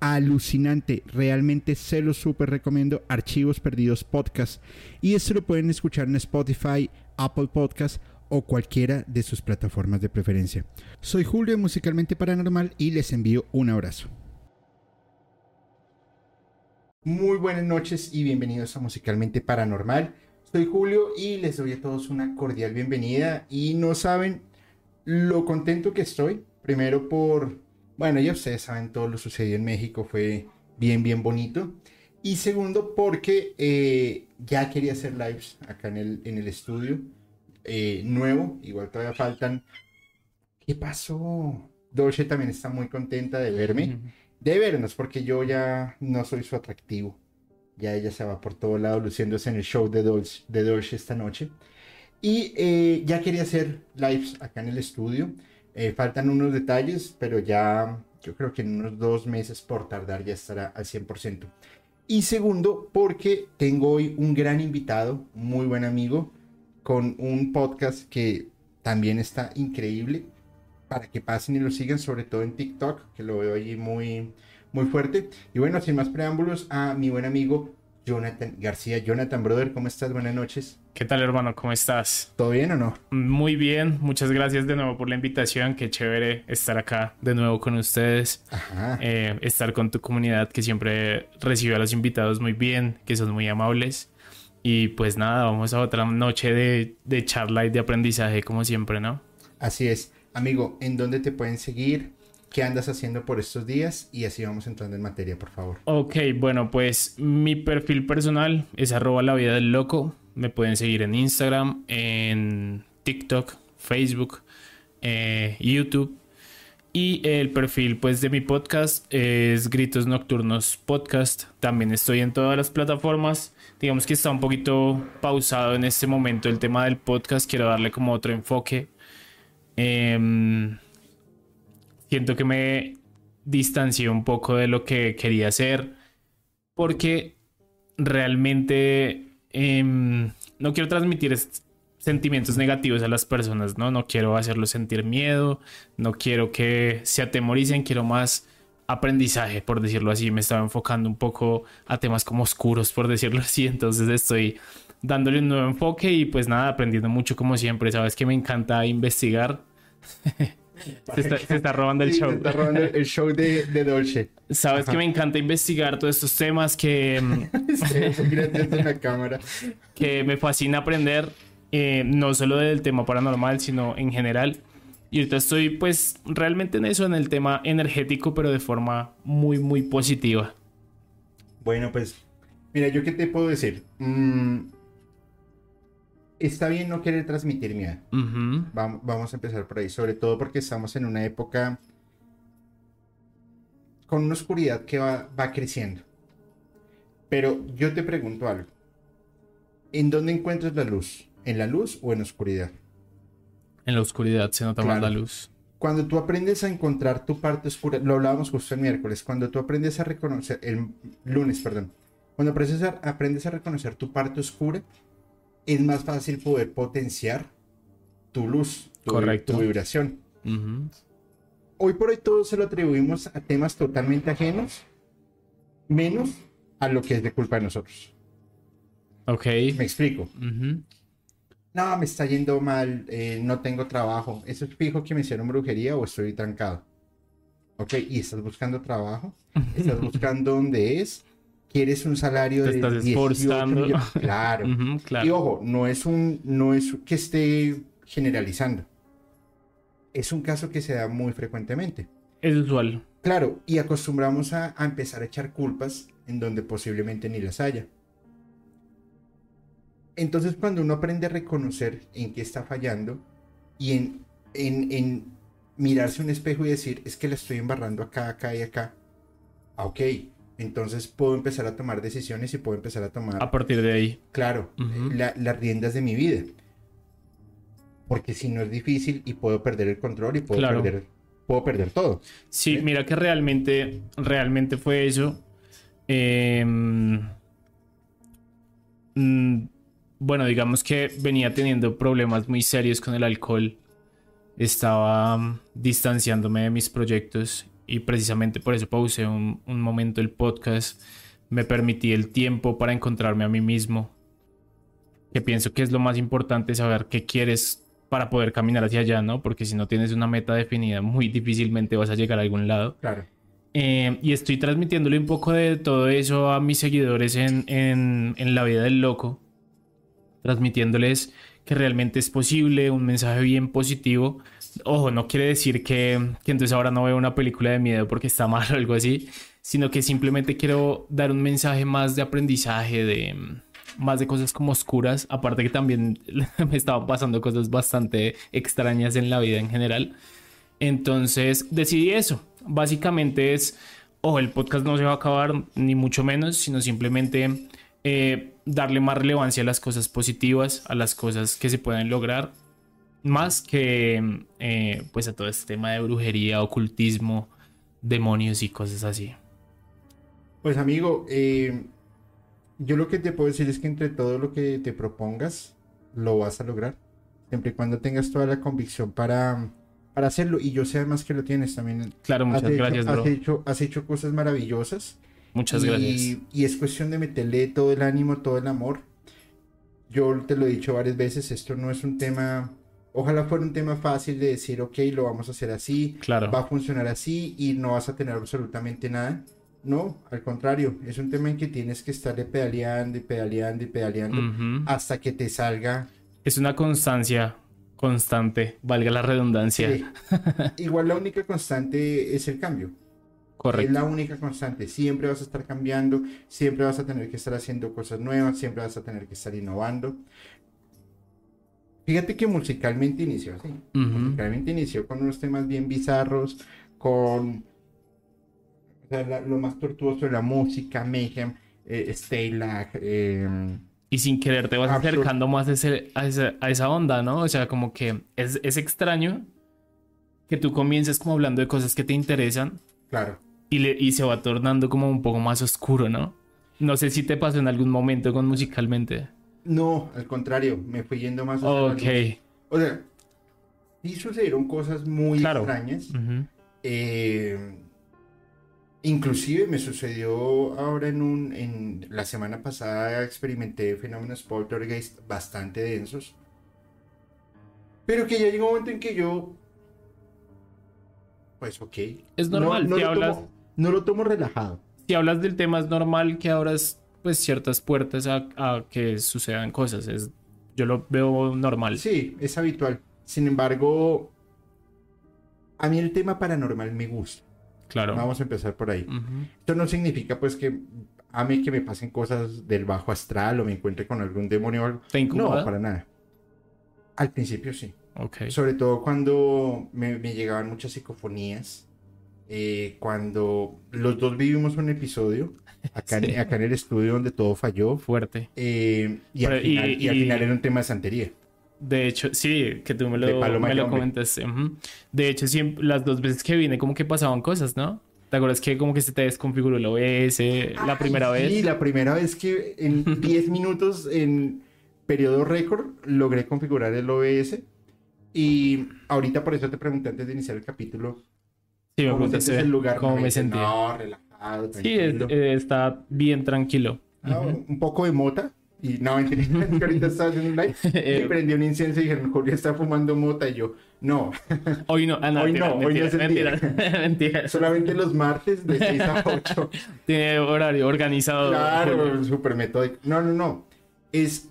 alucinante. Realmente se lo súper recomiendo. Archivos Perdidos Podcast. Y esto lo pueden escuchar en Spotify, Apple Podcast o cualquiera de sus plataformas de preferencia. Soy Julio Musicalmente Paranormal y les envío un abrazo. Muy buenas noches y bienvenidos a Musicalmente Paranormal. Soy Julio y les doy a todos una cordial bienvenida y no saben lo contento que estoy. Primero por bueno, ya ustedes saben todo lo sucedido en México, fue bien, bien bonito. Y segundo, porque eh, ya quería hacer lives acá en el, en el estudio eh, nuevo. Igual todavía faltan. ¿Qué pasó? Dolce también está muy contenta de verme. De vernos, porque yo ya no soy su atractivo. Ya ella se va por todo lado luciéndose en el show de Dolce, de Dolce esta noche. Y eh, ya quería hacer lives acá en el estudio. Eh, faltan unos detalles, pero ya yo creo que en unos dos meses por tardar ya estará al 100%. Y segundo, porque tengo hoy un gran invitado, muy buen amigo, con un podcast que también está increíble para que pasen y lo sigan, sobre todo en TikTok, que lo veo allí muy, muy fuerte. Y bueno, sin más preámbulos, a mi buen amigo Jonathan García. Jonathan, brother, ¿cómo estás? Buenas noches. ¿Qué tal, hermano? ¿Cómo estás? ¿Todo bien o no? Muy bien, muchas gracias de nuevo por la invitación. Qué chévere estar acá de nuevo con ustedes. Eh, estar con tu comunidad que siempre recibe a los invitados muy bien, que son muy amables. Y pues nada, vamos a otra noche de, de charla y de aprendizaje, como siempre, ¿no? Así es. Amigo, ¿en dónde te pueden seguir? Qué andas haciendo por estos días y así vamos entrando en materia, por favor. Ok, bueno, pues mi perfil personal es arroba la vida del loco. Me pueden seguir en Instagram, en TikTok, Facebook, eh, YouTube. Y el perfil pues de mi podcast es Gritos Nocturnos Podcast. También estoy en todas las plataformas. Digamos que está un poquito pausado en este momento el tema del podcast. Quiero darle como otro enfoque. Eh, siento que me distancié un poco de lo que quería hacer porque realmente em, no quiero transmitir sentimientos negativos a las personas, ¿no? No quiero hacerlos sentir miedo, no quiero que se atemoricen, quiero más aprendizaje, por decirlo así. Me estaba enfocando un poco a temas como oscuros, por decirlo así. Entonces estoy dándole un nuevo enfoque y pues nada, aprendiendo mucho como siempre. Sabes que me encanta investigar. Se está, robando el show. Se está robando el show de, de Dolce. Sabes que me encanta investigar todos estos temas que. la cámara. Que me fascina aprender, eh, no solo del tema paranormal, sino en general. Y ahorita estoy, pues, realmente en eso, en el tema energético, pero de forma muy, muy positiva. Bueno, pues, mira, yo qué te puedo decir. Mm, está bien no querer transmitir miedo. vamos, a empezar por ahí, sobre todo porque estamos en una época con una oscuridad que va, creciendo. Pero yo te pregunto algo. ¿En dónde encuentras la luz? ¿En la luz o en la oscuridad? En la oscuridad se nota más la luz. Cuando tú aprendes a encontrar tu parte oscura, lo hablábamos justo el miércoles, cuando tú aprendes a reconocer, el lunes, perdón, cuando aprendes a, aprendes a reconocer tu parte oscura, es más fácil poder potenciar tu luz, tu, vibración. Hoy por hoy todo se lo atribuimos a temas totalmente ajenos, menos a lo que es de culpa de nosotros. Ok. Me explico. No, me está yendo mal, eh, no tengo trabajo. ¿Eso es fijo que me hicieron brujería o estoy trancado? Ok, y estás buscando trabajo, estás buscando dónde es, quieres un salario de estás esforzando. Claro. Y ojo, no es un no es que esté generalizando. Es un caso que se da muy frecuentemente. Es usual. Claro, y acostumbramos a, empezar a echar culpas en donde posiblemente ni las haya. Entonces, cuando uno aprende a reconocer en qué está fallando y en, en, en mirarse un espejo y decir, es que la estoy embarrando acá, acá y acá. Ah, ok, Entonces puedo empezar a tomar decisiones y puedo empezar a tomar, A partir de ahí. claro, la- las riendas de mi vida. Porque si no es difícil y puedo perder el control y puedo, Claro. perder, puedo perder todo. Sí, ¿Sí? mira que realmente, realmente fue eso. Em, mm, bueno, digamos que venía teniendo problemas muy serios con el alcohol. Estaba mm, distanciándome de mis proyectos y precisamente por eso pausé un, un momento el podcast. Me permití el tiempo para encontrarme a mí mismo. Que pienso que es lo más importante saber qué quieres para poder caminar hacia allá, ¿no? Porque si no tienes una meta definida, muy difícilmente vas a llegar a algún lado. Claro. Eh, y estoy transmitiéndole un poco de todo eso a mis seguidores en, en, en la vida del loco. Transmitiéndoles que realmente es posible, un mensaje bien positivo. Ojo, no quiere decir que, que entonces ahora no veo una película de miedo porque está mal o algo así, sino que simplemente quiero dar un mensaje más de aprendizaje, de más de cosas como oscuras. Aparte que también me estaban pasando cosas bastante extrañas en la vida en general. Entonces decidí eso. Básicamente es, ojo, el podcast no se va a acabar, ni mucho menos, sino simplemente eh, darle más relevancia a las cosas positivas, a las cosas que se pueden lograr, más que eh, pues a todo este tema de brujería, ocultismo, demonios y cosas así. Pues amigo, eh, yo lo que te puedo decir es que entre todo lo que te propongas, lo vas a lograr. Siempre y cuando tengas toda la convicción para, para hacerlo. Y yo sé además que lo tienes también. Claro, Has muchas hecho- gracias, bro. Has hecho, has hecho cosas maravillosas. Muchas y, gracias. Y es cuestión de meterle todo el ánimo, todo el amor. Yo te lo he dicho varias veces, esto no es un tema, ojalá fuera un tema fácil de decir, ok, lo vamos a hacer así, Claro. va a funcionar así y no vas a tener absolutamente nada. No, al contrario, es un tema en que tienes que estarle pedaleando y pedaleando y pedaleando Ujú. hasta que te salga. Es una constancia constante, valga la redundancia. Sí. Igual la única constante es el cambio. Es Correcto. la única constante. Siempre vas a estar cambiando, siempre vas a tener que estar haciendo cosas nuevas, siempre vas a tener que estar innovando. Fíjate que musicalmente inició así. Musicalmente inició con unos temas bien bizarros, con o sea, la- lo más tortuoso de la música, Mayhem, eh, Stay Lag, eh, Y sin querer te vas Absurd. acercando más a, ese- a esa, a esa onda, ¿no? O sea, como que es, es extraño que tú comiences como hablando de cosas que te interesan claro. y, le- y se va tornando como un poco más oscuro, ¿no? No sé si te pasó en algún momento con musicalmente. No, al contrario, me fui yendo más hacia Ok. O sea, sí sucedieron cosas muy Claro. extrañas. Eh, inclusive me sucedió ahora en un, en la semana pasada experimenté fenómenos poltergeist bastante densos. Pero que ya llegó un momento en que yo, pues ok. Es No- normal, no, si lo hablas, tomo, no lo tomo relajado. si hablas del tema es normal que abras pues ciertas puertas a, a que sucedan cosas. Es, yo lo veo normal. Sí, es habitual. Sin embargo, a mí el tema paranormal me gusta. Claro. Vamos a empezar por ahí. Ujú. Esto no significa pues que a mí que me pasen cosas del bajo astral o me encuentre con algún demonio o algo. ¿Te incomoda? No, para nada. Al principio sí. Ok. Sobre todo cuando me, me llegaban muchas psicofonías. eh, cuando los dos vivimos un episodio acá, Sí. en, acá en el estudio donde todo falló. Fuerte. eh, y, al Pero, final, y al y- final era un tema de santería. De hecho, sí, que tú me lo, me comentaste. De hecho, siempre, las dos veces que vine, como que pasaban cosas, ¿no? ¿Te acuerdas que como que se te desconfiguró el OBS la primera Ay, Sí, vez? la primera vez que en 10 minutos en periodo récord logré configurar el OBS. Y ahorita por eso te pregunté antes de iniciar el capítulo. Sí, me ¿Cómo preguntaste el lugar? cómo me dice, sentía. No, relajado, Sí, es- eh, está bien tranquilo. Ah, Ujú. Un poco de mota. Y no, mentira, que ahorita estaba haciendo un live. Y prendí un incienso y dijeron, Julio está fumando mota. Y yo, no, Hoy no, ah, no, Hoy mentira, no, hoy no mentira, mentira, mentira. solamente los martes de 6 a 8. Tiene horario organizado. Claro, súper metódico. No, no, no. Es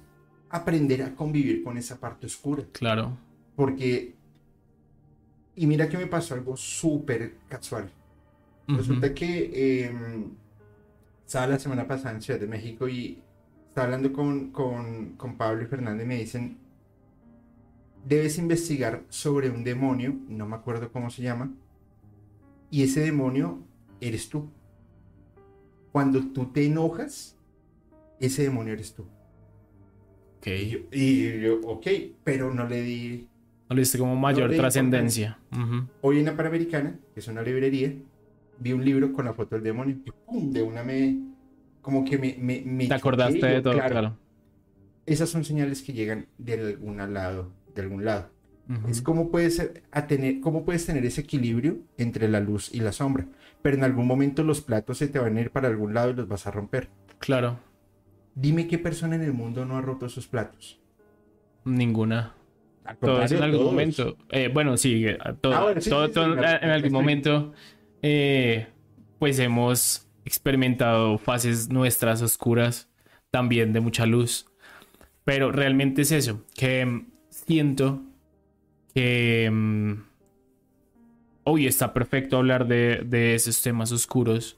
aprender a convivir con esa parte oscura. Claro. Porque. Y mira que me pasó algo súper casual. Resulta que eh, estaba la semana pasada en Ciudad de México y estaba hablando con, con, con Pablo y Fernando y me dicen: Debes investigar sobre un demonio, no me acuerdo cómo se llama, y ese demonio eres tú. cuando tú te enojas, ese demonio eres tú. Ok. Y yo, y yo, ok, pero no le di... No le diste como mayor di trascendencia. Ujú. Hoy en la Panamericana, que es una librería, vi un libro con la foto del demonio y ¡pum! de una me... Como que me... me, me Te acordaste choqué, y de yo, todo, claro. Esas son señales que llegan de algún lado, de algún lado. Ujú. Es cómo puedes, a tener, cómo puedes tener ese equilibrio entre la luz y la sombra. Pero en algún momento los platos se te van a ir para algún lado y los vas a romper. Claro. Dime qué persona en el mundo no ha roto sus platos. Ninguna. Todos en algún todos. momento. eh, bueno, sí, eh, todo, Ah, bueno, sí, todo- sí, sí, todo en- claro, en algún momento, eh, pues hemos experimentado fases nuestras oscuras, también de mucha luz. Pero realmente es eso, que mm, siento que mm, hoy está perfecto hablar de, de esos temas oscuros,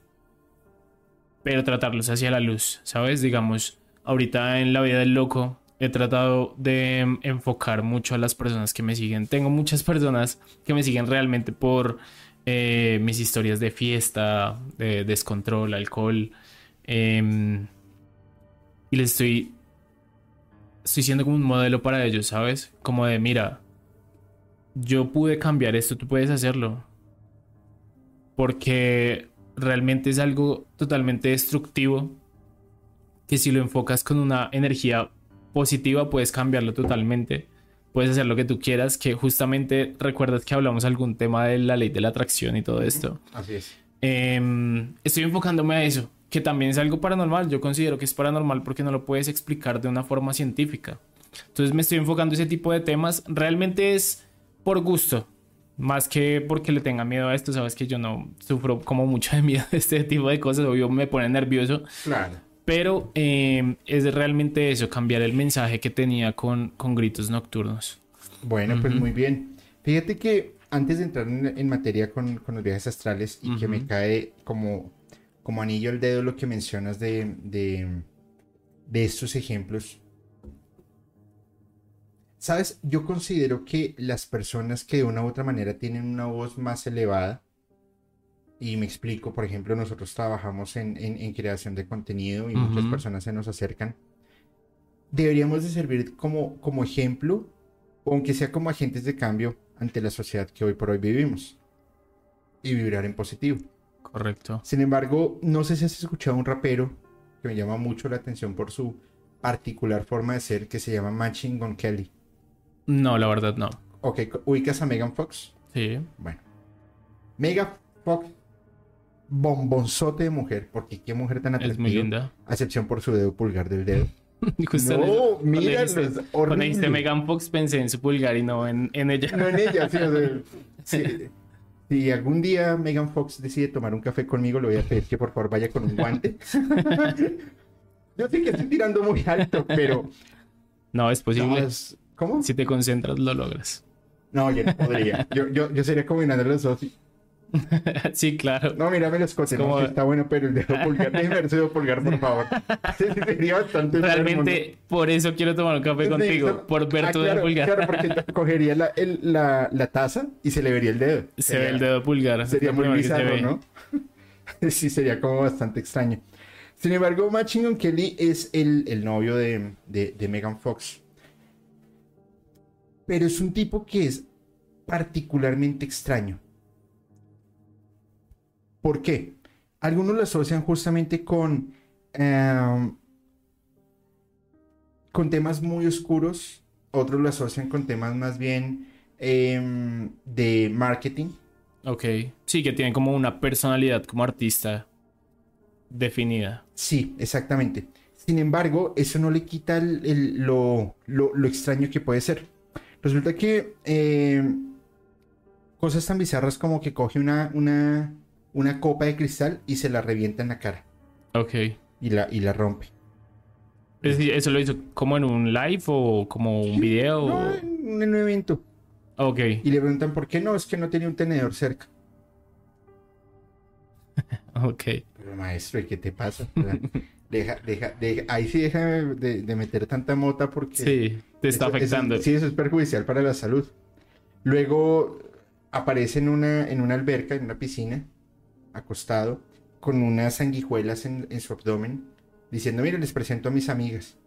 pero tratarlos hacia la luz, ¿sabes? Digamos, ahorita en la vida del loco he tratado de mm, enfocar mucho a las personas que me siguen. Tengo muchas personas que me siguen realmente por eh, mis historias de fiesta, de descontrol, alcohol. em, y les estoy, estoy siendo como un modelo para ellos, ¿sabes? Como de, mira, yo pude cambiar esto, tú puedes hacerlo. Porque realmente es algo totalmente destructivo que si lo enfocas con una energía positiva puedes cambiarlo totalmente. Puedes hacer lo que tú quieras, que justamente recuerdas que hablamos algún tema de la ley de la atracción y todo esto. Así es. Em, estoy enfocándome a eso, que también es algo paranormal. Yo considero que es paranormal porque no lo puedes explicar de una forma científica. Entonces me estoy enfocando a ese tipo de temas. Realmente es por gusto, más que porque le tenga miedo a esto. Sabes que yo no sufro como mucho de miedo de este tipo de cosas. Obvio me pone nervioso. Claro. Pero em, es realmente eso, cambiar el mensaje que tenía con, con gritos nocturnos. Bueno, pues muy bien. Fíjate que antes de entrar en, en materia con, con los viajes astrales y que me cae como, como anillo al dedo lo que mencionas de, de, de estos ejemplos. Sabes, yo considero que las personas que de una u otra manera tienen una voz más elevada, y me explico, por ejemplo, nosotros trabajamos en, en- en creación de contenido y muchas personas se nos acercan, deberíamos de servir como, como ejemplo, aunque sea como agentes de cambio ante la sociedad que hoy por hoy vivimos, y vibrar en positivo. Correcto. Sin embargo, no sé si has escuchado un rapero que me llama mucho la atención por su particular forma de ser, que se llama Machine Gun Kelly. No, la verdad no. Ok, ¿ubicas a Megan Fox? Sí. Bueno. Megan Fox, bombonzote de mujer, porque qué mujer tan Es atractiva. muy linda. A excepción por su dedo pulgar del dedo. Justo no, mira, Cuando dijiste-. Megan Fox pensé en su pulgar y no en, en ella. No en ella, sí, o sea, sí. Si algún día Megan Fox decide tomar un café conmigo, le voy a pedir que por favor vaya con un guante. Yo sé que estoy tirando muy alto, pero... No, es no, posible. es- ¿Cómo? Si te concentras, lo logras. No, yo no podría. Yo, yo, yo sería combinando los dos. y- sí, claro. No, mírame los cotes, como- no, sí está bueno, pero el dedo pulgar, ese dedo pulgar, por favor. Sería bastante Realmente, por eso quiero tomar un café contigo. Por ver ah, tu claro, dedo pulgar. Claro, porque cogería la, el- la, la taza y se le vería el dedo. Se ve el dedo pulgar. Sería muy se bizarro. ¿no? sí, sería como bastante extraño. Sin embargo, Machine Gun Kelly es el, el novio de, de, de Megan Fox. Pero es un tipo que es particularmente extraño. ¿Por qué? Algunos lo asocian justamente con, em, con temas muy oscuros, otros lo asocian con temas más bien em, de marketing. Ok. Sí, que tiene como una personalidad como artista definida. Sí, exactamente. Sin embargo, eso no le quita el- el- lo, lo- lo extraño que puede ser. Resulta que eh, cosas tan bizarras como que coge una, una, una copa de cristal y se la revienta en la cara Ok. y la, y la rompe. ¿Eso lo hizo como en un live o como un video? No, en un evento. Ok. Y le preguntan por qué no, es que no tenía un tenedor cerca. Ok. Pero maestro, ¿y qué te pasa? Deja, deja, deja, ahí sí deja de, de meter tanta mota porque... Sí, te está Eso- eso- afectando. sí, eso es perjudicial para la salud. Luego aparece en una, en una alberca, en una piscina, acostado, con unas sanguijuelas en, en su abdomen, diciendo, mire, les presento a mis amigas.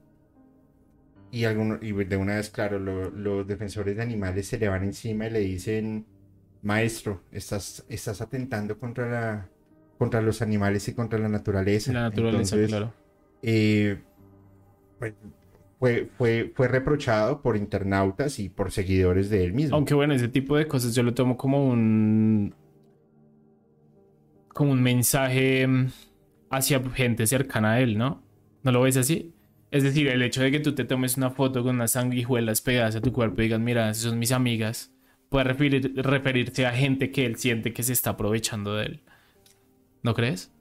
Y, alguno, y de una vez, claro, lo- los defensores de animales se le van encima y le dicen, maestro, estás, estás atentando contra, la, contra los animales y contra la naturaleza. La naturaleza, Entonces, claro. eh, pues, fue, fue, fue reprochado por internautas y por seguidores de él mismo. Aunque bueno, ese tipo de cosas yo lo tomo como un. Como un mensaje mm, hacia gente cercana a él, ¿no? ¿No lo ves así? Es decir, el hecho de que tú te tomes una foto con unas sanguijuelas pegadas a tu cuerpo y digas, mira, esas son mis amigas, puede referir- referirse a gente que él siente que se está aprovechando de él. ¿No crees?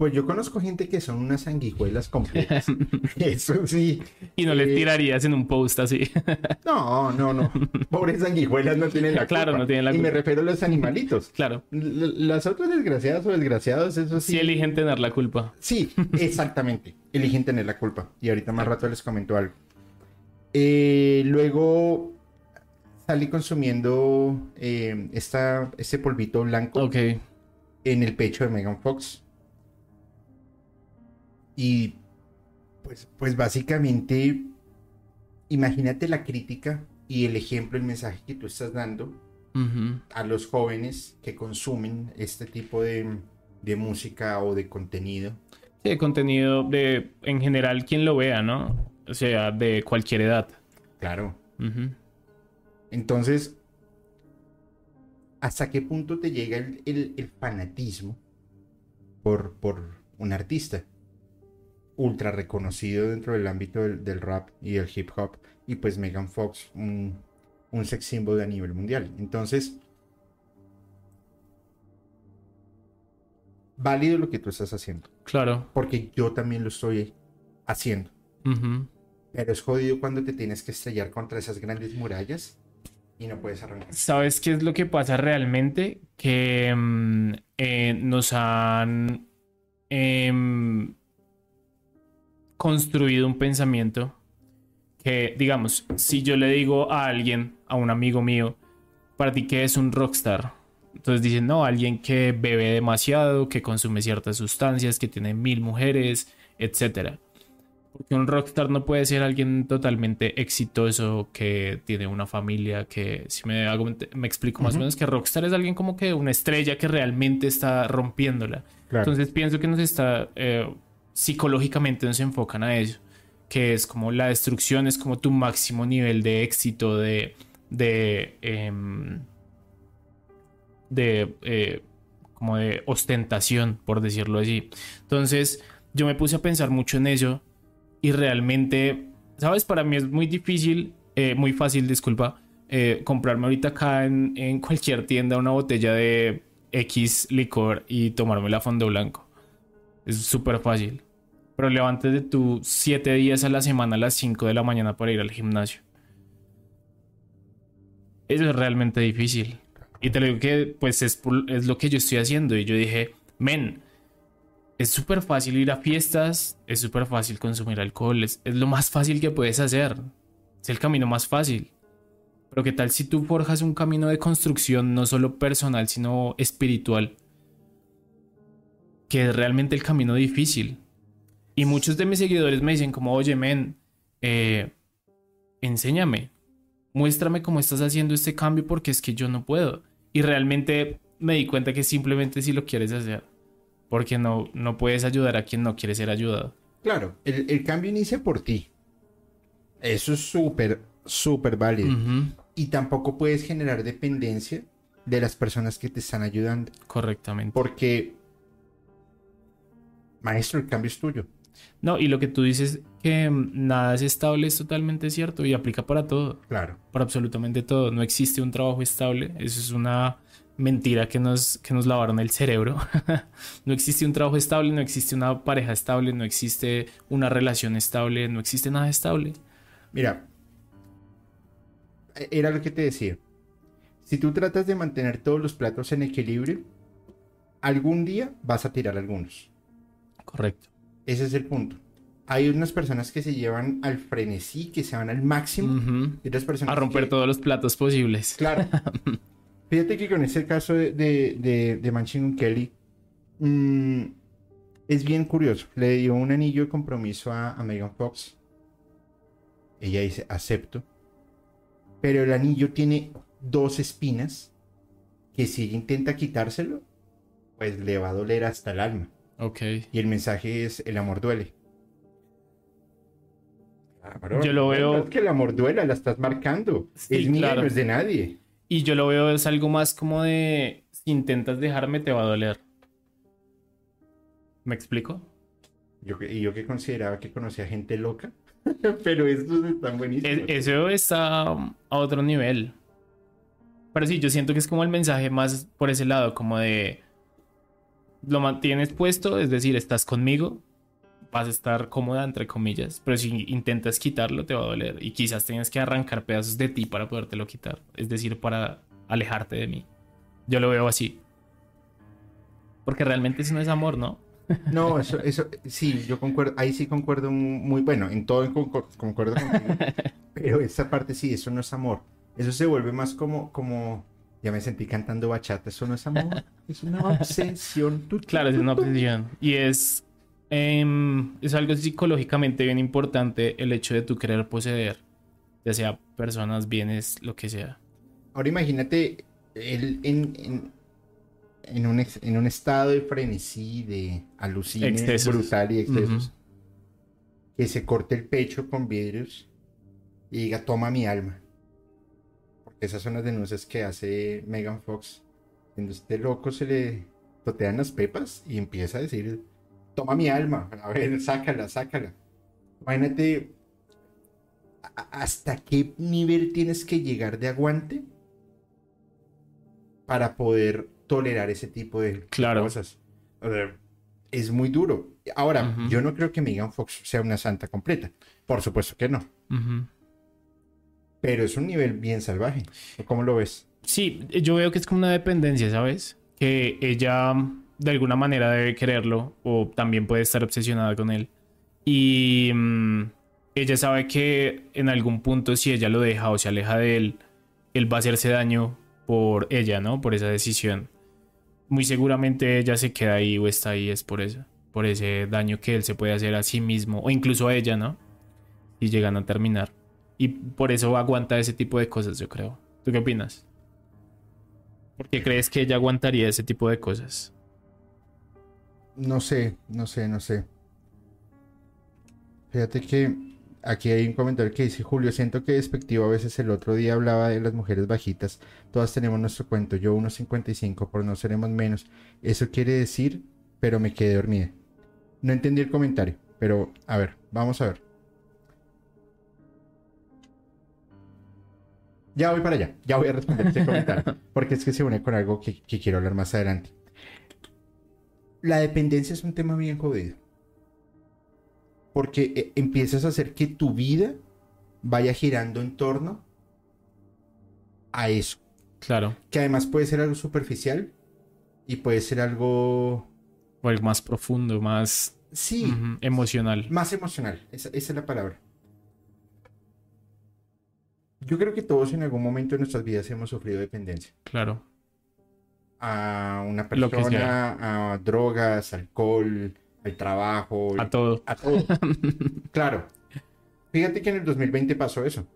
Pues yo conozco gente que son unas sanguijuelas completas. Eso sí. Y no le Eh, tirarías en un post así. No, no, no. Pobres sanguijuelas no tienen la culpa. Claro, no tienen la Y me culpa. refiero a los animalitos. claro. L- Las otras desgraciadas o desgraciados, eso sí. Si eligen tener la culpa. Sí, exactamente. Eligen tener la culpa. Y ahorita más rato les comento algo. Eh, luego salí consumiendo eh, esta, este polvito blanco Ok. en el pecho de Megan Fox. Y pues, pues básicamente, imagínate la crítica y el ejemplo, el mensaje que tú estás dando a los jóvenes que consumen este tipo de, de música o de contenido. Sí, de contenido de, en general, quien lo vea, ¿no? O sea, de cualquier edad. Claro. Entonces, ¿hasta qué punto te llega el, el- el fanatismo por, por un artista ultra reconocido dentro del ámbito del, del rap y del hip hop? Y pues Megan Fox, un, un sex symbol a nivel mundial. Entonces, válido lo que tú estás haciendo, Claro. porque yo también lo estoy haciendo. Pero es jodido cuando te tienes que estrellar contra esas grandes murallas y no puedes arrancar. ¿Sabes qué es lo que pasa realmente? Que mm, eh, nos han em, construido un pensamiento que, digamos, si yo le digo a alguien, a un amigo mío, para ti que es un rockstar, entonces dicen, no, alguien que bebe demasiado, que consume ciertas sustancias, que tiene mil mujeres, etcétera. Porque un rockstar no puede ser alguien totalmente exitoso, que tiene una familia, que si me, hago, me explico más o menos, que rockstar es alguien como que una estrella que realmente está rompiéndola. Claro. Entonces pienso que nos está, eh, psicológicamente nos enfocan a eso, que es como la destrucción, es como tu máximo nivel de éxito, de, de, em, de, eh, como de ostentación, por decirlo así. Entonces yo me puse a pensar mucho en eso y realmente, ¿sabes? Para mí es muy difícil, eh, muy fácil, disculpa, eh, comprarme ahorita acá en, en cualquier tienda una botella de X licor y tomármela a fondo blanco. Es súper fácil. Pero levantes de tus 7 días a la semana a las 5 de la mañana para ir al gimnasio. Eso es realmente difícil. Y te digo que pues es, es lo que yo estoy haciendo. Y yo dije, men, es súper fácil ir a fiestas, es súper fácil consumir alcohol, es, es lo más fácil que puedes hacer. Es el camino más fácil. Pero qué tal si tú forjas un camino de construcción no solo personal, sino espiritual, que es realmente el camino difícil. Y muchos de mis seguidores me dicen como, oye, men, eh, enséñame, muéstrame cómo estás haciendo este cambio porque es que yo no puedo. Y realmente me di cuenta que simplemente si lo quieres hacer, porque no, no puedes ayudar a quien no quiere ser ayudado. Claro, el, el cambio inicia por ti. Eso es súper, súper válido. Y tampoco puedes generar dependencia de las personas que te están ayudando. correctamente. Porque, maestro, el cambio es tuyo. No, y lo que tú dices que mm, nada es estable es totalmente cierto y aplica para todo, Claro. para absolutamente todo. No existe un trabajo estable, eso es una mentira que nos, que nos lavaron el cerebro. no existe un trabajo estable, no existe una pareja estable, no existe una relación estable, no existe nada estable. Mira, e- era lo que te decía. Si tú tratas de mantener todos los platos en equilibrio, algún día vas a tirar algunos. Correcto. Ese es el punto. Hay unas personas que se llevan al frenesí, que se van al máximo, y otras personas A romper que- todos los platos posibles. Claro. Fíjate que con este caso de, de, de, de Machine Gun Kelly, mm, es bien curioso. Le dio un anillo de compromiso a, a Megan Fox. Ella dice, acepto. Pero el anillo tiene dos espinas que si ella intenta quitárselo, pues le va a doler hasta el alma. Ok. Y el mensaje es, el amor duele. Cabrón, Yo lo veo- Es que el amor duele, la estás marcando. Sí, es claro. no es de nadie. Y yo lo veo es algo más como de si intentas dejarme te va a doler. ¿Me explico? Yo, yo que consideraba que conocía gente loca. Pero estos están buenísimos. E- Eso está a otro nivel. Pero sí, yo siento que es como el mensaje más por ese lado, como de lo mantienes puesto, es decir, estás conmigo, vas a estar cómoda, entre comillas, pero si intentas quitarlo te va a doler y quizás tengas que arrancar pedazos de ti para podértelo quitar, es decir, para alejarte de mí. Yo lo veo así. Porque realmente eso no es amor, ¿no? No, eso, eso, sí, yo concuerdo, ahí sí concuerdo muy, bueno, en todo concuerdo contigo, pero esa parte sí, eso no es amor, eso se vuelve más como, como, ya me sentí cantando bachata, eso no es amor, es una obsesión. Claro, es una obsesión. Y es, em, es algo psicológicamente bien importante el hecho de tú querer poseer, ya sea personas, bienes, lo que sea. Ahora imagínate él en, en, en un, en un estado de frenesí, de alucine Excesos. brutal y excesos, que se corte el pecho con vidrios y diga, toma mi alma. Esas son las denuncias que hace Megan Fox. Cuando este loco se le totean las pepas y empieza a decir, toma mi alma, a ver, sácala, sácala. Imagínate hasta qué nivel tienes que llegar de aguante para poder tolerar ese tipo de Claro. cosas. O sea, es muy duro. Ahora, yo no creo que Megan Fox sea una santa completa. Por supuesto que no. Ujú. Pero es un nivel bien salvaje. ¿O ¿Cómo lo ves? Sí, yo veo que es como una dependencia, ¿sabes? Que ella de alguna manera debe quererlo o también puede estar obsesionada con él. Y mm, ella sabe que en algún punto si ella lo deja o se aleja de él, él va a hacerse daño por ella, ¿no? Por esa decisión. Muy seguramente ella se queda ahí o está ahí es por eso, por ese daño que él se puede hacer a sí mismo o incluso a ella, ¿no? Y llegan a terminar. Y por eso aguanta ese tipo de cosas, yo creo. ¿Tú qué opinas? ¿Por qué crees que ella aguantaría ese tipo de cosas? No sé, no sé, no sé. Fíjate que aquí hay un comentario que dice Julio, siento que despectivo a veces el otro día hablaba de las mujeres bajitas. Todas tenemos nuestro cuento. Yo 1.55, por no seremos menos. Eso quiere decir, pero me quedé dormida. No entendí el comentario, pero a ver, vamos a ver. Ya voy para allá, ya voy a responder este comentario, porque es que se une con algo que, que quiero hablar más adelante. La dependencia es un tema bien jodido. Porque eh, empiezas a hacer que tu vida vaya girando en torno a eso. Claro. Que además puede ser algo superficial y puede ser algo, O algo más profundo, más sí, emocional. más emocional. Esa, esa es la palabra. Yo creo que todos en algún momento de nuestras vidas hemos sufrido dependencia. Claro. A una persona, a drogas, alcohol, al trabajo, A todo. a todo. claro. Fíjate que en el 2020 pasó eso.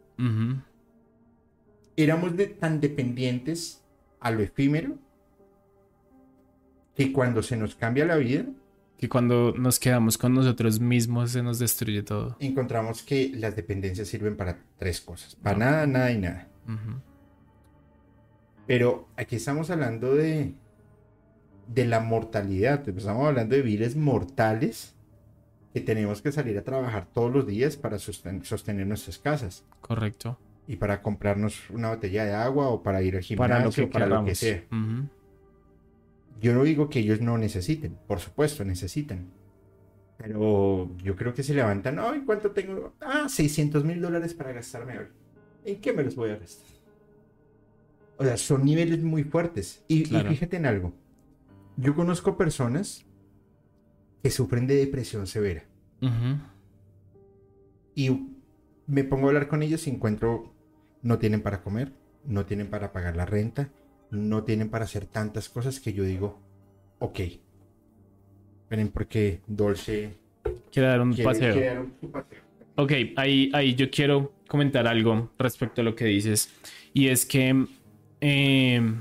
Éramos de- tan dependientes a lo efímero que cuando se nos cambia la vida, Que cuando nos quedamos con nosotros mismos se nos destruye todo. encontramos que las dependencias sirven para tres cosas. Para No. nada, nada y nada. Pero aquí estamos hablando de, de la mortalidad. Estamos hablando de viles mortales que tenemos que salir a trabajar todos los días para sosten- sostener nuestras casas. Correcto. Y para comprarnos una botella de agua o para ir al gimnasio Para lo que para lo que sea. Yo no digo que ellos no necesiten, por supuesto, necesitan. Pero yo creo que se levantan, ay, ¿cuánto tengo? Ah, 600 mil dólares para gastarme hoy. ¿En qué me los voy a gastar? O sea, son niveles muy fuertes. Y, fíjate en algo. Yo conozco personas que sufren de depresión severa. Y me pongo a hablar con ellos y encuentro, no tienen para comer, no tienen para pagar la renta, no tienen para hacer tantas cosas que yo digo, ok, Esperen, porque Dolce Quiere dar un quiere- paseo. quiere dar un- paseo. Ok, ahí, ahí yo quiero comentar algo respecto a lo que dices. Y es que eh,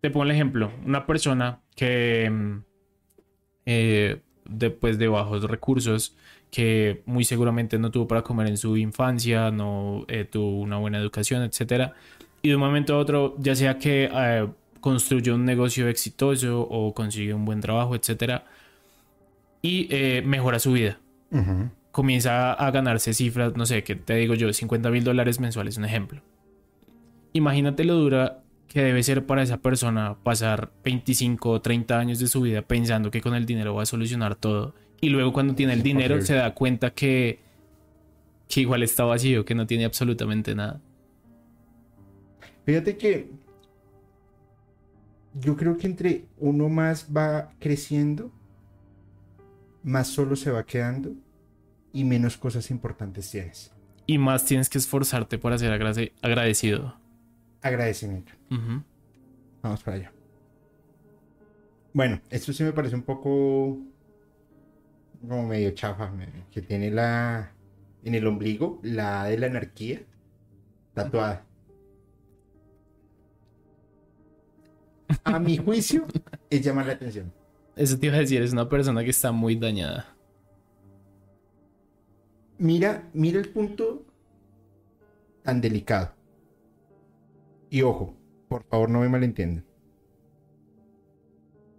te pongo el ejemplo. Una persona que eh, de, pues, de bajos recursos, que muy seguramente no tuvo para comer en su infancia, no eh, tuvo una buena educación, etcétera. Y de un momento a otro, ya sea que eh, construyó un negocio exitoso o consigue un buen trabajo, etcétera, y eh, mejora su vida comienza a ganarse cifras, no sé, que te digo yo, 50 mil dólares mensuales, un ejemplo. Imagínate lo dura que debe ser para esa persona pasar 25 o 30 años de su vida pensando que con el dinero va a solucionar todo. Y luego cuando tiene el dinero se da cuenta que, que igual está vacío, que no tiene absolutamente nada. Fíjate que yo creo que entre uno más va creciendo, más solo se va quedando y menos cosas importantes tienes. Y más tienes que esforzarte para ser agrade- agradecido. Agradecimiento. Vamos para allá. Bueno, esto sí me parece un poco como medio chafa, que tiene la en el ombligo la A de la anarquía tatuada. A mi juicio es llamar la atención. Eso te iba a decir, es una persona que está muy dañada. Mira, mira el punto tan delicado. Y ojo, por favor no me malentiendan.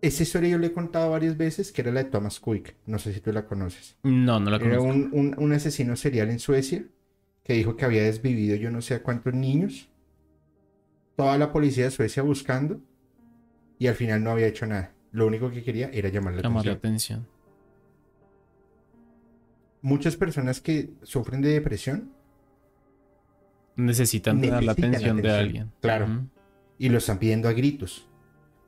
Esa historia yo le he contado varias veces, que era la de Thomas Quick. No sé si tú la conoces. No, no la Era conozco. un, un- un asesino serial en Suecia que dijo que había desvivido yo no sé a cuántos niños. Toda la policía de Suecia buscando y al final no había hecho nada. Lo único que quería era llamar la Llamar la atención. atención. Muchas personas que sufren de depresión Necesitan tener la Necesitan atención de atención, alguien. claro. Y lo están pidiendo a gritos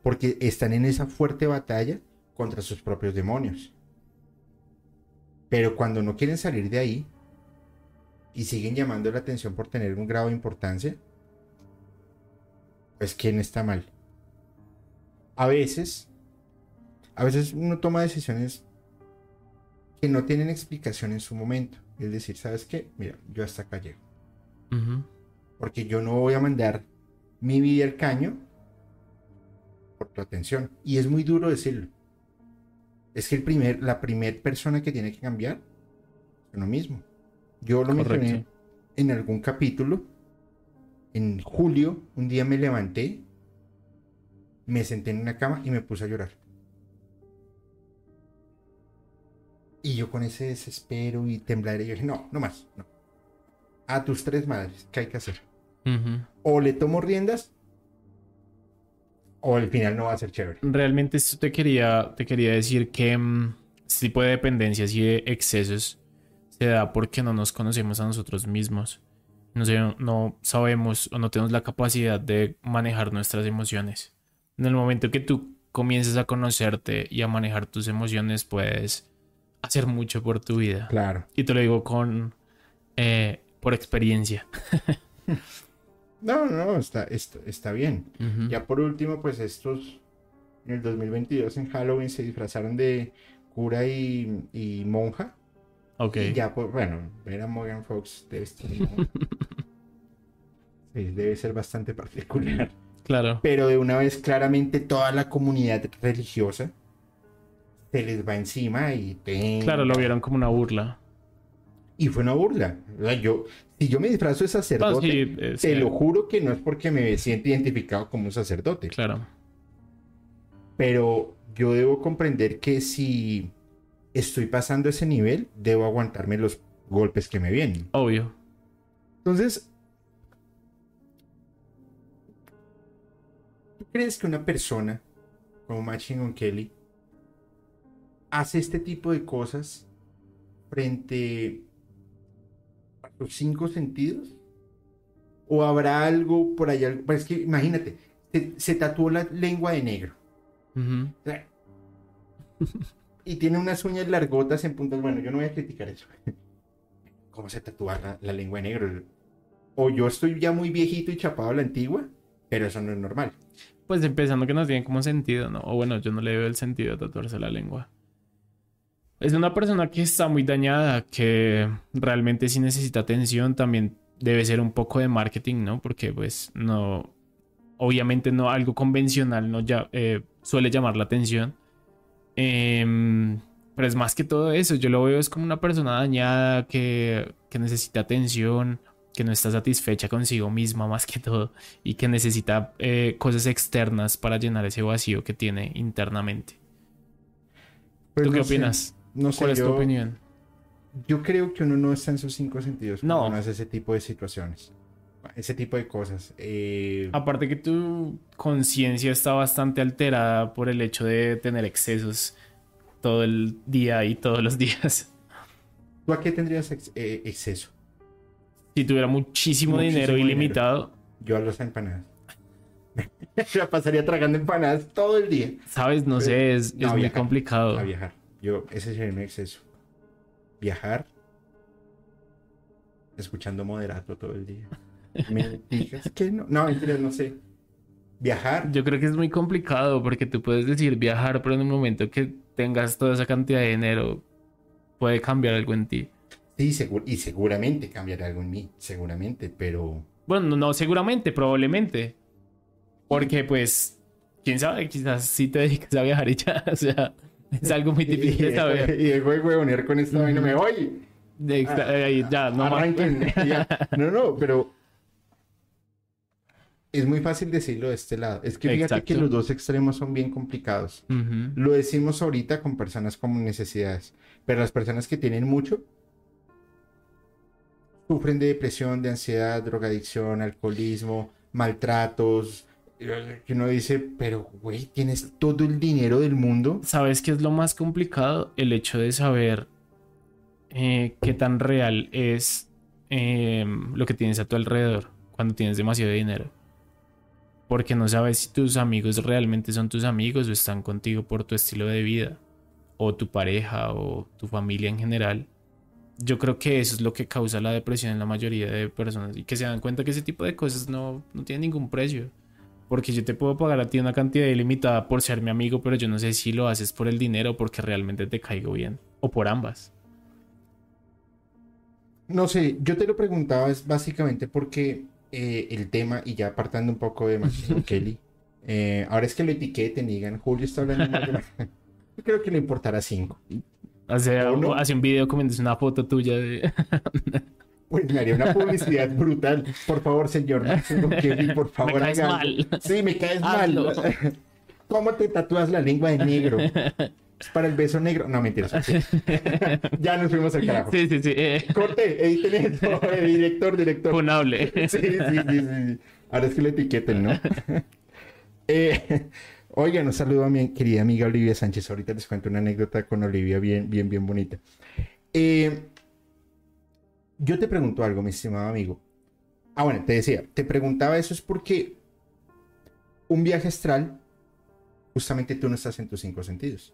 porque están en esa fuerte batalla contra sus propios demonios. Pero cuando no quieren salir de ahí y siguen llamando la atención por tener un grado de importancia, pues quién está mal. A veces, a veces uno toma decisiones que no tienen explicación en su momento. Es decir, ¿sabes qué? Mira, yo hasta acá llego. Porque yo no voy a mandar mi vida al caño por tu atención. Y es muy duro decirlo. Es que el primer, la primera persona que tiene que cambiar es uno mismo. Yo lo mencioné Correcto. en algún capítulo. En julio, un día me levanté, me senté en una cama y me puse a llorar. Y yo con ese desespero y temblar, yo dije, no, no más, no. A tus tres madres, ¿qué hay que hacer? O le tomo riendas o al final no va a ser chévere. Realmente esto te quería, te quería decir que mm, este tipo de dependencias y de excesos se da porque no nos conocemos a nosotros mismos. No, sé, no sabemos o no tenemos la capacidad de manejar nuestras emociones. En el momento que tú comiences a conocerte y a manejar tus emociones, puedes hacer mucho por tu vida. Claro. Y te lo digo con eh, por experiencia. No, no, está, está, está bien. Ya por último, pues estos en el 2022 en Halloween se disfrazaron de cura y, y monja. Ok. Y ya, pues bueno, ver a Morgan Fox debe, estar, debe ser bastante particular. Claro. Pero de una vez, claramente, toda la comunidad religiosa se les va encima y... Claro, lo vieron como una burla. Y fue una burla. Yo, si yo me disfrazo de sacerdote, sí, eh, te sí, lo juro que no es porque me siento identificado como un sacerdote. Claro. Pero yo debo comprender que si estoy pasando ese nivel, debo aguantarme los golpes que me vienen. Obvio. Entonces, crees que una persona como Machine Gun Kelly hace este tipo de cosas frente a sus cinco sentidos? ¿O habrá algo por allá? Pues es que imagínate, se, se tatuó la lengua de negro. Ujú. O sea, y tiene unas uñas largotas en puntas. Bueno, yo no voy a criticar eso. ¿Cómo se tatúa la, la lengua de negro? O yo estoy ya muy viejito y chapado a la antigua, pero eso no es normal. Pues empezando que no tiene como sentido, ¿no? O bueno, yo no le veo el sentido de tatuarse la lengua. Es una persona que está muy dañada, que realmente sí necesita atención, también debe ser un poco de marketing, ¿no? Porque pues no, obviamente no algo convencional no ya, eh, suele llamar la atención. Em, pero es más que todo eso, yo lo veo es como una persona dañada que, que necesita atención, que no está satisfecha consigo misma más que todo y que necesita eh, cosas externas para llenar ese vacío que tiene internamente. Pues ¿Tú qué no sé, opinas? No sé, ¿Cuál es tu opinión? Yo creo que uno no está en sus cinco sentidos cuando No. uno hace ese tipo de situaciones. Ese tipo de cosas. Eh, Aparte que tu conciencia está bastante alterada por el hecho de tener excesos todo el día y todos los días. ¿Tú a qué tendrías ex- eh, exceso? Si tuviera muchísimo, Muchísimo dinero dinero. ilimitado, Yo a las empanadas. La pasaría tragando empanadas todo el día. sabes, no sé, es, No, es muy viajar. complicado. A viajar. Yo, ese sería mi exceso. Viajar. Escuchando moderato todo el día. ¿Me digas que no? No, mentira, no sé. Viajar. Yo creo que es muy complicado porque tú puedes decir viajar, pero en el momento que tengas toda esa cantidad de dinero, puede cambiar algo en ti. Sí, segur- y seguramente cambiará algo en mí. Seguramente, pero. Bueno, no, no seguramente, probablemente. Porque pues, quién sabe, quizás si te dedicas a viajar y ya, o sea, es algo muy difícil de saber. Y dejo de huevonear con esta vaina. Me voy. Extra- eh, ya, no. Arranquen, ya. No, no, pero. Es muy fácil decirlo de este lado. Es que fíjate Exacto. que los dos extremos son bien complicados. Ujú. Lo decimos ahorita con personas con necesidades, pero las personas que tienen mucho sufren de depresión, de ansiedad, drogadicción, alcoholismo, maltratos. eh, Que uno dice, pero güey, tienes todo el dinero del mundo. ¿Sabes qué es lo más complicado? El hecho de saber eh, qué tan real es eh, lo que tienes a tu alrededor cuando tienes demasiado dinero. Porque no sabes si tus amigos realmente son tus amigos o están contigo por tu estilo de vida, o tu pareja, o tu familia en general. Yo creo que eso es lo que causa la depresión en la mayoría de personas y que se dan cuenta que ese tipo de cosas no, no tienen ningún precio. Porque yo te puedo pagar a ti una cantidad ilimitada por ser mi amigo, pero yo no sé si lo haces por el dinero o porque realmente te caigo bien. O por ambas. No sé, yo te lo preguntaba es básicamente porque eh, el tema, y ya apartando un poco de Machine Kelly, eh, ahora es que lo etiqueten y digan, Julio está hablando mal de la-". Yo creo que le importará cinco. Hace, hace un video comiendas una foto tuya de... Pues me haría una publicidad brutal. Por favor, señor Kelly, por favor, Me caes haga mal. Sí, me caes Hazlo. mal. ¿Cómo te tatúas la lengua de negro? Es para el beso negro. No, mentiras. ya nos fuimos al carajo. sí, sí, sí. eh, Corte, editen esto, eh, director, director. funable. Sí, sí, sí, sí, sí. Ahora es que lo etiqueten, ¿no? eh, oigan, un saludo a mi querida amiga Olivia Sánchez. Ahorita les cuento una anécdota con Olivia bien, bien, bien bonita. Eh, yo te pregunto algo, mi estimado amigo. Ah, bueno, te decía, te preguntaba eso es porque un viaje astral, justamente tú no estás en tus cinco sentidos.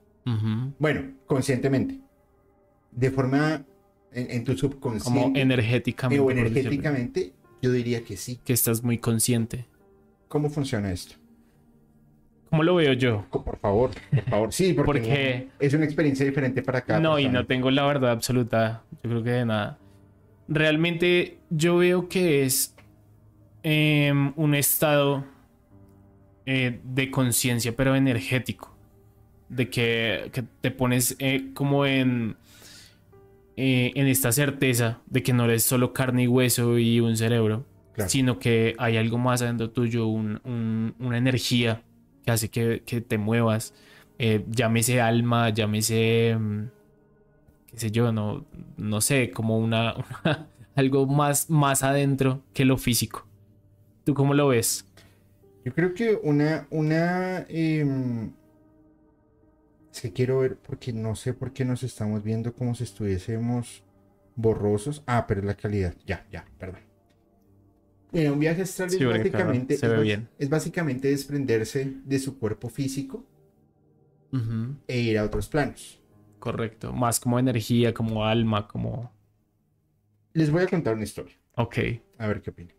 Bueno, conscientemente. De forma en, en tu Como subconsciente energéticamente. o por decirlo. energéticamente, yo diría que sí. Que estás muy consciente. ¿Cómo funciona esto? ¿Cómo lo veo yo? Por favor, por favor. Sí, porque, es una experiencia diferente para cada No, y no tengo la verdad absoluta. Yo creo que de nada. Realmente yo veo que es em, un estado eh, de conciencia, pero energético. De que, que te pones eh, como en, eh, en esta certeza de que no eres solo carne y hueso y un cerebro, Claro. sino que hay algo más adentro tuyo, un- un- una energía que hace que, que te muevas. Eh, llámese alma, llámese, mm, qué sé yo, no, no sé, como una, una- algo más, más adentro que lo físico. ¿Tú cómo lo ves? Yo creo que una, una, em, es que quiero ver, porque no sé por qué nos estamos viendo como si estuviésemos borrosos. Ah, pero es la calidad. Ya, ya, perdón. Mira, un viaje astral Sí, es básicamente, se es ve bas- bien. es básicamente desprenderse de su cuerpo físico e ir a otros planos. Correcto. Más como energía, como alma, como... Les voy a contar una historia, Ok. a ver qué opinan.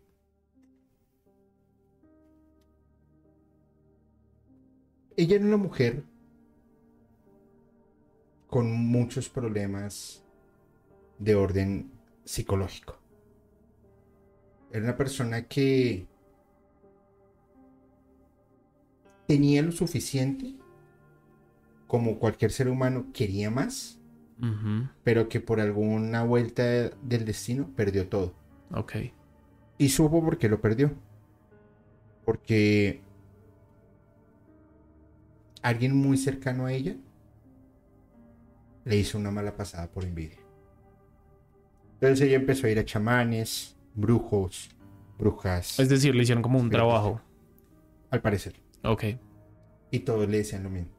ella era una mujer con muchos problemas de orden psicológico. Era una persona que tenía lo suficiente, como cualquier ser humano quería más, pero que por alguna vuelta del destino perdió todo. Ok. Y supo por qué lo perdió. Porque alguien muy cercano a ella le hizo una mala pasada por envidia. Entonces ella empezó a ir a chamanes, brujos, brujas, Es decir, le hicieron como un trabajo. al parecer. Ok. Y todos le decían lo mismo.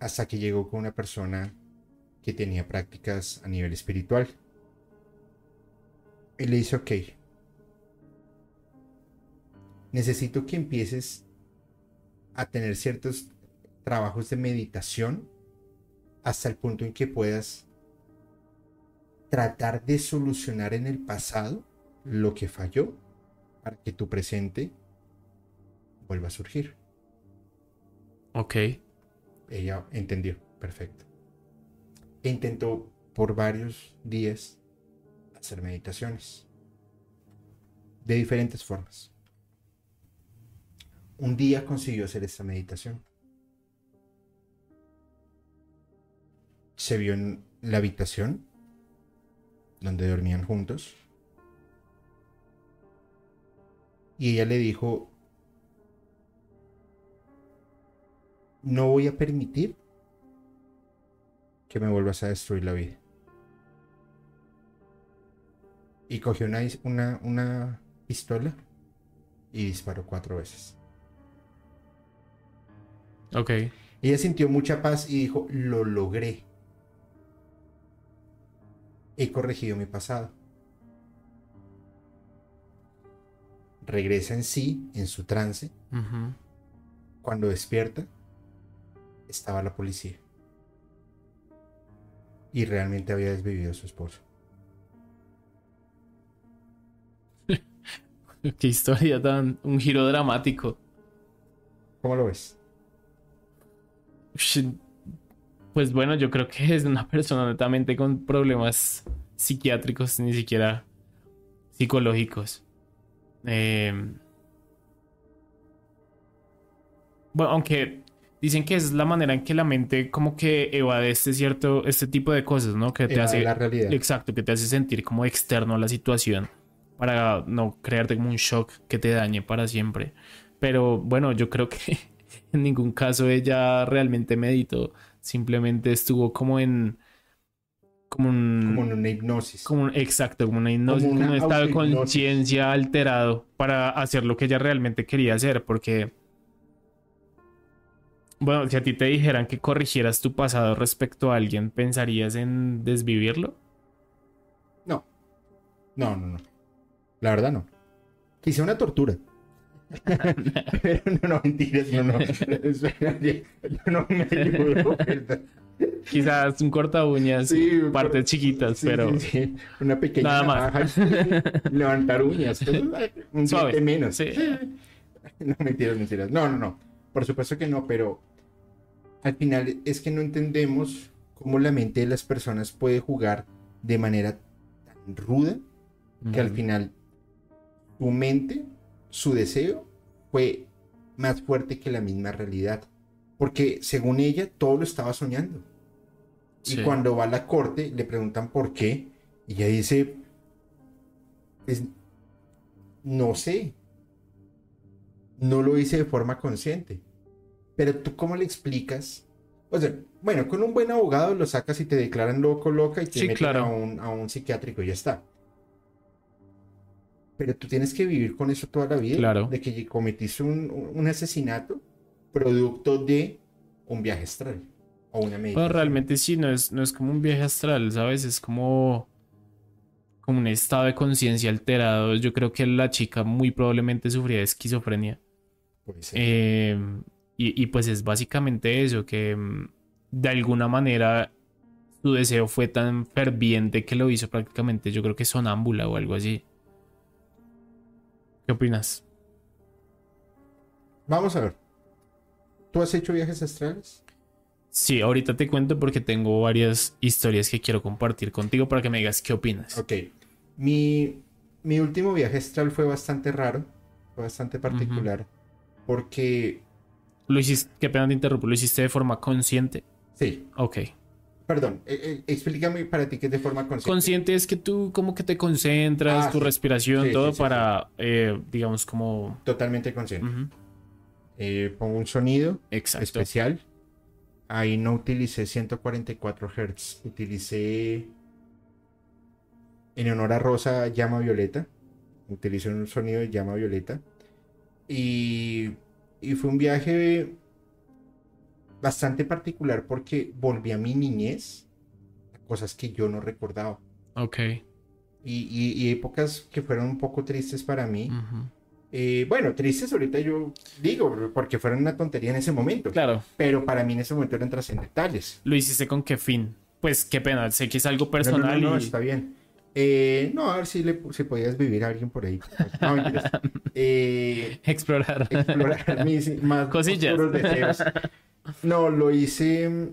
Hasta que llegó con una persona que tenía prácticas a nivel espiritual. Y le dice, ok, necesito que empieces a tener ciertos trabajos de meditación hasta el punto en que puedas tratar de solucionar en el pasado lo que falló para que tu presente vuelva a surgir. Ok. Ella entendió, perfecto. Intentó por varios días hacer meditaciones. De diferentes formas. Un día consiguió hacer esta meditación. Se vio en la habitación donde dormían juntos. Y ella le dijo, no voy a permitir que me vuelvas a destruir la vida. Y cogió una, una, una pistola y disparó cuatro veces. Ok. Ella sintió mucha paz y dijo, lo logré. He corregido mi pasado. Regresa en sí, en su trance. Cuando despierta, estaba la policía. Y realmente había desvivido a su esposo. Qué historia tan. Un giro dramático. ¿Cómo lo ves? Pues bueno, yo creo que es una persona netamente con problemas psiquiátricos, ni siquiera psicológicos. Eh, Bueno, aunque dicen que es la manera en que la mente como que evade este cierto, este tipo de cosas, ¿no? Que te Evade hace... la realidad. Exacto, que te hace sentir como externo a la situación para no crearte como un shock que te dañe para siempre. Pero bueno, yo creo que en ningún caso ella realmente meditó, simplemente estuvo como en como un, Como en una hipnosis. como un- exacto, como una hipnosis, Como como una un estado de conciencia alterado para hacer lo que ella realmente quería hacer, porque bueno, si a ti te dijeran que corrigieras tu pasado respecto a alguien, ¿pensarías en desvivirlo? No. No, no, no. La verdad no. Quizá una tortura. Pero no, no, mentiras, no, no. No me. Quizás un corta uñas, Sí, partes pero- chiquitas, Sí, pero sí. Una pequeña Nada más. levantar uñas, cosas, un Suave, menos. No, mentiras, mentiras. No, no, no. Por supuesto que no, pero al final es que no entendemos cómo la mente de las personas puede jugar de manera tan ruda que al final su mente, su deseo fue más fuerte que la misma realidad. Porque según ella, todo lo estaba soñando. Sí. Y cuando va a la corte, le preguntan por qué. Y ella dice, "Pues, no sé. No lo hice de forma consciente. Pero tú, ¿cómo le explicas? O sea, bueno, con un buen abogado lo sacas y te declaran loco, loca y te Sí, meten claro. a, un, a un psiquiátrico y ya está. Pero tú tienes que vivir con eso toda la vida. Claro. De que cometiste un, un asesinato producto de un viaje astral o una meditación. Bueno, realmente sí, no es, no es como un viaje astral, ¿sabes? Es como, como un estado de conciencia alterado. Yo creo que la chica muy probablemente sufría de esquizofrenia. Puede ser. Eh, y, y pues es básicamente eso, que mm, de alguna manera su deseo fue tan ferviente que lo hizo prácticamente, yo creo que sonámbula o algo así. ¿Qué opinas? Vamos a ver. ¿Tú has hecho viajes astrales? Sí, ahorita te cuento porque tengo varias historias que quiero compartir contigo para que me digas qué opinas. Ok. Mi, mi último viaje astral fue bastante raro, fue bastante particular, porque... Lo hiciste, qué pena te interrumpo, ¿lo hiciste de forma consciente? Sí. Ok. Perdón, eh, eh, explícame para ti qué es de forma consciente. Consciente es que tú como que te concentras, Ah, tu sí. respiración, Sí, todo sí, para, eh, digamos, como... Totalmente consciente. Eh, pongo un sonido Exacto. especial. Ahí no utilicé 144 Hz, utilicé en honor a Rosa llama violeta. Utilicé un sonido de llama violeta. Y, y fue un viaje bastante particular porque volví a mi niñez, cosas que yo no recordaba. Ok. Y, y- y épocas que fueron un poco tristes para mí. ujú. Eh, bueno, tristes ahorita yo digo, porque fueron una tontería en ese momento. Claro. Pero para mí en ese momento eran trascendentales. ¿Lo hiciste con qué fin? Pues qué pena, sé que es algo No, no, personal no, no, y... está bien. Eh, no, a ver si, le, si podías vivir a alguien por ahí. No, mentiras. Eh, Explorar. explorar mis más Cosillas. deseos. No, lo hice. mm,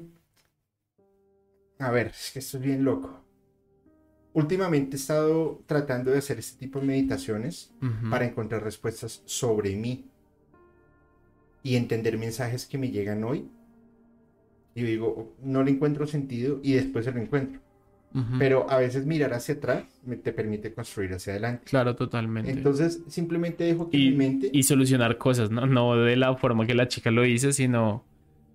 A ver, es que esto es bien loco. Últimamente he estado tratando de hacer este tipo de meditaciones para encontrar respuestas sobre mí y entender mensajes que me llegan hoy. Y digo, no le encuentro sentido y después se lo encuentro. Pero a veces mirar hacia atrás te permite construir hacia adelante. Claro, totalmente. Entonces simplemente dejo que y, mi mente... y solucionar cosas, ¿no? No de la forma que la chica lo hizo, sino...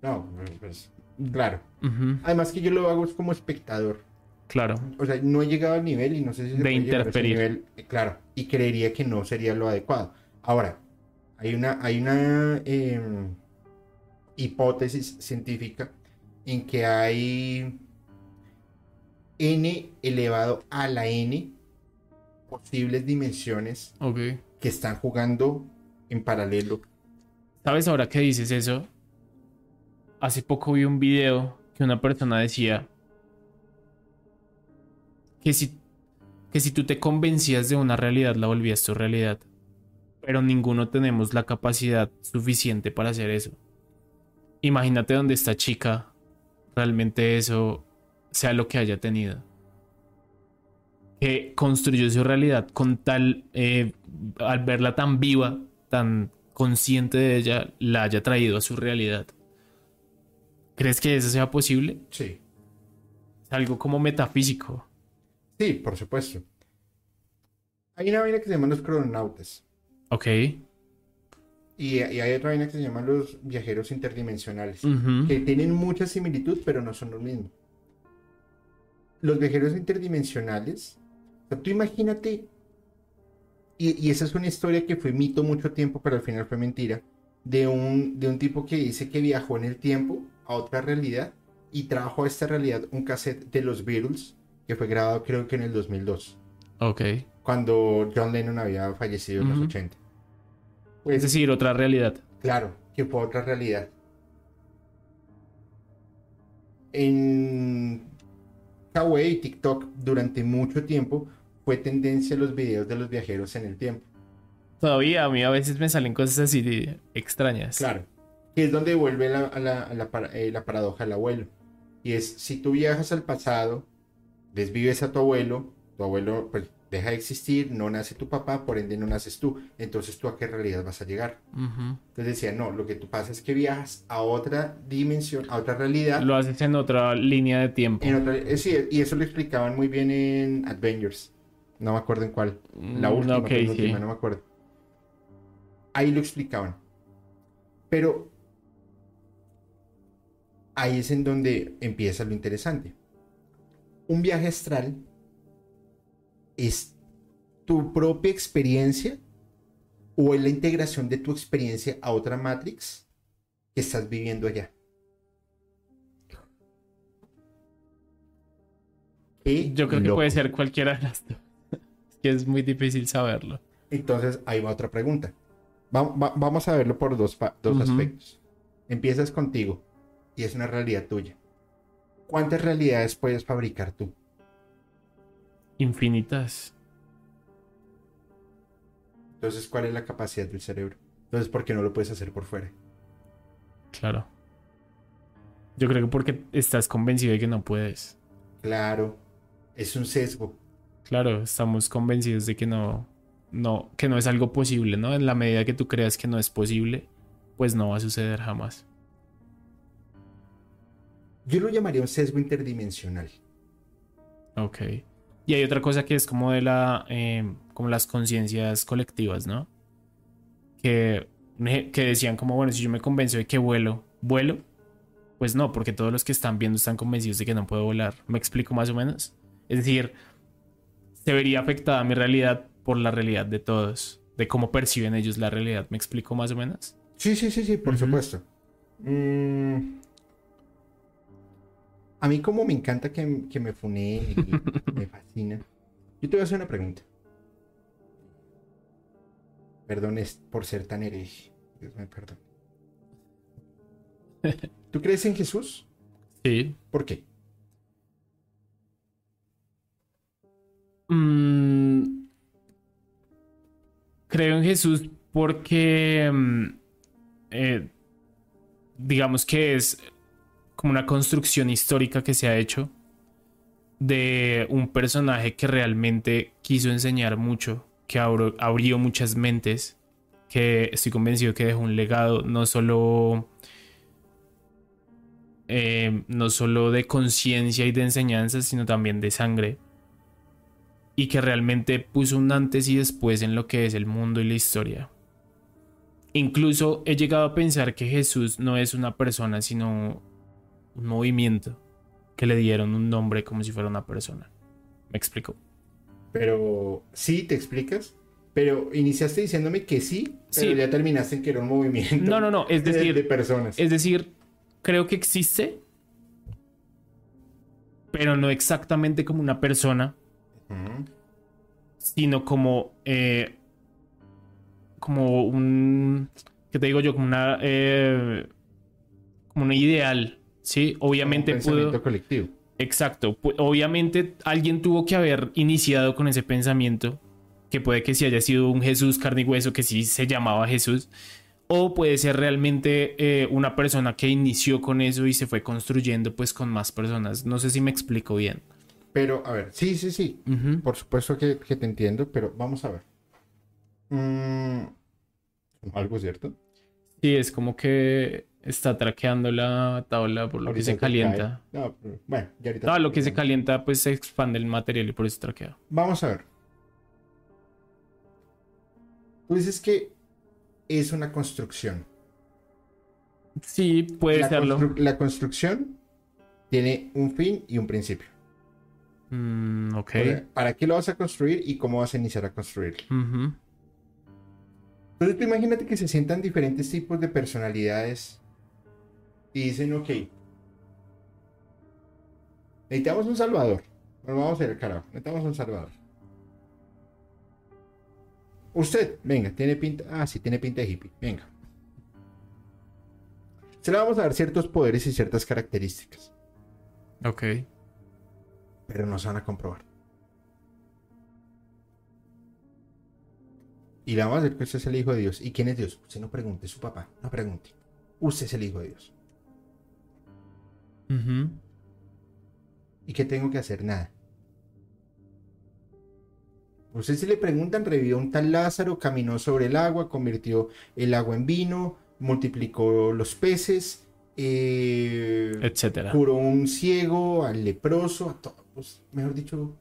No, pues claro. Ujú, Además que yo lo hago como espectador. Claro. O sea, no he llegado al nivel y no sé si se De llegar a ese interferir. nivel, eh, claro, y creería que no sería lo adecuado. Ahora, hay una, hay una em, hipótesis científica en que hay n elevado a la n posibles dimensiones que están jugando en paralelo. ¿Sabes ahora que dices eso? Hace poco vi un video que una persona decía que si, que si tú te convencías de una realidad, la volvías tu realidad. Pero ninguno tenemos la capacidad suficiente para hacer eso. Imagínate donde esta chica realmente eso sea lo que haya tenido. Que construyó su realidad con tal, eh, al verla tan viva, tan consciente de ella, la haya traído a su realidad. ¿Crees que eso sea posible? Sí, Es algo como metafísico. sí, por supuesto. Hay una vaina que se llama los crononautas. Ok. Y, y hay otra vaina que se llama los viajeros interdimensionales. Que tienen mucha similitud, pero no son lo mismo. Los viajeros interdimensionales, o sea, tú imagínate, y, y esa es una historia que fue mito mucho tiempo, pero al final fue mentira, de un, de un tipo que dice que viajó en el tiempo a otra realidad y trajo a esta realidad un cassette de los Beatles, que fue grabado creo que en el 2002, Ok. cuando John Lennon había fallecido en los 80. Es decir, otra realidad. Claro, que fue otra realidad. En Kawaii y TikTok durante mucho tiempo fue tendencia los videos de los viajeros en el tiempo. Todavía a mí a veces me salen cosas así de extrañas. Claro. Que es donde vuelve la, la, la eh, la paradoja del abuelo. Y es, si tú viajas al pasado, desvives a tu abuelo, tu abuelo pues, deja de existir, no nace tu papá, por ende no naces tú. Entonces tú a qué realidad vas a llegar. Ujú. Entonces decía, no, lo que tú pasa es que viajas a otra dimensión, a otra realidad. Lo haces en otra línea de tiempo. En otra- eh, sí, y eso lo explicaban muy bien en Avengers. No me acuerdo en cuál. La Mm, última, ok, penúltima, sí. no me acuerdo. Ahí lo explicaban. Pero ahí es en donde empieza lo interesante. Un viaje astral es tu propia experiencia o es la integración de tu experiencia a otra Matrix que estás viviendo allá. Yo creo que puede ser cualquiera de las dos. Es que es muy difícil saberlo. Entonces, ahí va otra pregunta. Va- va- vamos a verlo por dos, dos aspectos. Empiezas contigo y es una realidad tuya. ¿Cuántas realidades puedes fabricar tú? Infinitas. Entonces, ¿cuál es la capacidad del cerebro? Entonces, ¿por qué no lo puedes hacer por fuera? Claro. Yo creo que porque estás convencido de que no puedes. Claro, es un sesgo. Claro, estamos convencidos de que no, no, que no es algo posible, ¿no? En la medida que tú creas que no es posible, pues no va a suceder jamás. Yo lo llamaría un sesgo interdimensional. Ok. Y hay otra cosa que es como de la, eh, como las conciencias colectivas, ¿no? Que, que decían como, bueno, si yo me convenzo de que vuelo, vuelo, pues no, porque todos los que están viendo están convencidos de que no puedo volar. ¿Me explico más o menos? Es decir, se vería afectada mi realidad por la realidad de todos, de cómo perciben ellos la realidad. ¿Me explico más o menos? Sí, sí, sí, sí, por supuesto. Mm. A mí como me encanta que, me fune, me fascina. Yo te voy a hacer una pregunta. Perdón por ser tan hereje. Dios me perdone. ¿Tú crees en Jesús? Sí. ¿Por qué? Mm, creo en Jesús porque, mm, eh, digamos que es una construcción histórica que se ha hecho de un personaje que realmente quiso enseñar mucho, que abrió muchas mentes, que estoy convencido que dejó un legado no solo eh, no solo de conciencia y de enseñanza, sino también de sangre. Y que realmente puso un antes y después en lo que es el mundo y la historia. Incluso he llegado a pensar que Jesús no es una persona, sino un movimiento que le dieron un nombre como si fuera una persona. ¿Me explico? Pero sí, te explicas. Pero iniciaste diciéndome que sí, pero ya terminaste en que era un movimiento. No, no, no, es decir, de personas. Es decir, creo que existe, pero no exactamente como una persona, sino como, eh, como un, ¿qué te digo yo? Como una, eh, como un ideal, ¿sí? Obviamente un pensamiento colectivo. Exacto. Obviamente alguien tuvo que haber iniciado con ese pensamiento, que puede que sí haya sido un Jesús carne y hueso, que sí se llamaba Jesús, o puede ser realmente eh, una persona que inició con eso y se fue construyendo pues con más personas. No sé si me explico bien. Pero, a ver, sí, sí, sí. Por supuesto que, te entiendo, pero vamos a ver. Mm, ¿Algo cierto? Sí, es como que está traqueando la tabla por lo que se calienta. No, bueno, ya ahorita. No, lo que se calienta pues se expande el material y por eso traquea. Vamos a ver. Tú dices que es una construcción. Sí, puede serlo. la construcción tiene un fin y un principio. Mm, ok. ¿Para qué lo vas a construir y cómo vas a iniciar a construirlo? Entonces tú imagínate que se sientan diferentes tipos de personalidades y dicen, ok, necesitamos un salvador. Bueno, vamos a ver, carajo, necesitamos un salvador. Usted, venga, tiene pinta. Ah, sí, tiene pinta de hippie. Venga. Se le vamos a dar ciertos poderes y ciertas características. Ok. Pero no se van a comprobar. Y le vamos a decir que usted es el hijo de Dios. ¿Y quién es Dios? Usted no pregunte, su papá. No pregunte. Usted es el hijo de Dios. ¿Y qué tengo que hacer? Nada. Ustedes se le preguntan, revivió un tal Lázaro, caminó sobre el agua, convirtió el agua en vino, multiplicó los peces, eh, etcétera. Curó un ciego, al leproso, a todos, pues, mejor dicho.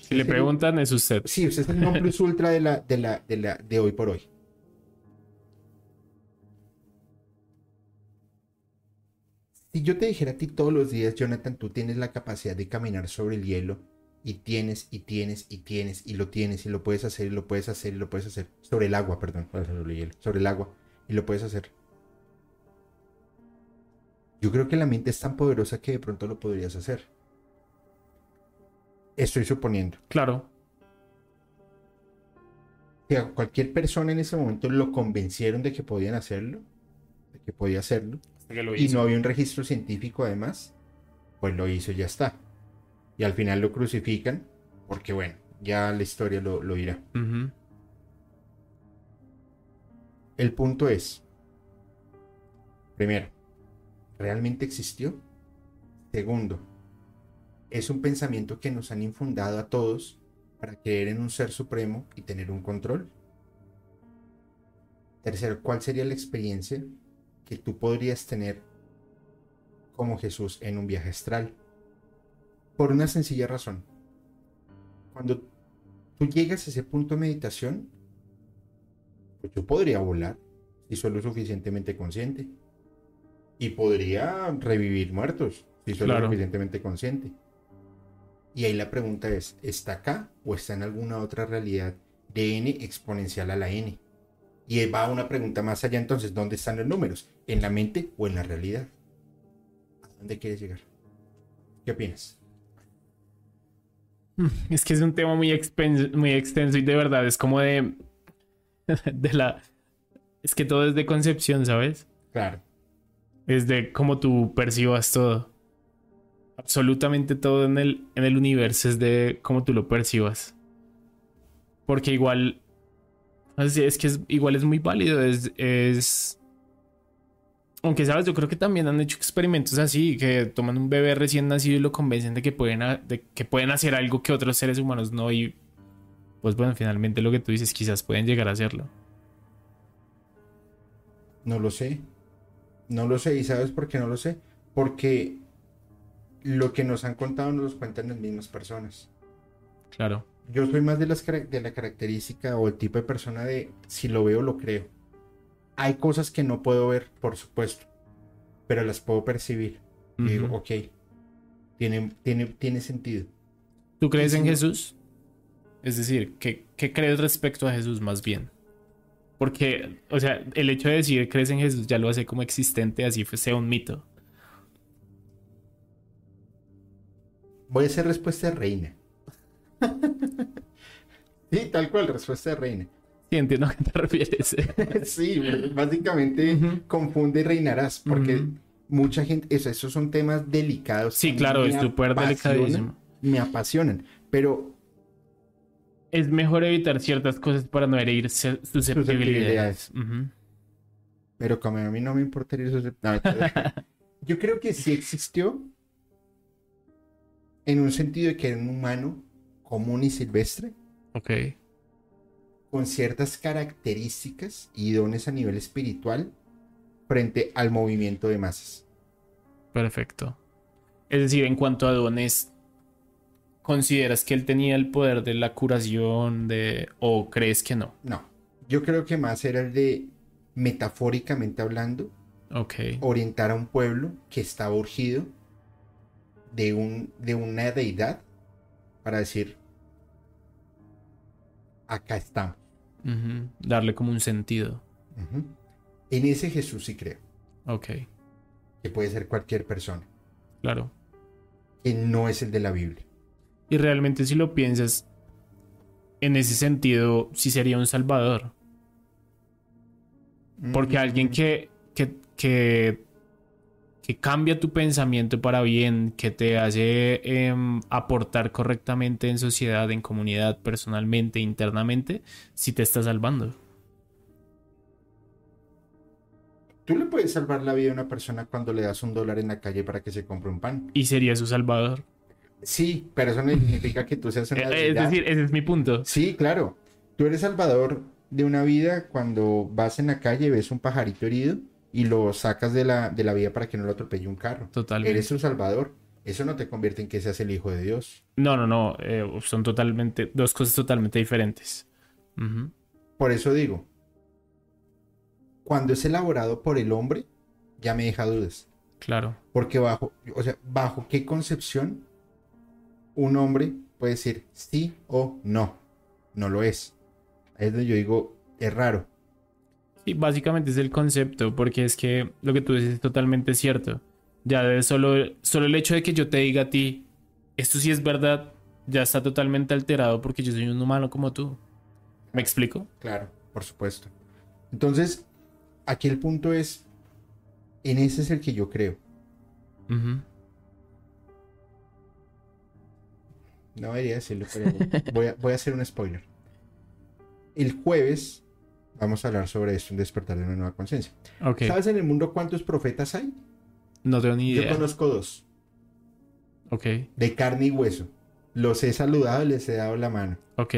Si le preguntan, es usted. Sí, usted es el nombre ultra de la, de la, de la, de hoy por hoy. Si yo te dijera a ti todos los días, Jonathan, tú tienes la capacidad de caminar sobre el hielo, y tienes y tienes y tienes y lo tienes y lo puedes hacer y lo puedes hacer y lo puedes hacer. Sobre el agua, perdón, sobre el agua y lo puedes hacer. Yo creo que la mente es tan poderosa que de pronto lo podrías hacer. Estoy suponiendo. Claro. Si a cualquier persona en ese momento lo convencieron de que podían hacerlo, de que podía hacerlo, y no había un registro científico además, pues lo hizo y ya está y al final lo crucifican, porque bueno, ya la historia lo, lo dirá. El punto es, Primero, ¿realmente existió? Segundo, es un pensamiento que nos han infundado a todos para creer en un ser supremo y tener un control. Tercero, ¿cuál sería la experiencia que tú podrías tener como Jesús en un viaje astral? Por una sencilla razón. Cuando tú llegas a ese punto de meditación, pues yo podría volar si soy lo suficientemente consciente. Y podría revivir muertos si soy lo suficientemente consciente. Y ahí la pregunta es, ¿está acá o está en alguna otra realidad de n exponencial a la n? Y va una pregunta más allá entonces, ¿dónde están los números? ¿En la mente o en la realidad? ¿A dónde quieres llegar? ¿Qué opinas? Mm, es que es un tema muy, muy extenso y de verdad es como de, de la... Es que todo es de concepción, ¿sabes? Claro. Es de cómo tú percibas todo. Absolutamente todo en el, en el universo es de cómo tú lo percibas. Porque igual es que es, igual es muy válido. Es, es. Aunque sabes, yo creo que también han hecho experimentos así, que toman un bebé recién nacido y lo convencen de que pueden, de que pueden hacer algo que otros seres humanos no. Y pues bueno, finalmente lo que tú dices, quizás pueden llegar a hacerlo. No lo sé. No lo sé. ¿Y sabes por qué no lo sé? Porque lo que nos han contado nos lo cuentan las mismas personas. Claro yo soy más de, las, de la característica o el tipo de persona de si lo veo, lo creo. Hay cosas que no puedo ver, por supuesto, pero las puedo percibir. Y digo, ok, tiene, tiene, tiene sentido. ¿Tú crees en Jesús? Es decir, ¿qué, ¿qué crees respecto a Jesús más bien? Porque, o sea, el hecho de decir crees en Jesús ya lo hace como existente, así sea un mito. Voy a hacer respuesta de reina. sí, tal cual, respuesta de reina. Sí, entiendo a qué te refieres. sí, básicamente confunde y reinarás, porque mucha gente, eso, esos son temas delicados. Sí, claro, es súper delicadísimo. Me apasionan, pero... Es mejor evitar ciertas cosas para no herir susceptibilidades. Pero como a mí no me importa herir susceptibilidades. yo creo que sí existió en un sentido de que era un humano común y silvestre. Ok. Con ciertas características y dones a nivel espiritual frente al movimiento de masas. Perfecto. Es decir, en cuanto a dones, ¿consideras que él tenía el poder de la curación de o crees que no? No. Yo creo que más era el de metafóricamente hablando, okay. orientar a un pueblo que estaba urgido de, un, de una deidad para decir, acá estamos. Darle como un sentido. En ese Jesús sí creo. Ok. Que puede ser cualquier persona. Claro. Que no es el de la Biblia. Y realmente si lo piensas, en ese sentido, sí sería un salvador. Porque alguien que, que, que que cambia tu pensamiento para bien, que te hace em, aportar correctamente en sociedad, en comunidad, personalmente, internamente, si te está salvando. Tú le puedes salvar la vida a una persona cuando le das un dólar en la calle para que se compre un pan. Y sería su salvador. Sí, pero eso no significa que tú seas una Es decir, ese es mi punto. Sí, claro. Tú eres salvador de una vida cuando vas en la calle y ves un pajarito herido y lo sacas de la, de la vida para que no lo atropelle un carro. Totalmente. Eres un salvador. Eso no te convierte en que seas el hijo de Dios. No, no, no. Eh, son totalmente, dos cosas totalmente diferentes. Por eso digo, cuando es elaborado por el hombre, ya me deja dudas. Claro. Porque bajo, o sea, bajo qué concepción un hombre puede decir sí o no. No lo es. Es donde yo digo, es raro básicamente es el concepto, porque es que lo que tú dices es totalmente cierto. Ya de solo, solo el hecho de que yo te diga a ti, esto sí es verdad, ya está totalmente alterado porque yo soy un humano como tú. ¿Me explico? Claro, por supuesto. Entonces, aquí el punto es, en ese es el que yo creo. No debería decirlo, pero voy a, voy a hacer un spoiler. El jueves Vamos a hablar sobre esto, un despertar de una nueva conciencia. ¿Sabes en el mundo cuántos profetas hay? No tengo ni Yo idea. conozco dos, Ok. de carne y hueso. Los he saludado y les he dado la mano. Ok.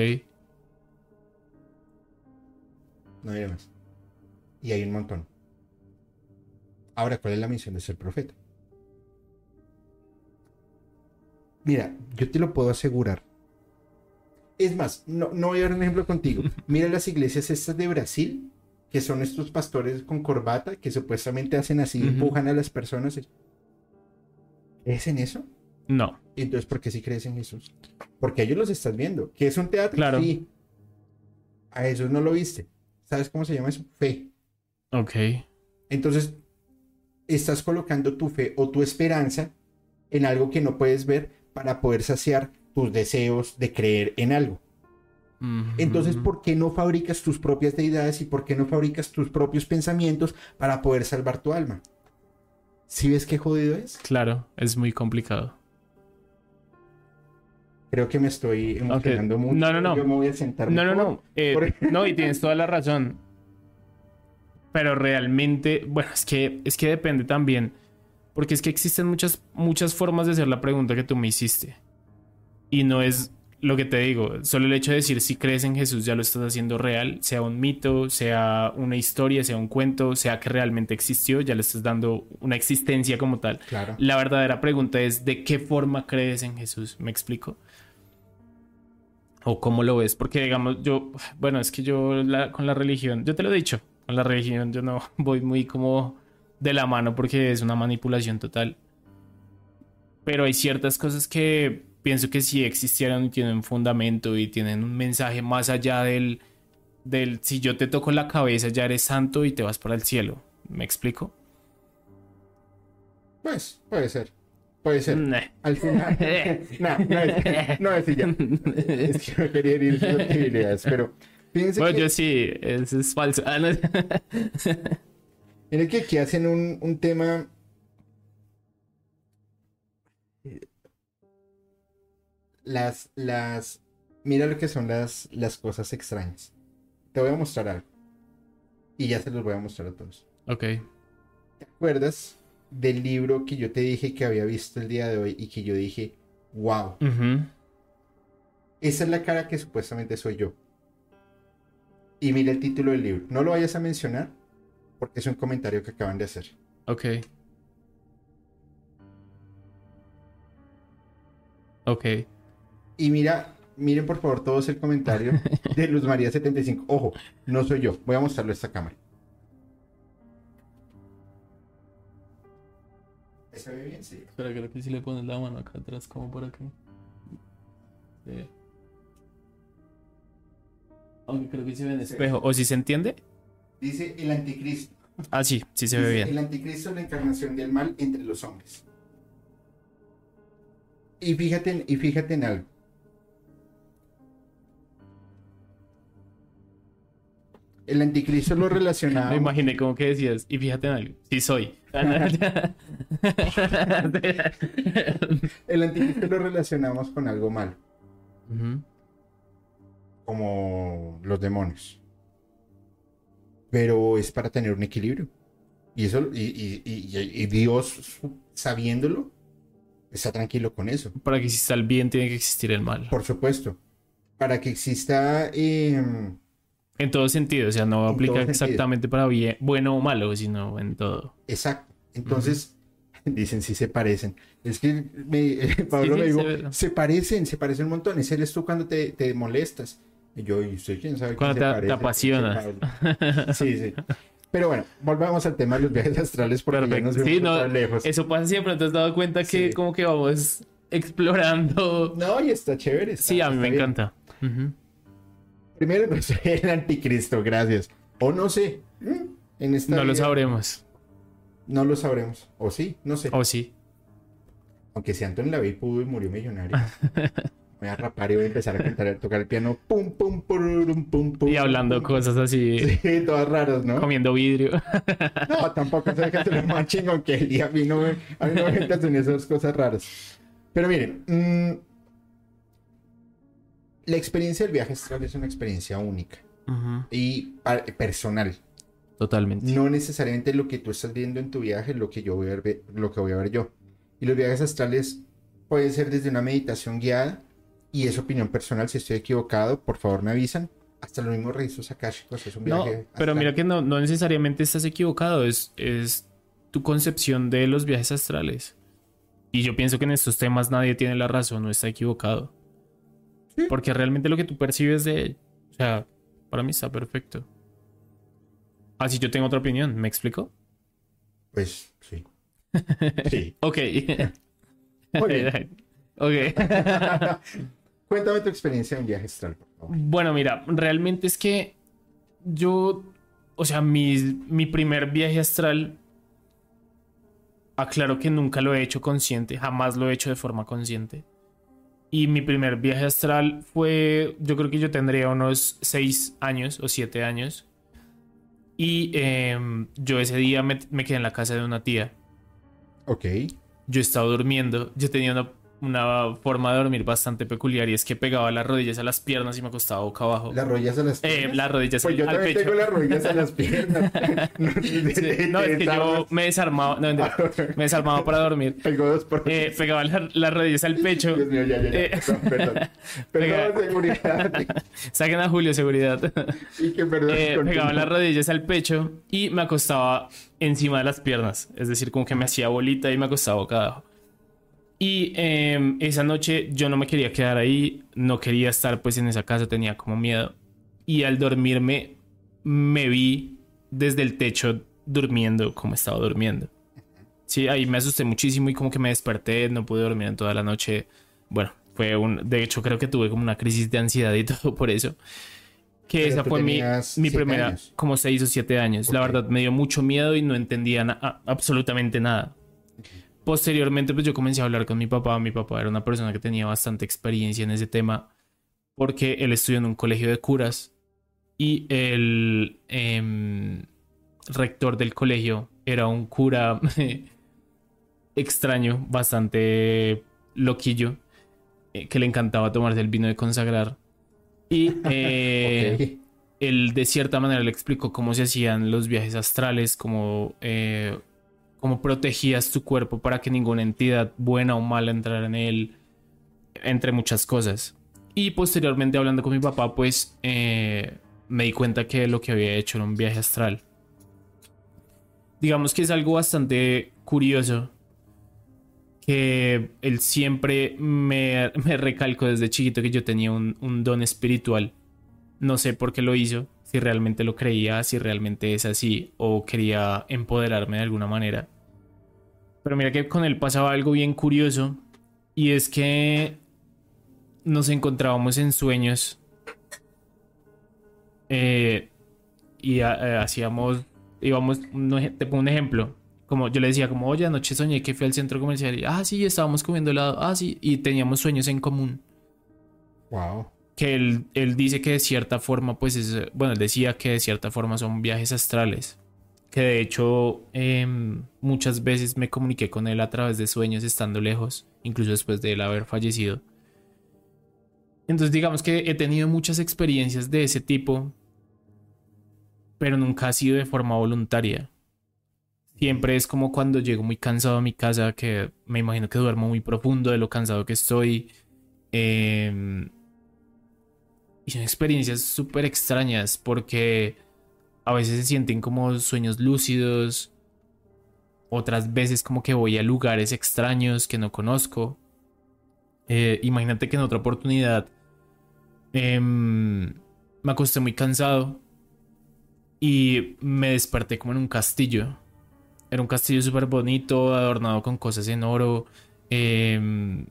No diré más. Y hay un montón. Ahora, ¿cuál es la misión de ser profeta? Mira, yo te lo puedo asegurar. Es más, no, no voy a dar un ejemplo contigo. Mira las iglesias estas de Brasil, que son estos pastores con corbata, que supuestamente hacen así, Ujú. empujan a las personas. ¿Crees en eso? No. Entonces, ¿por qué sí crees en Jesús? Porque ellos los estás viendo. ¿Que es un teatro? Claro. Sí. A Jesús no lo viste. ¿Sabes cómo se llama eso? Fe. Ok. Entonces, estás colocando tu fe o tu esperanza en algo que no puedes ver para poder saciar tus deseos de creer en algo. Entonces. ¿por qué no fabricas tus propias deidades y por qué no fabricas tus propios pensamientos para poder salvar tu alma? ¿Sí ves qué jodido es? Claro, es muy complicado. Creo que me estoy emocionando mucho. No, no, no. Yo me voy a sentar No, no, no. Eh, Por- no, y tienes toda la razón. Pero realmente, bueno, es que, es que depende también. Porque es que existen muchas, muchas formas de hacer la pregunta que tú me hiciste. Y no es lo que te digo. Solo el hecho de decir si crees en Jesús ya lo estás haciendo real, sea un mito, sea una historia, sea un cuento, sea que realmente existió, ya le estás dando una existencia como tal. Claro. La verdadera pregunta es ¿de qué forma crees en Jesús? ¿Me explico? ¿O cómo lo ves? Porque digamos, yo, bueno, es que yo la- con la religión, yo te lo he dicho, con la religión yo no voy muy como de la mano porque es una manipulación total. Pero hay ciertas cosas que pienso que sí existieran y tienen un fundamento y tienen un mensaje más allá del, del si yo te toco la cabeza ya eres santo y te vas para el cielo. ¿Me explico? Pues, puede ser. Puede ser. Nah. Al final. no, no es, no es ya. Es que no quería herir susceptibilidades, pero fíjense Bueno, que, yo sí, eso es falso. Ah, no. miren que aquí hacen un, un tema. Las, las, mira lo que son las, las cosas extrañas. Te voy a mostrar algo. Y ya se los voy a mostrar a todos. ok. ¿Te acuerdas del libro que yo te dije que había visto el día de hoy y que yo dije, wow, esa es la cara que supuestamente soy yo? Y mira el título del libro. No lo vayas a mencionar porque es un comentario que acaban de hacer. Ok. Ok. Y mira, miren por favor todos el comentario de Luz María 75. Ojo, no soy yo. Voy a mostrarlo a esta cámara. ¿Se ve bien? Sí. Espera, creo que si le pones la mano acá atrás, como por aquí. Sí. Aunque creo que se ve en espejo. ¿O si se entiende? Dice el anticristo. Ah, sí, sí se ve Dice, bien. El anticristo es la encarnación del mal entre los hombres. Y fíjate, y fíjate en algo. El anticristo lo relacionaba. Me imaginé como que decías, y fíjate en algo, sí soy. El anticristo lo relacionamos con algo malo, como los demonios. Pero es para tener un equilibrio. Y eso, y, y- y- y Dios, sabiéndolo, está tranquilo con eso. Para que exista el bien tiene que existir el mal. Por supuesto. Para que exista. eh, En todo sentido, o sea, no aplica sentido. exactamente para bien, bueno o malo, sino en todo. exacto. Entonces, dicen si se parecen. Es que me- Pablo Sí, me sí, dijo, se parecen, se parecen un montón. Ese eres tú cuando te, te molestas. Y yo, ¿y usted quién sabe? Cuando quién te- se te apasionas. Pablo. Sí, sí. Pero bueno, volvamos al tema de los viajes astrales porque ya nos Sí, no, lejos. Eso pasa siempre, ¿te has dado cuenta que Sí. como que vamos explorando? No, y está chévere. está- Sí, a mí me bien. encanta. Ujú. Primero, soy el anticristo, gracias. O no sé. En esta No lo sabremos. No lo sabremos. O sí, no sé. O sí. Aunque si Anton Lavey pudo y murió millonario. Voy a rapar y voy a empezar a cantar, a tocar el piano. Pum, pum, pururum, pum, pum. Y hablando pum. cosas así, Sí, todas raras, ¿no? comiendo vidrio. No, tampoco sé que se lo más chingón que él. Y a mí no me, a mí no me metas en esas cosas raras. Pero miren, mm, la experiencia del viaje astral es una experiencia única. y personal. Totalmente. No necesariamente lo que tú estás viendo en tu viaje es lo que yo voy a ver, lo que voy a ver yo. Y los viajes astrales pueden ser desde una meditación guiada y es opinión personal. Si estoy equivocado, por favor me avisan. Hasta los mismos registros akáshicos es un viaje. No, pero mira que no, no necesariamente estás equivocado. Es, es tu concepción de los viajes astrales. Y yo pienso que en estos temas nadie tiene la razón, no está equivocado. Porque realmente lo que tú percibes de... O sea, para mí está perfecto. Así yo tengo otra opinión, ¿me explico? Pues sí. sí. ok. ok. Cuéntame tu experiencia en viaje astral, por favor. Bueno, mira, realmente es que yo, o sea, mi, mi primer viaje astral, aclaro que nunca lo he hecho consciente, jamás lo he hecho de forma consciente. Y mi primer viaje astral fue, yo creo que yo tendría unos seis años o siete años. Y em, yo ese día me, quedé en la casa de una tía. Ok. Yo estaba durmiendo. Yo tenía una una forma de dormir bastante peculiar y es que pegaba las rodillas a las piernas y me acostaba boca abajo. ¿Las rodillas a las eh, piernas? Eh, las rodillas pues yo al también tengo las rodillas a las piernas. no, es que yo me desarmaba, no, me desarmaba para dormir. dos eh, pegaba las rodillas al pecho. Dios mío, ya, ya, ya. Eh, perdón, perdón. seguridad. Saquen a Julio, seguridad. y que perdón. Eh, pegaba las rodillas al pecho y me acostaba encima de las piernas. Es decir, como que me hacía bolita y me acostaba boca abajo. Y em, esa noche yo no me quería quedar ahí, no quería estar pues en esa casa, tenía como miedo. Y al dormirme me vi desde el techo durmiendo como estaba durmiendo. Sí, ahí me asusté muchísimo y como que me desperté, no pude dormir en toda la noche. Bueno, fue un... De hecho creo que tuve como una crisis de ansiedad y todo por eso. Que esa fue mi, mi primera, como seis o siete años. La verdad me dio mucho miedo y no entendía absolutamente nada. Posteriormente, pues yo comencé a hablar con mi papá. Mi papá era una persona que tenía bastante experiencia en ese tema porque él estudió en un colegio de curas y el em, rector del colegio era un cura extraño, bastante loquillo, eh, que le encantaba tomarse el vino de consagrar. Y eh, él de cierta manera le explicó cómo se hacían los viajes astrales, como eh, cómo protegías tu cuerpo para que ninguna entidad buena o mala entrara en él, entre muchas cosas. Y posteriormente hablando con mi papá, pues eh, me di cuenta que lo que había hecho era un viaje astral. Digamos que es algo bastante curioso que él siempre me, me recalcó desde chiquito que yo tenía un, un don espiritual. No sé por qué lo hizo, si realmente lo creía, si realmente es así o quería empoderarme de alguna manera. Pero mira que con él pasaba algo bien curioso y es que nos encontrábamos en sueños eh, y eh, hacíamos, íbamos, te pongo un ejemplo, como yo le decía como, oye, anoche soñé que fui al centro comercial y, ah, sí, estábamos comiendo helado, ah, sí, y teníamos sueños en común. Wow que él, él, dice que de cierta forma, pues es, bueno, él decía que de cierta forma son viajes astrales. Que de hecho em, muchas veces me comuniqué con él a través de sueños estando lejos, incluso después de él haber fallecido. Entonces digamos que he tenido muchas experiencias de ese tipo, pero nunca ha sido de forma voluntaria. Siempre es como cuando llego muy cansado a mi casa, que me imagino que duermo muy profundo de lo cansado que estoy. Eh, y son experiencias súper extrañas porque a veces se sienten como sueños lúcidos. Otras veces como que voy a lugares extraños que no conozco. Eh, imagínate que en otra oportunidad em, me acosté muy cansado y me desperté como en un castillo. Era un castillo súper bonito, adornado con cosas en oro. Eh,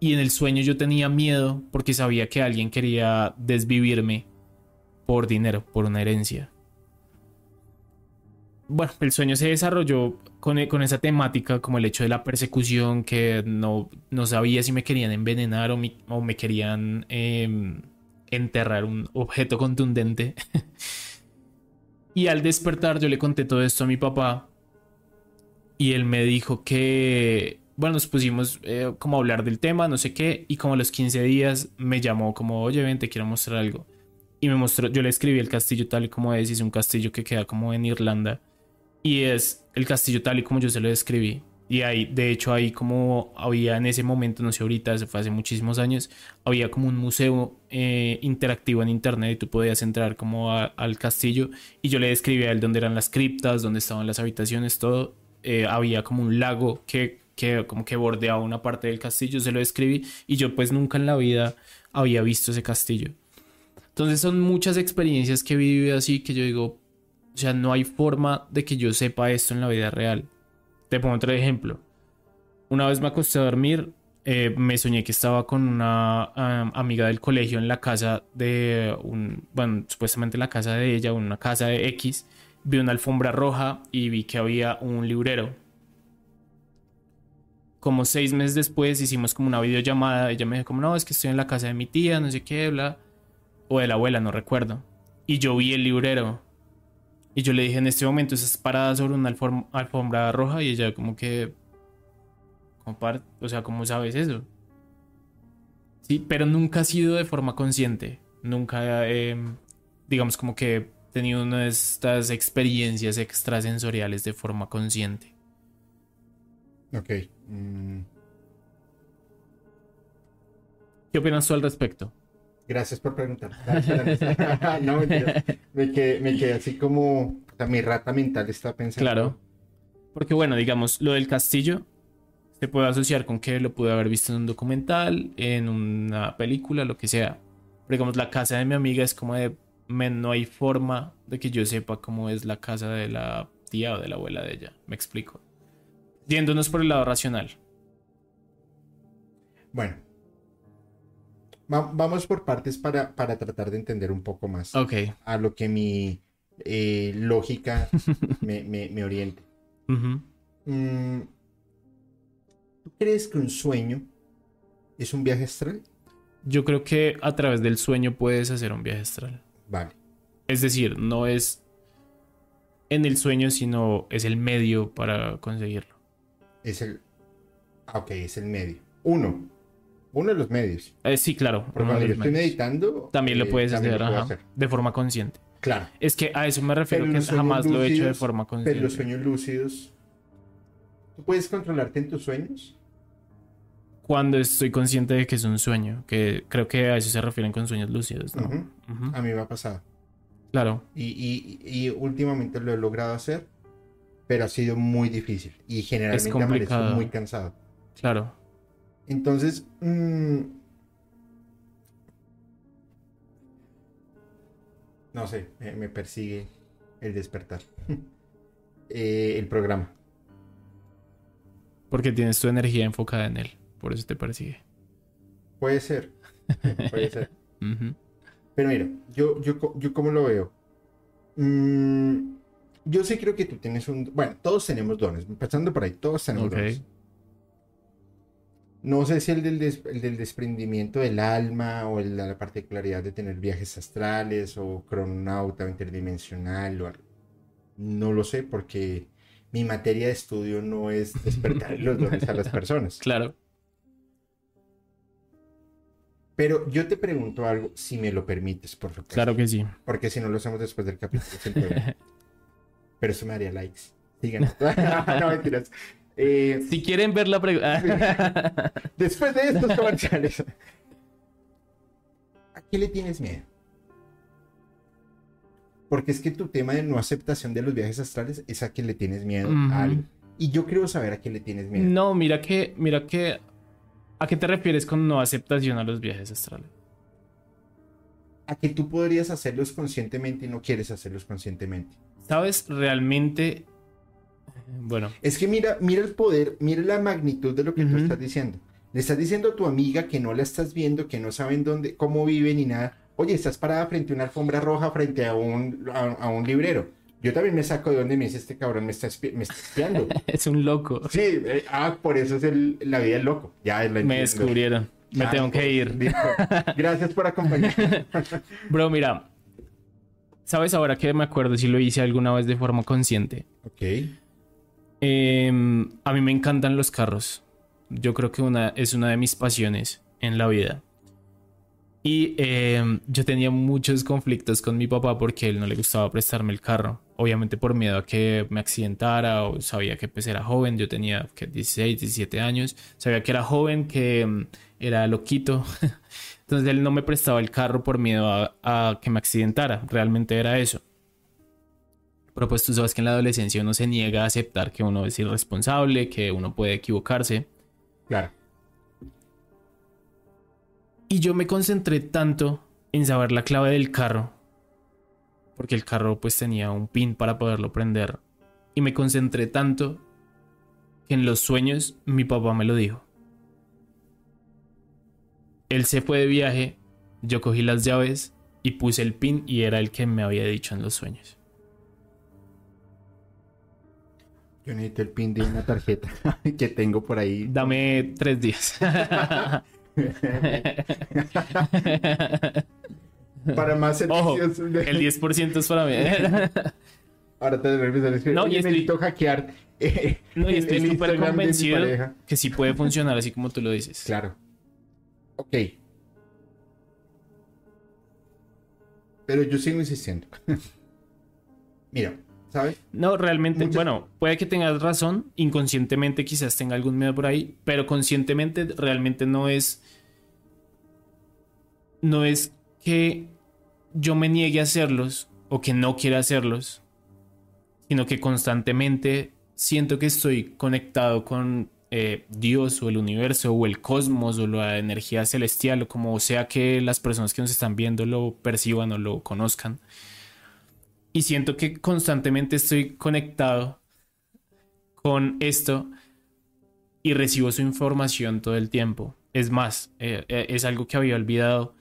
y en el sueño yo tenía miedo porque sabía que alguien quería desvivirme por dinero, por una herencia. Bueno, el sueño se desarrolló con, con esa temática, como el hecho de la persecución, que no, no sabía si me querían envenenar o, o me querían em, enterrar un objeto contundente. y al despertar yo le conté todo esto a mi papá y él me dijo que bueno, nos pusimos eh, como a hablar del tema, no sé qué, y como a los 15 días me llamó como, oye, ven, te quiero mostrar algo. Y me mostró, yo le escribí el castillo tal y como es, y es un castillo que queda como en Irlanda y es el castillo tal y como yo se lo describí. Y ahí, de hecho, ahí como había en ese momento, no sé ahorita, eso fue hace muchísimos años, había como un museo eh, interactivo en internet y tú podías entrar como al castillo y yo le describí a él dónde eran las criptas, dónde estaban las habitaciones, todo. Eh, había como un lago que, que como que bordeaba una parte del castillo, se lo describí y yo pues nunca en la vida había visto ese castillo. Entonces son muchas experiencias que he vivido así que yo digo, o sea, no hay forma de que yo sepa esto en la vida real. Te pongo otro ejemplo. Una vez me acosté a dormir, eh, me soñé que estaba con una amiga del colegio en la casa de un, bueno, supuestamente la casa de ella, una casa de X. Vi una alfombra roja y vi que había un librero. Como seis meses después hicimos como una videollamada. Ella me dijo como, no, es que estoy en la casa de mi tía, no sé qué, bla. O de la abuela, no recuerdo. Y yo vi el librero. Y yo le dije, en este momento estás parada sobre una alfombra roja y ella como que... o sea, ¿cómo sabes eso? Sí, pero nunca ha sido de forma consciente. Nunca, digamos, como que he tenido una de estas experiencias extrasensoriales de forma consciente. Ok. Mm. ¿Qué opinas tú al respecto? Gracias por preguntar. no, me quedé, me quedé así como mi rata mental está pensando. Claro. Porque bueno, digamos, lo del castillo se puede asociar con que lo pude haber visto en un documental, en una película, lo que sea. Pero digamos, la casa de mi amiga es como de, no hay forma de que yo sepa cómo es la casa de la tía o de la abuela de ella. Me explico. Yéndonos por el lado racional. Bueno, vamos por partes para, para, tratar de entender un poco más a lo que mi eh, lógica me, me, oriente. Mm, ¿Tú crees que un sueño es un viaje astral? Yo creo que a través del sueño puedes hacer un viaje astral. Vale. Es decir, no es en el sueño, sino es el medio para conseguirlo. Es el... Ah, ok, es el medio. Uno, uno de los medios. Eh, sí, claro. Porque cuando yo estoy meditando. También lo eh, puedes hacer, de forma consciente. Claro. Es que a eso me refiero que jamás lo he hecho de forma consciente. Pero los sueños lúcidos. ¿Tú puedes controlarte en tus sueños? Cuando estoy consciente de que es un sueño, que creo que a eso se refieren con sueños lúcidos, ¿no? A mí me ha pasado. Claro. Y, y, últimamente lo he logrado hacer, pero ha sido muy difícil. Y generalmente amanezco muy cansado. Claro. Entonces, mm, no sé, me, persigue el despertar. Eh, el programa. Porque tienes tu energía enfocada en él, por eso te persigue. Puede ser, puede ser. Pero mira, yo, yo, yo cómo lo veo. Mm, yo sí creo que tú tienes un... Bueno, todos tenemos dones, empezando por ahí, todos tenemos dones. No sé si el del, del desprendimiento del alma o el la particularidad de tener viajes astrales o cronauta o interdimensional o algo. No lo sé porque mi materia de estudio no es despertar los dones a las personas. Claro. Pero yo te pregunto algo, si me lo permites, por favor. Claro que sí. Porque si no lo hacemos después del capítulo. Pero eso me haría likes. Sigan. no, mentiras. Eh, si quieren ver la pregunta. Después de estos comerciales. ¿A qué le tienes miedo? Porque es que tu tema de no aceptación de los viajes astrales es a qué le tienes miedo a algo. Y yo quiero saber a qué le tienes miedo. No, mira que, mira que. ¿A qué te refieres con no aceptación a los viajes astrales? A que tú podrías hacerlos conscientemente y no quieres hacerlos conscientemente. Sabes, realmente bueno. Es que mira, mira el poder, mira la magnitud de lo que tú estás diciendo. Le estás diciendo a tu amiga que no la estás viendo, que no saben dónde, cómo vive ni nada. Oye, estás parada frente a una alfombra roja, frente a un, a, un librero. Yo también me saco de donde me dice este cabrón, me está, me está espiando. es un loco. Sí, eh, ah, por eso es el, la vida del loco. Ya Me descubrieron. Me tengo que ir. Gracias por acompañarme. Bro, mira. ¿Sabes ahora que me acuerdo si lo hice alguna vez de forma consciente? Ok. Em, a mí me encantan los carros. Yo creo que una, es una de mis pasiones en la vida. Y eh, yo tenía muchos conflictos con mi papá porque él no le gustaba prestarme el carro. Obviamente por miedo a que me accidentara o sabía que pues era joven. Yo tenía que 16, 17 años. Sabía que era joven, que mm, era loquito. Entonces él no me prestaba el carro por miedo a que me accidentara. Realmente era eso. Pero pues tú sabes que en la adolescencia uno se niega a aceptar que uno es irresponsable, que uno puede equivocarse. Claro. Y yo me concentré tanto en saber la clave del carro, porque el carro pues tenía un pin para poderlo prender, y me concentré tanto que en los sueños mi papá me lo dijo. Él se fue de viaje, yo cogí las llaves y puse el pin y era el que me había dicho en los sueños. Yo necesito el pin de una tarjeta que tengo por ahí. Dame tres días. Para más Ojo, el 10% es para mí. Ahora te escribir. No, y estoy- necesito hackear. eh, No, y estoy súper convencido que sí puede funcionar así como tú lo dices. Claro. Ok. Pero yo sigo insistiendo. Mira, ¿sabes? No, realmente, Muchas- bueno, puede que tengas razón, inconscientemente quizás tenga algún miedo por ahí, pero conscientemente realmente no es no es que yo me niegue a hacerlos o que no quiera hacerlos, sino que constantemente siento que estoy conectado con eh, Dios o el universo o el cosmos o la energía celestial o como sea que las personas que nos están viendo lo perciban o lo conozcan. Y siento que constantemente estoy conectado con esto y recibo su información todo el tiempo. Es más, eh, eh, es algo que había olvidado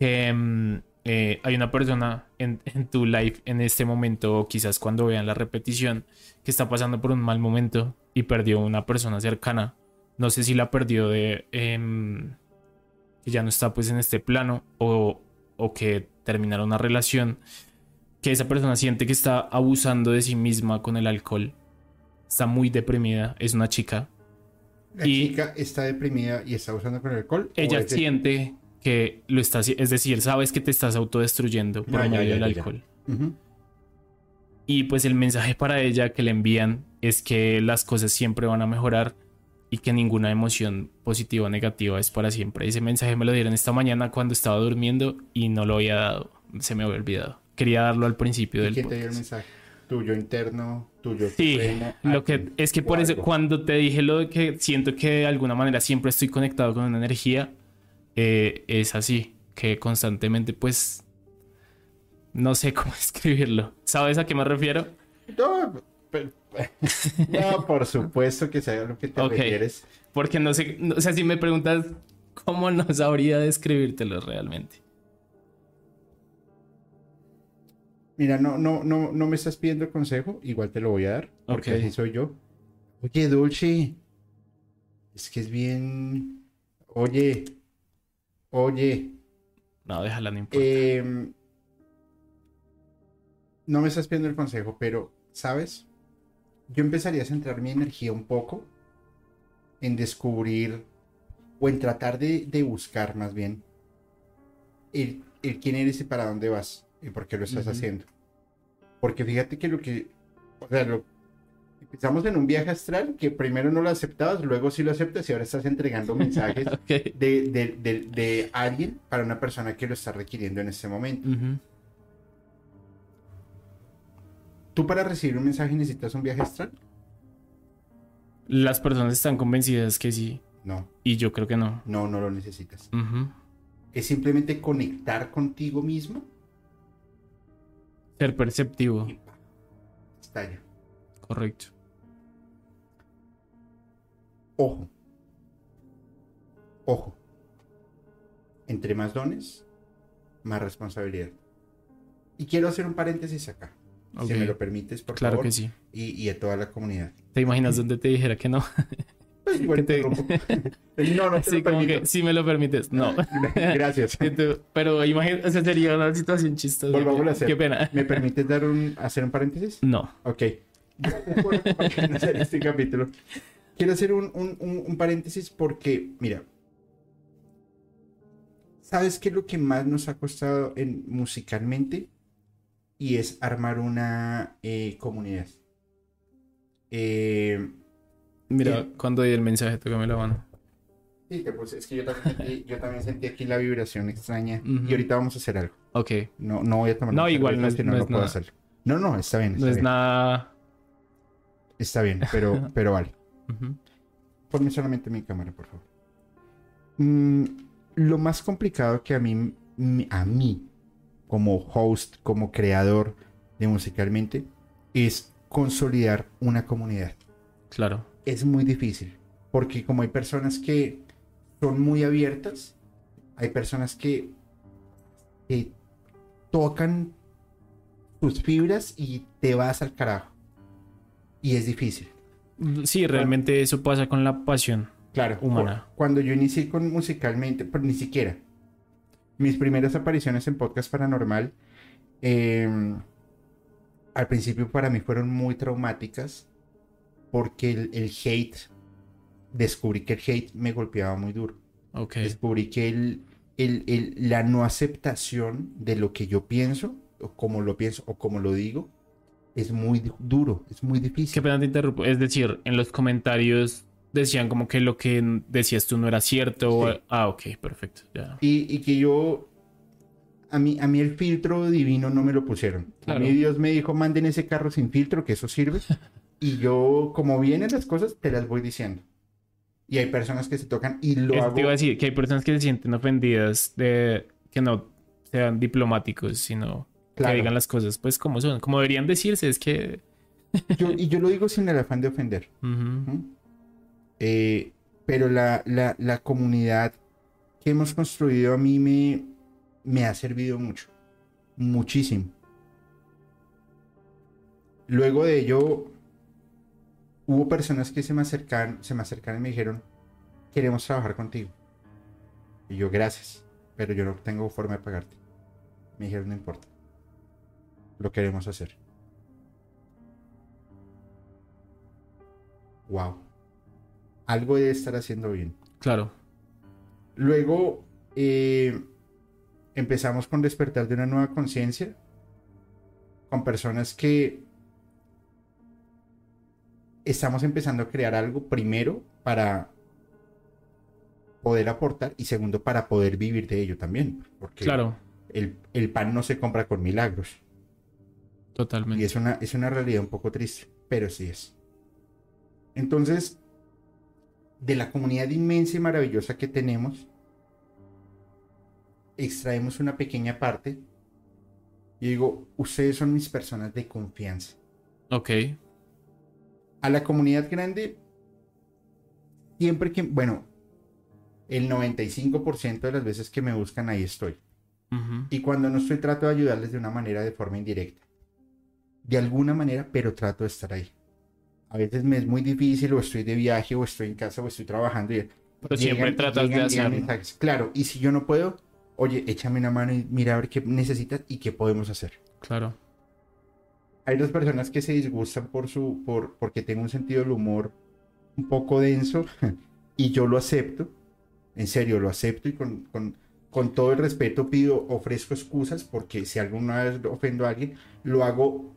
que mm, eh, hay una persona en, tu live en este momento, o quizás cuando vean la repetición, que está pasando por un mal momento y perdió una persona cercana. No sé si la perdió de em, que ya no está pues en este plano o, o que terminaron una relación que esa persona siente que está abusando de sí misma con el alcohol. Está muy deprimida, es una chica. La Y- chica está deprimida y está usando con el alcohol. ¿o Ella siente que lo está es decir, sabes que te estás autodestruyendo por Ya, ya, medio del alcohol. Y pues el mensaje para ella que le envían es que las cosas siempre van a mejorar y que ninguna emoción positiva o negativa es para siempre. Ese mensaje me lo dieron esta mañana cuando estaba durmiendo y no lo había dado. Se me había olvidado. Quería darlo al principio ¿Y del quién te dio el mensaje? Tuyo interno, tuyo Sí, lo que es que por eso cuando te dije lo de que siento que de alguna manera siempre estoy conectado con una energía, eh, es así, que constantemente pues no sé cómo escribirlo. ¿Sabes a qué me refiero? No, pero- no, por supuesto que sea lo que te Ok. refieres. Porque no sé, o sea, si me preguntas cómo no sabría describírtelo realmente. Mira, no, no, no, no me estás pidiendo consejo, igual te lo voy a dar, porque Ok. así soy yo. Oye, Dulce, es que es bien. Oye, oye, No, déjala, no importa. em, no me estás pidiendo el consejo, pero, ¿sabes? Yo empezaría a centrar mi energía un poco en descubrir o en tratar de, de buscar más bien el, el quién eres y para dónde vas y por qué lo estás haciendo. Porque fíjate que lo que, o sea, lo, empezamos en un viaje astral que primero no lo aceptabas, luego sí lo aceptas y ahora estás entregando mensajes de, de, de, de alguien para una persona que lo está requiriendo en este momento. ¿Tú para recibir un mensaje necesitas un viaje astral? Las personas están convencidas que sí, No, y yo creo que no. no, no lo necesitas. Es simplemente conectar contigo mismo Ser perceptivo, estalla. correcto. Ojo. Ojo. Entre más dones, más responsabilidad. Y quiero hacer un paréntesis acá. Si me lo permites, por Claro favor. que sí. Y, y a toda la comunidad. ¿Te imaginas dónde te dijera que no? Pues te-. No, no Así como que si me lo permites. No. Gracias. Pero imagínate, o sea, sería una situación chistosa. Volvámoslo a hacer. Qué pena. ¿Me permites dar un, hacer un paréntesis? No. Ok. Hacer este capítulo. Quiero hacer un, un- un- un paréntesis porque, mira, ¿Sabes qué es lo que más nos ha costado en, musicalmente? Y es armar una eh, comunidad. Eh, Mira, cuando di el mensaje, tócame la mano. sí, te puse- es que yo también, sentí, yo también sentí aquí la vibración extraña. Y ahorita vamos a hacer algo. Ok. No, no voy a tomar No, igual no es- si no, es puedo nada. hacerlo. No, no, está bien. Está No es bien, nada. Está bien, pero, pero vale. Ujú. Ponme solamente mi cámara, por favor. Mm, lo más complicado que a mí, a mí, como host, como creador de musicalmente, es consolidar una comunidad. Claro. Es muy difícil, porque como hay personas que son muy abiertas, hay personas que, que tocan tus fibras y te vas al carajo. Y es difícil. Sí, realmente eso pasa con la pasión. Claro, humana. cu- Cuando yo inicié con musicalmente, pues ni siquiera. Mis primeras apariciones en podcast paranormal, eh, al principio para mí fueron muy traumáticas porque el, el hate, descubrí que el hate me golpeaba muy duro. Ok. Descubrí que el, el- el- la no aceptación de lo que yo pienso, o como lo pienso, o como lo digo, es muy du- duro, es muy difícil. Qué pena te interrumpo. Es decir, en los comentarios decían como que lo que decías tú no era cierto. Sí. Ah, ok, perfecto. Ya. Y, y que yo, a mí, a mí el filtro divino no me lo pusieron. Claro. A mí Dios me dijo, manden ese carro sin filtro, que eso sirve. y yo, como vienen las cosas, te las voy diciendo. Y hay personas que se tocan y lo Eso hago. te iba a decir que hay personas que se sienten ofendidas de que no sean diplomáticos, sino Claro. que digan las cosas pues como son. Como deberían decirse, es que... Yo- y yo lo digo sin el afán de ofender. Ujú. ¿Mm? Eh, pero la, la, la comunidad que hemos construido a mí me, me ha servido mucho. Muchísimo. Luego de ello, hubo personas que se me acercaron, se me acercaron y me dijeron, queremos trabajar contigo. Y yo, gracias, pero yo no tengo forma de pagarte. Me dijeron, no importa. Lo queremos hacer. Wow. Algo debe estar haciendo bien. Claro. Luego eh, empezamos con despertar de una nueva conciencia con personas que estamos empezando a crear algo primero para poder aportar y segundo para poder vivir de ello también. Porque Claro. el, el pan no se compra con milagros. Y Totalmente. es una, es una realidad un poco triste, pero sí es. Entonces, de la comunidad inmensa y maravillosa que tenemos, extraemos una pequeña parte y digo, ustedes son mis personas de confianza. Ok. A la comunidad grande, siempre que, bueno, el 95% de las veces que me buscan, ahí estoy. Y cuando no estoy, trato de ayudarles de una manera, de forma indirecta. De alguna manera, pero trato de estar ahí. A veces me es muy difícil, o estoy de viaje, o estoy en casa, o estoy trabajando. Y Pero siempre llegan- tratas de llegan- llegan hacerlo. mensajes. Claro, y si yo no puedo, oye, échame una mano y mira a ver qué necesitas y qué podemos hacer. Claro. Hay dos personas que se disgustan por su, por, porque tengo un sentido del humor un poco denso, y yo lo acepto. En serio, lo acepto y con, con, con todo el respeto pido, ofrezco excusas porque si alguna vez ofendo a alguien, lo hago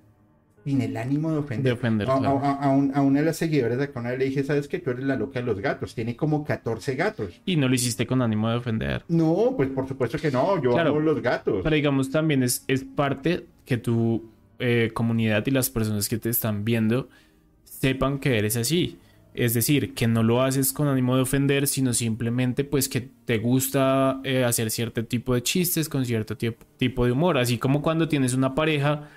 sin el ánimo de De ofender. ofender. A, claro. a- a un- a una de las seguidoras de acá una le dije, ¿sabes que tú eres la loca de los gatos? Tiene como 14 gatos. Y no lo hiciste con ánimo de ofender. No, pues por supuesto que no, yo Claro. amo los gatos. Pero digamos también es, es parte que tu eh, comunidad y las personas que te están viendo sepan que eres así. Es decir, que no lo haces con ánimo de ofender, sino simplemente pues que te gusta eh, hacer cierto tipo de chistes con cierto tipo, de humor. Así como cuando tienes una pareja,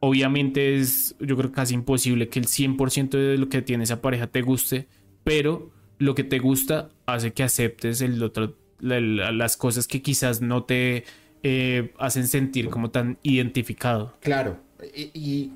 obviamente es yo creo casi imposible que el 100% de lo que tiene esa pareja te guste, pero lo que te gusta hace que aceptes el otro, la- la- las cosas que quizás no te eh, hacen sentir como tan identificado. Claro, y, y,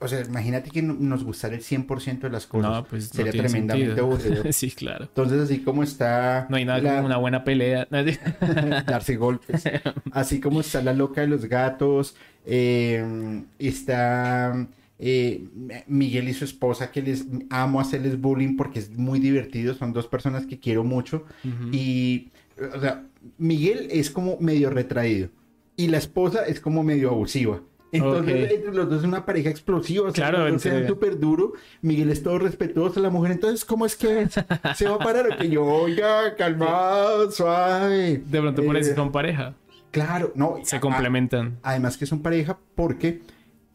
o sea, imagínate que no- nos gustara el 100% de las cosas. No, pues no Sería tiene tremendamente sentido. aburrido. sí, claro. Entonces, así como está No hay nada la- como una buena pelea. darse golpes, así como está la loca de los gatos, eh, está eh, Miguel y su esposa que les amo hacerles bullying porque es muy divertido, son dos personas que quiero mucho y, o sea, Miguel es como medio retraído y la esposa es como medio abusiva. Entonces, entre los dos es una pareja explosiva. o sea, Claro, los dos se dan entre- súper duro. Miguel es todo respetuoso, la mujer. Entonces, ¿cómo es que se va a parar? O que yo, oiga, calmado, suave. De pronto por Eh, eso son pareja. Claro, no. Se a- complementan. Además que son pareja porque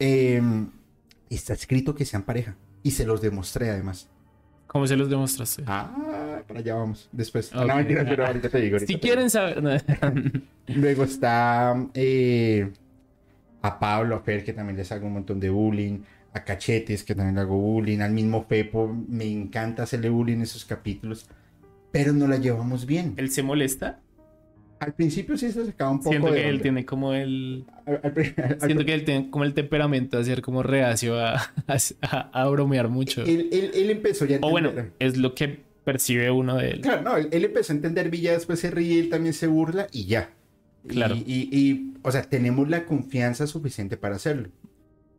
eh, está escrito que sean pareja. Y se los demostré además. ¿Cómo se los demostraste? Ah, para allá vamos. Después. Ok. No, mentira, pero ahorita te digo. ahorita si te quieren saber. Luego está eh, a Pablo, a Fer, que también les hago un montón de bullying. A Cachetes, que también le hago bullying. Al mismo Pepo, me encanta hacerle bullying en esos capítulos. Pero no la llevamos bien. ¿Él se molesta? Al principio sí se sacaba un poco Siento de que él onda. tiene como el. Al- al al- Siento que él tiene como el temperamento a ser como reacio a, a, a bromear mucho. él, él- él empezó ya a O bueno, es lo que percibe uno de él. Claro, no, él, él empezó a entender Villa, después se ríe, él también se burla y ya. Claro. Y, y- y, o sea, tenemos la confianza suficiente para hacerlo.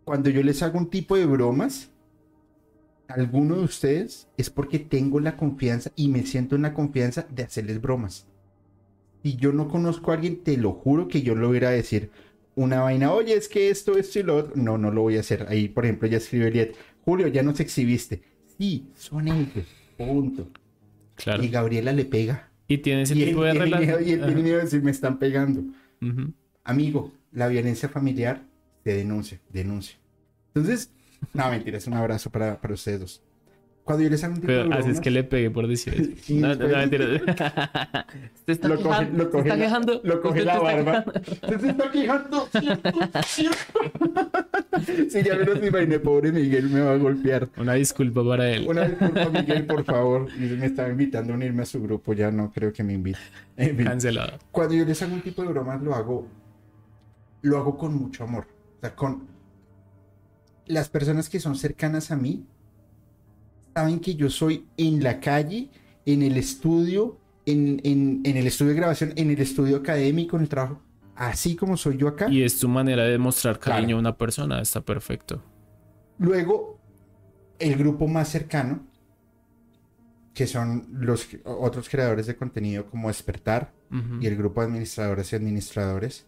Cuando yo les hago un tipo de bromas, alguno de ustedes es porque tengo la confianza y me siento en la confianza de hacerles bromas. Si yo no conozco a alguien, te lo juro que yo lo hubiera a decir una vaina, oye, es que esto, esto y lo otro. No, no lo voy a hacer. Ahí, por ejemplo, ya escribe Eliet, Julio, ya nos exhibiste. Sí, son ellos. Punto. Claro. Y Gabriela le pega. Y tiene ese y él tipo de relación. y él tiene miedo de decir, me están pegando. Amigo, la violencia familiar se denuncia, denuncia. Entonces, no, mentira, es un abrazo para, para ustedes dos. Cuando yo les hago un tipo de haces bromas, que le pegue por decir eso. Sí, no, no, después- no, mentira. ¿Te está lo coge, quejando? lo ¿Te coge está la, quejando? lo coge ¿Usted la te está barba. Se está quejando. Si ya me los imaginé, pobre Miguel me va a golpear. Una disculpa para él. Una disculpa, Miguel, por favor. Y Me estaba invitando a unirme a su grupo, ya no creo que me invite. En fin. Cancelado. cuando yo les hago un tipo de bromas, lo hago, lo hago con mucho amor. O sea, con las personas que son cercanas a mí, saben que yo soy en la calle, en el estudio, en, en- en el estudio de grabación, en el estudio académico, en el trabajo, así como soy yo acá. Y es tu manera de mostrar cariño Claro. a una persona. Está perfecto. Luego, el grupo más cercano, que son los otros creadores de contenido como Despertar, y el grupo de administradoras y administradores.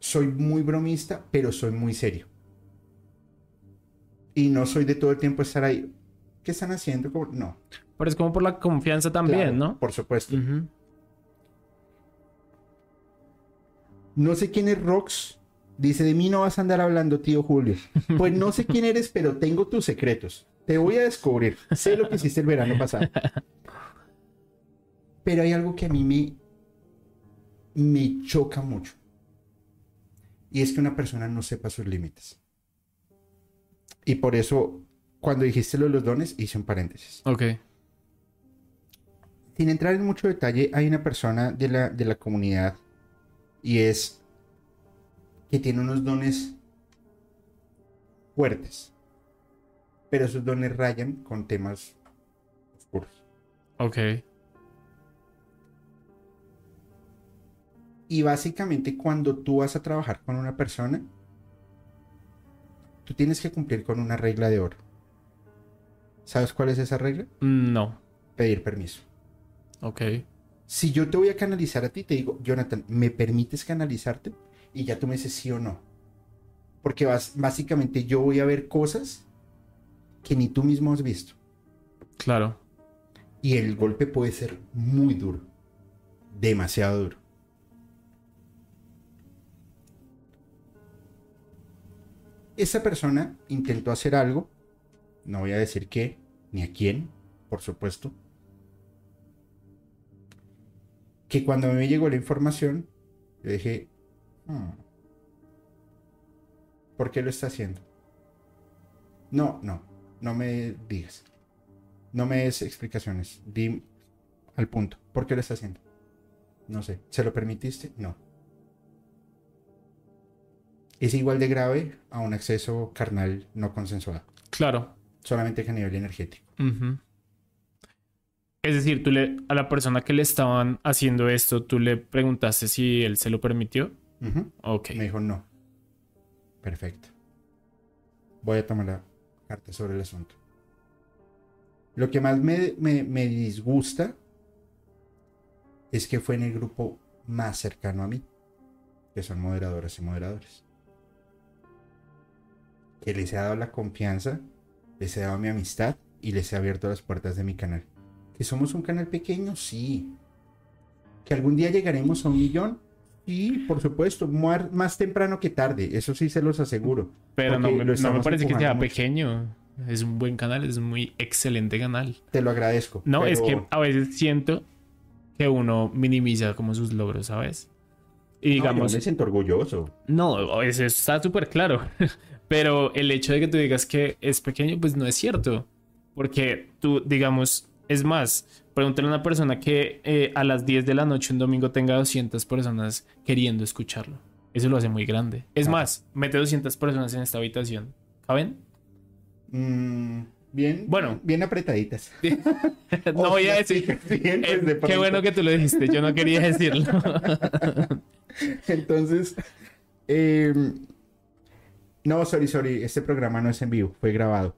Soy muy bromista, pero soy muy serio. Y no soy de todo el tiempo estar ahí. ¿Qué están haciendo? No. Pero es como por la confianza también, Claro, ¿no? Por supuesto. No sé quién es Rox. Dice, de mí no vas a andar hablando, tío Julio. Pues no sé quién eres, pero tengo tus secretos. Te voy a descubrir. Sé lo que hiciste el verano pasado. Pero hay algo que a mí me, me choca mucho. Y es que una persona no sepa sus límites. Y por eso, cuando dijiste lo de los dones, hice un paréntesis. Ok. Sin entrar en mucho detalle, hay una persona de la, de la comunidad y es que tiene unos dones fuertes, pero esos dones rayan con temas oscuros. Ok. Y básicamente cuando tú vas a trabajar con una persona, tú tienes que cumplir con una regla de oro. ¿Sabes cuál es esa regla? No. Pedir permiso. Ok. Si yo te voy a canalizar a ti, te digo, Jonathan, ¿me permites canalizarte? Y ya tú me dices sí o no. Porque vas, básicamente yo voy a ver cosas que ni tú mismo has visto. Claro. Y el golpe puede ser muy duro. Demasiado duro. Esa persona intentó hacer algo. No voy a decir qué, ni a quién, por supuesto. Que cuando me llegó la información, yo dije, "Hmm, ¿por qué lo está haciendo? No, no, no me digas. No me des explicaciones. Di al punto. ¿Por qué lo está haciendo? No sé. ¿Se lo permitiste? No. Es igual de grave a un acceso carnal no consensuado. Claro. Solamente que a nivel energético. Es decir, tú le, a la persona que le estaban haciendo esto, tú le preguntaste si él se lo permitió. Ok. Me dijo no. Perfecto. Voy a tomar la carta sobre el asunto. Lo que más me, me- me disgusta es que fue en el grupo más cercano a mí, que son moderadoras y moderadores. Que les he dado la confianza, les he dado mi amistad y les he abierto las puertas de mi canal. Que somos un canal pequeño, sí. Que algún día llegaremos a un millón, sí, por supuesto, más temprano que tarde, eso sí se los aseguro. Pero no, me- no me parece que sea mucho. pequeño. Es un buen canal, es un muy excelente canal. Te lo agradezco. No, es que a veces siento que uno minimiza como sus logros, ¿sabes? Y No, digamos, yo me siento orgulloso. no, eso está súper claro. Pero el hecho de que tú digas que es pequeño, pues no es cierto. Porque tú, digamos, es más, pregúntale a una persona que eh, a las 10 de la noche un domingo tenga 200 personas queriendo escucharlo. Eso lo hace muy grande. Es más, mete 200 personas en esta habitación. ¿Caben? Mm, bien, Bueno. bien apretaditas. no voy a decir. pues, Eh, de qué bueno que tú lo dijiste, yo no quería decirlo. Entonces, eh, no, sorry, sorry, este programa no es en vivo, fue grabado.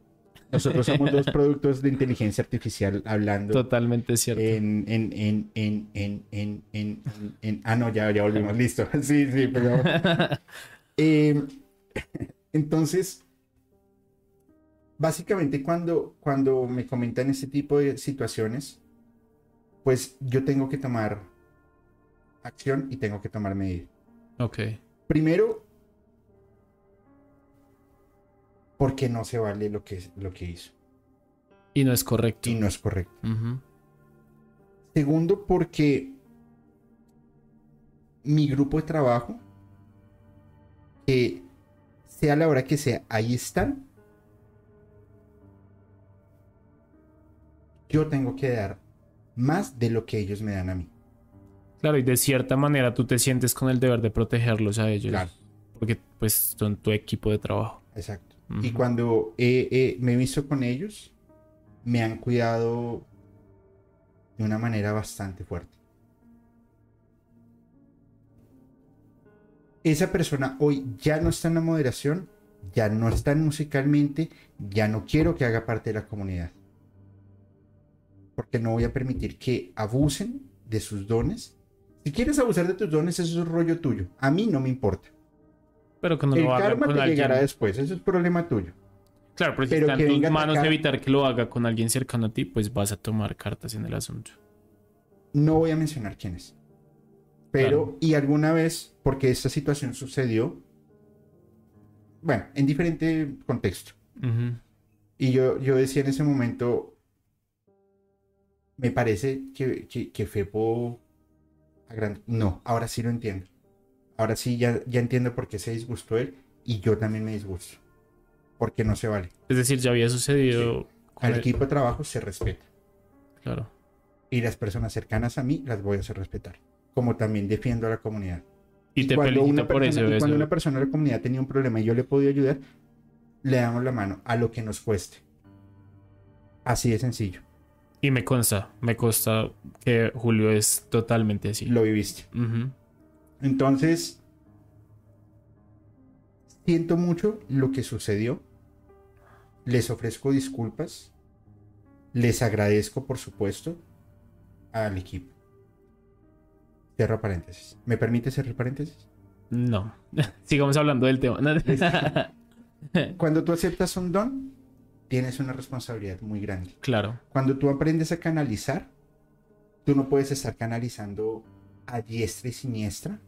Nosotros somos dos productos de inteligencia artificial hablando Totalmente cierto. en, en, en, en, en, en, en, en- ah, no, ya, ya volvimos, listo. Sí, sí, pero... Eh, entonces, básicamente cuando, cuando me comentan este tipo de situaciones, pues yo tengo que tomar acción y tengo que tomar medidas. ok. Primero, porque no se vale lo que, lo que hizo Y no es correcto. y no es correcto. Segundo, porque mi grupo de trabajo, que sea la hora que sea, ahí están. Yo tengo que dar más de lo que ellos me dan a mí. Claro, y de cierta manera tú te sientes con el deber de protegerlos a ellos. Claro. Porque pues son tu equipo de trabajo. Exacto. Y cuando he- he- me he visto con ellos, me han cuidado de una manera bastante fuerte. Esa persona hoy ya no está en la moderación, ya no está musicalmente, ya no quiero que haga parte de la comunidad. Porque no voy a permitir que abusen de sus dones. Si quieres abusar de tus dones, eso es rollo tuyo. A mí no me importa. Pero que no El lo haga karma con te alguien. llegará después, eso es problema tuyo. Claro, pero si pero está en tus manos atacar- evitar que lo haga con alguien cercano a ti, pues vas a tomar cartas en el asunto. No voy a mencionar quién es. Pero, Claro. y alguna vez, porque esta situación sucedió, bueno, en diferente contexto. Y yo, yo decía en ese momento, me parece que, que, que Fepo No, ahora sí lo entiendo. Ahora sí ya, ya entiendo por qué se disgustó él y yo también me disgusto. Porque no se vale. Es decir, ya había sucedido Al el- equipo de trabajo se respeta. Claro. Y las personas cercanas a mí las voy a hacer respetar. Como también defiendo a la comunidad. Y te cuando una por persona, eso. y cuando una persona de la comunidad tenía un problema y yo le podido ayudar, le damos la mano a lo que nos cueste. Así de sencillo. Y me consta, me consta que Julio es totalmente así. Lo viviste. Ujú. Entonces, siento mucho lo que sucedió. Les ofrezco disculpas. Les agradezco, por supuesto, al equipo. Cierro paréntesis. ¿Me permite cerrar paréntesis? No. Sigamos hablando del tema. Cuando tú aceptas un don, tienes una responsabilidad muy grande. claro. Cuando tú aprendes a canalizar, tú no puedes estar canalizando a diestra y siniestra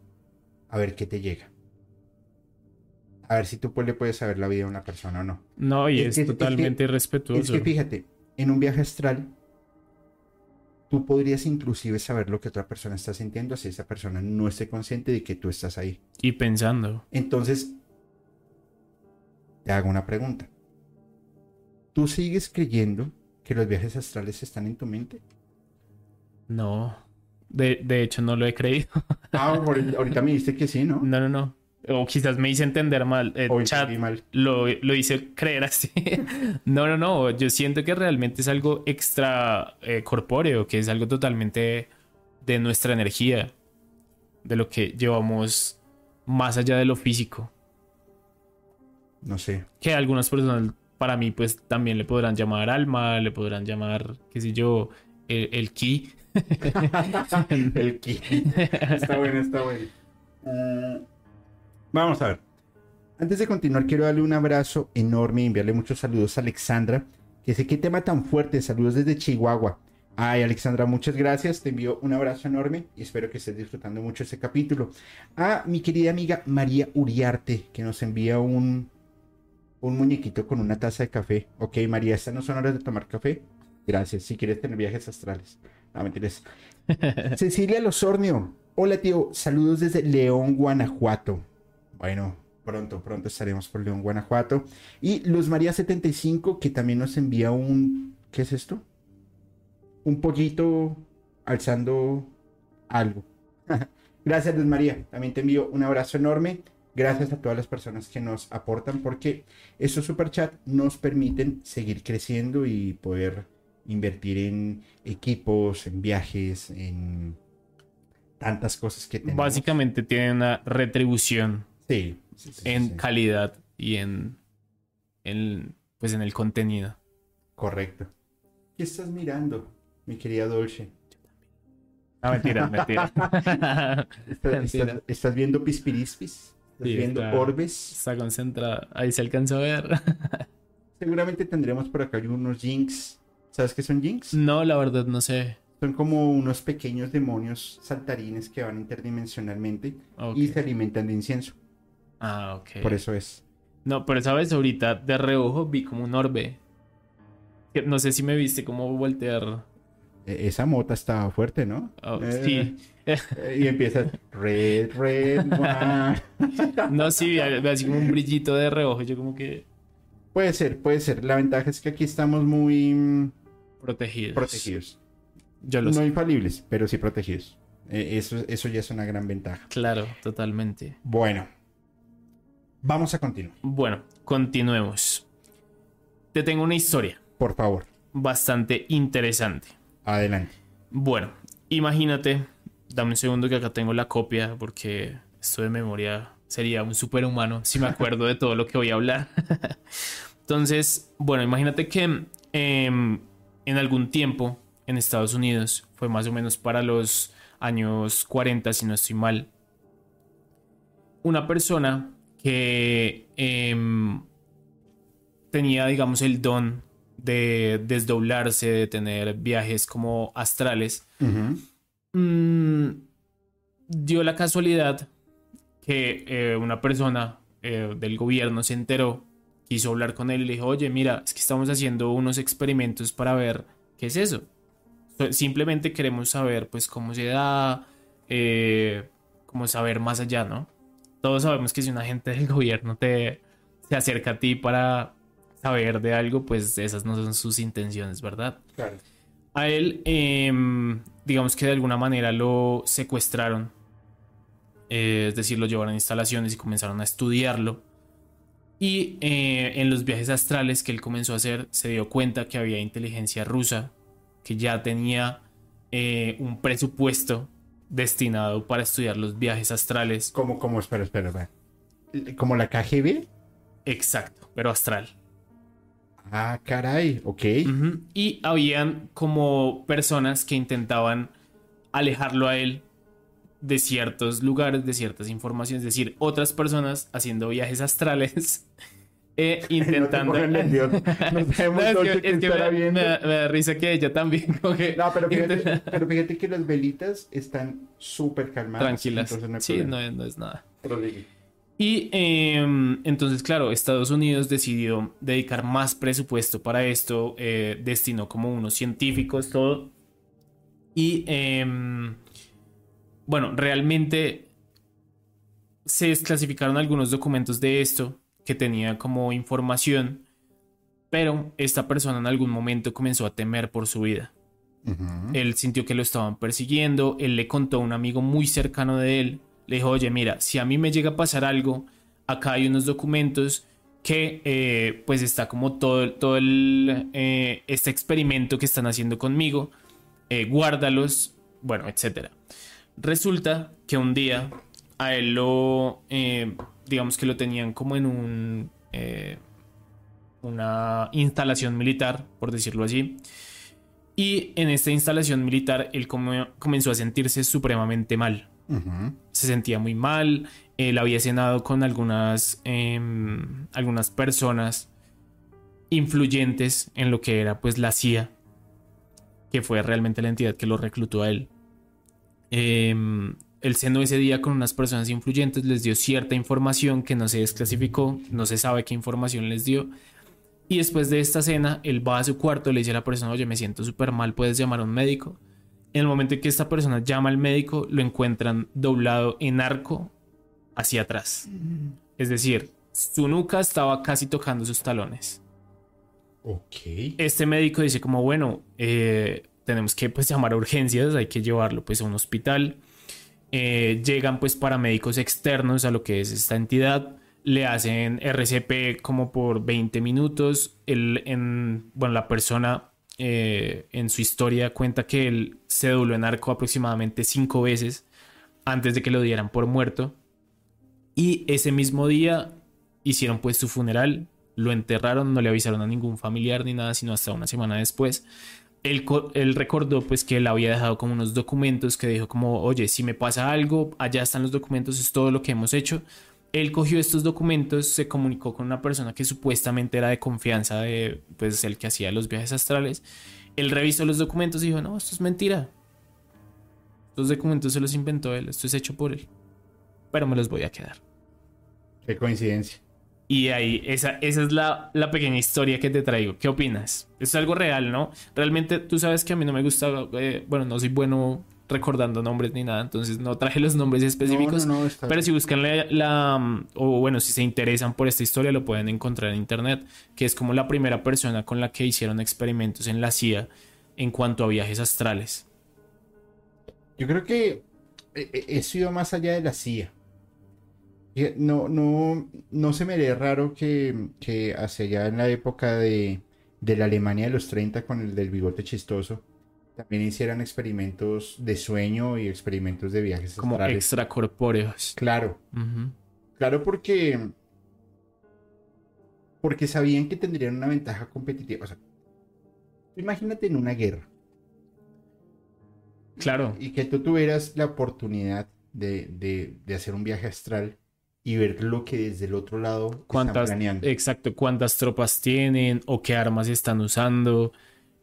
a ver qué te llega. A ver si tú pues, le puedes saber la vida a una persona o no. No, y Es es, que- es que- totalmente Es irrespetuoso. que fíjate, en un viaje astral, tú podrías inclusive saber lo que otra persona está sintiendo si esa persona no esté consciente de que tú estás ahí. Y pensando. Entonces, te hago una pregunta. ¿Tú sigues creyendo que los viajes astrales están en tu mente? No. De, de hecho, no lo he creído. Ah, ahorita me dijiste que sí, ¿no? No, no, no. O quizás me hice entender mal. El O chat mal. lo, lo hice creer así. no, no, no. Yo siento que realmente es algo extra eh, corpóreo, que es algo totalmente de nuestra energía, de lo que llevamos más allá de lo físico. No sé. Que algunas personas, para mí, pues también le podrán llamar alma, le podrán llamar, qué sé yo, el, el ki. el kit. Está bueno, está bueno. Uh, vamos a ver. Antes de continuar, quiero darle un abrazo enorme y enviarle muchos saludos a Alexandra, que sé qué tema tan fuerte. Saludos desde Chihuahua. Ay, Alexandra, muchas gracias. Te envío un abrazo enorme y espero que estés disfrutando mucho este capítulo. A mi querida amiga María Uriarte, que nos envía un, un muñequito con una taza de café. Ok, María, estas no son horas de tomar café. Gracias. Si quieres tener viajes astrales. No, mentiras. Cecilia Losornio. Hola, tío. Saludos desde León, Guanajuato. Bueno, pronto, pronto estaremos por León, Guanajuato. Y Luz María 75, que también nos envía un. ¿Qué es esto? Un pollito alzando algo. Gracias, Luz María. También te envío un abrazo enorme. Gracias a todas las personas que nos aportan porque esos superchat nos permiten seguir creciendo y poder invertir en equipos, en viajes, en tantas cosas que tenemos. Básicamente tiene una retribución Sí. en calidad y en, en, pues en el contenido. Correcto. ¿Qué estás mirando, mi querida Dolce? Ah, mentira, mentira. ¿Estás, Mentira. estás- viendo pispirispis? ¿Estás Sí, viendo está- orbes? Está concentrada. Ahí se alcanzó a ver. Seguramente tendremos por acá unos jinx. ¿Sabes qué son jinx? No, la verdad no sé. Son como unos pequeños demonios saltarines que van interdimensionalmente y se alimentan de incienso. Ah, ok. Por eso es. No, pero sabes, ahorita de reojo vi como un orbe. No sé si me viste como voltear. E- Esa mota estaba fuerte, ¿no? Oh, Eh, Sí. eh, Y empieza red, red. No, sí, así como un brillito de reojo. Yo como que Puede ser, puede ser. La ventaja es que aquí estamos muy protegido. protegidos. Yo lo No sé. infalibles, pero sí protegidos. Eh, eso, eso ya es una gran ventaja. Claro, totalmente. Bueno, vamos a continuar. Bueno, continuemos. Te tengo una historia Por favor, bastante interesante. adelante. Bueno, imagínate, dame un segundo que acá tengo la copia porque esto de memoria sería un superhumano si me acuerdo de todo lo que voy a hablar. Entonces, bueno, imagínate que em, en algún tiempo en Estados Unidos, fue más o menos para los años 40, si no estoy mal, una persona que em, tenía, digamos, el don de desdoblarse, de tener viajes como astrales, mm, dio la casualidad que eh, una persona eh, del gobierno se enteró, quiso hablar con él y le dijo, oye, mira, es que estamos haciendo unos experimentos para ver qué es eso. So- Simplemente queremos saber, pues, cómo se da, eh, cómo saber más allá, ¿no? Todos sabemos que si un agente del gobierno te se acerca a ti para saber de algo, pues esas no son sus intenciones, ¿verdad? Claro. A él, em, digamos que de alguna manera lo secuestraron. Eh, es decir, lo llevaron a instalaciones y comenzaron a estudiarlo. Y eh, en los viajes astrales que él comenzó a hacer, se dio cuenta que había inteligencia rusa que ya tenía eh, un presupuesto destinado para estudiar los viajes astrales. Como, como, espera, espera, espera. Como la KGB. Exacto, pero astral. Ah, caray, ok. Y habían como personas que intentaban alejarlo a él de ciertos lugares, de ciertas informaciones, es decir, otras personas haciendo viajes astrales e intentando... No me, da- risa que ella también coge... No, pero fíjate, pero fíjate que las velitas están súper calmadas. Tranquilas. no sí, no, es- no es nada. Y em, entonces, claro, Estados Unidos decidió dedicar más presupuesto para esto, eh, destinó como unos científicos, todo. Y em, bueno, realmente se desclasificaron algunos documentos de esto que tenía como información, pero esta persona en algún momento comenzó a temer por su vida. Él sintió que lo estaban persiguiendo. Él le contó a un amigo muy cercano de él. Le dijo, oye, mira, si a mí me llega a pasar algo, acá hay unos documentos que eh, pues está como todo, todo el, eh, este experimento que están haciendo conmigo. eh, guárdalos, bueno, etcétera. Resulta que un día a él lo, eh, digamos que lo tenían como en un, eh, una instalación militar, por decirlo así. Y en esta instalación militar él comenzó a sentirse supremamente mal. Se sentía muy mal. Él había cenado con algunas, em, algunas personas influyentes en lo que era pues la CIA, que fue realmente la entidad que lo reclutó a él. Em, él cenó ese día con unas personas influyentes, les dio cierta información que no se desclasificó, no se sabe qué información les dio. Y después de esta cena, él va a su cuarto, le dice a la persona, oye, me siento súper mal, puedes llamar a un médico. En el momento en que esta persona llama al médico, lo encuentran doblado en arco hacia atrás. Es decir, su nuca estaba casi tocando sus talones. Ok. Este médico dice como, bueno, eh, tenemos que pues llamar a urgencias, hay que llevarlo pues a un hospital. Eh, llegan pues paramédicos externos a lo que es esta entidad, le hacen RCP como por 20 minutos. En, bueno, la persona eh, en su historia cuenta que él se dobló en arco aproximadamente cinco veces antes de que lo dieran por muerto. Y ese mismo día hicieron pues su funeral, lo enterraron, no le avisaron a ningún familiar ni nada, sino hasta una semana después. Él, él recordó pues que él había dejado como unos documentos que dijo como, oye, si me pasa algo, allá están los documentos, es todo lo que hemos hecho. Él cogió estos documentos, se comunicó con una persona que supuestamente era de confianza de pues el que hacía los viajes astrales. Él revisó los documentos y dijo, no, esto es mentira. Estos documentos se los inventó él, esto es hecho por él. Pero me los voy a quedar. Qué coincidencia. Y ahí, esa, esa es la, la pequeña historia que te traigo. ¿Qué opinas? Es algo real, ¿no? Realmente tú sabes que a mí no me gusta, eh, bueno, no soy bueno recordando nombres ni nada, entonces no traje los nombres específicos. No, no, no, Pero si buscan la, la, mm, o bueno, si se interesan por esta historia, lo pueden encontrar en internet, que es como la primera persona con la que hicieron experimentos en la CIA en cuanto a viajes astrales. Yo creo que eh, eh, eso iba más allá de la CIA. No, no, no se me haría raro que, que hacia allá en la época de, de la Alemania de los 30 con el del bigote chistoso, también hicieran experimentos de sueño y experimentos de viajes Como astrales. extracorpóreos. Claro, claro porque porque sabían que tendrían una ventaja competitiva. O sea, imagínate en una guerra. Claro. Y que tú tuvieras la oportunidad de, de- de hacer un viaje astral y ver lo que desde el otro lado están planeando. exacto, cuántas tropas tienen o qué armas están usando.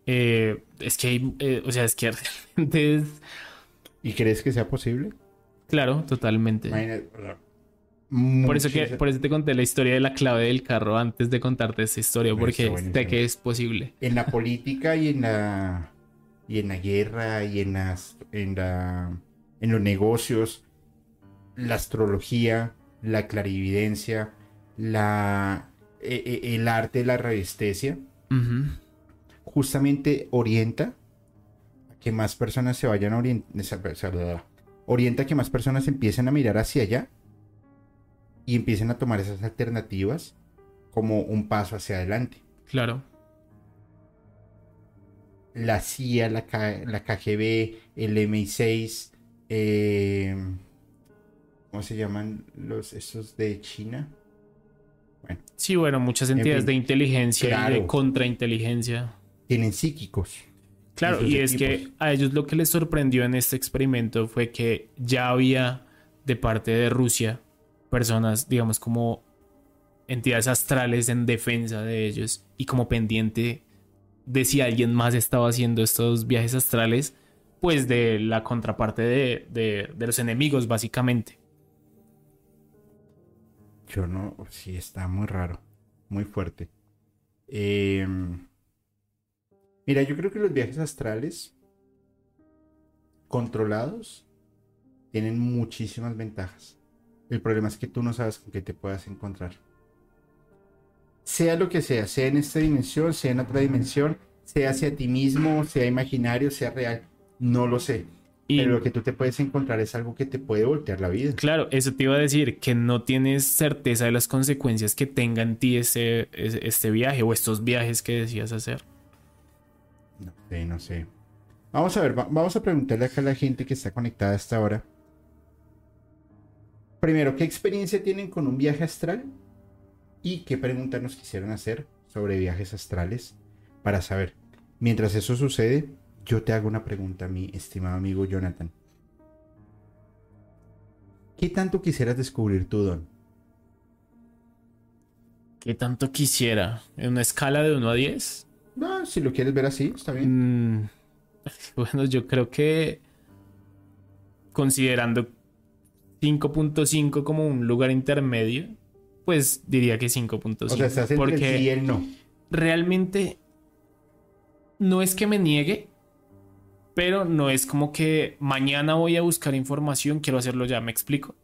Eh, es que hay, eh, o sea, es que realmente es, ¿Y crees que sea posible? claro, totalmente. Imagínate, Por eso, que, por eso te conté la historia de la clave del carro antes de contarte esta historia, Buenísimo, porque sé que es posible. En la política y en la y en la guerra y en las en la en los negocios, la astrología, la clarividencia, la e- e- el arte de la radiestesia Ujú. justamente orienta a que más personas se vayan a orientar, orienta a que más personas empiecen a mirar hacia allá y empiecen a tomar esas alternativas como un paso hacia adelante. Claro. La CIA, la, K- la KGB, el MI6, eh, ¿cómo se llaman los esos de China? Sí, bueno, muchas entidades fin, de inteligencia y de contrainteligencia. Tienen psíquicos. Claro, y es que a ellos lo que les sorprendió en este experimento fue que ya había de parte de Rusia personas, digamos, como entidades astrales en defensa de ellos y como pendiente de si alguien más estaba haciendo estos viajes astrales, pues de la contraparte de, de- de los enemigos, básicamente. Yo no, sí, está muy raro, muy fuerte. Eh, mira, yo creo que los viajes astrales controlados tienen muchísimas ventajas. El problema es que tú no sabes con qué te puedas encontrar. Sea lo que sea, sea en esta dimensión, sea en otra dimensión, sea hacia ti mismo, sea imaginario, sea real, no lo sé. Y Pero lo que tú te puedes encontrar es algo que te puede voltear la vida. claro, eso te iba a decir, que no tienes certeza de las consecuencias que tenga en ti ese, ese- este viaje o estos viajes que decías hacer. No sé, no sé. Vamos a ver, va- vamos a preguntarle acá a la gente que está conectada hasta ahora. Primero, ¿qué experiencia tienen con un viaje astral? ¿Y qué preguntas nos quisieron hacer sobre viajes astrales? Para saber. Mientras eso sucede, yo te hago una pregunta, mi estimado amigo Jonathan. ¿Qué tanto quisieras descubrir tu don? ¿Qué tanto quisiera? ¿En una escala de 1 a 10? No, si lo quieres ver así, está bien. Mm, bueno, yo creo que considerando 5.5 como un lugar intermedio, pues diría que 5.5. o sea, estás porque el sí y el no. realmente no es que me niegue, pero no es como que mañana voy a buscar información, quiero hacerlo ya, ¿me explico?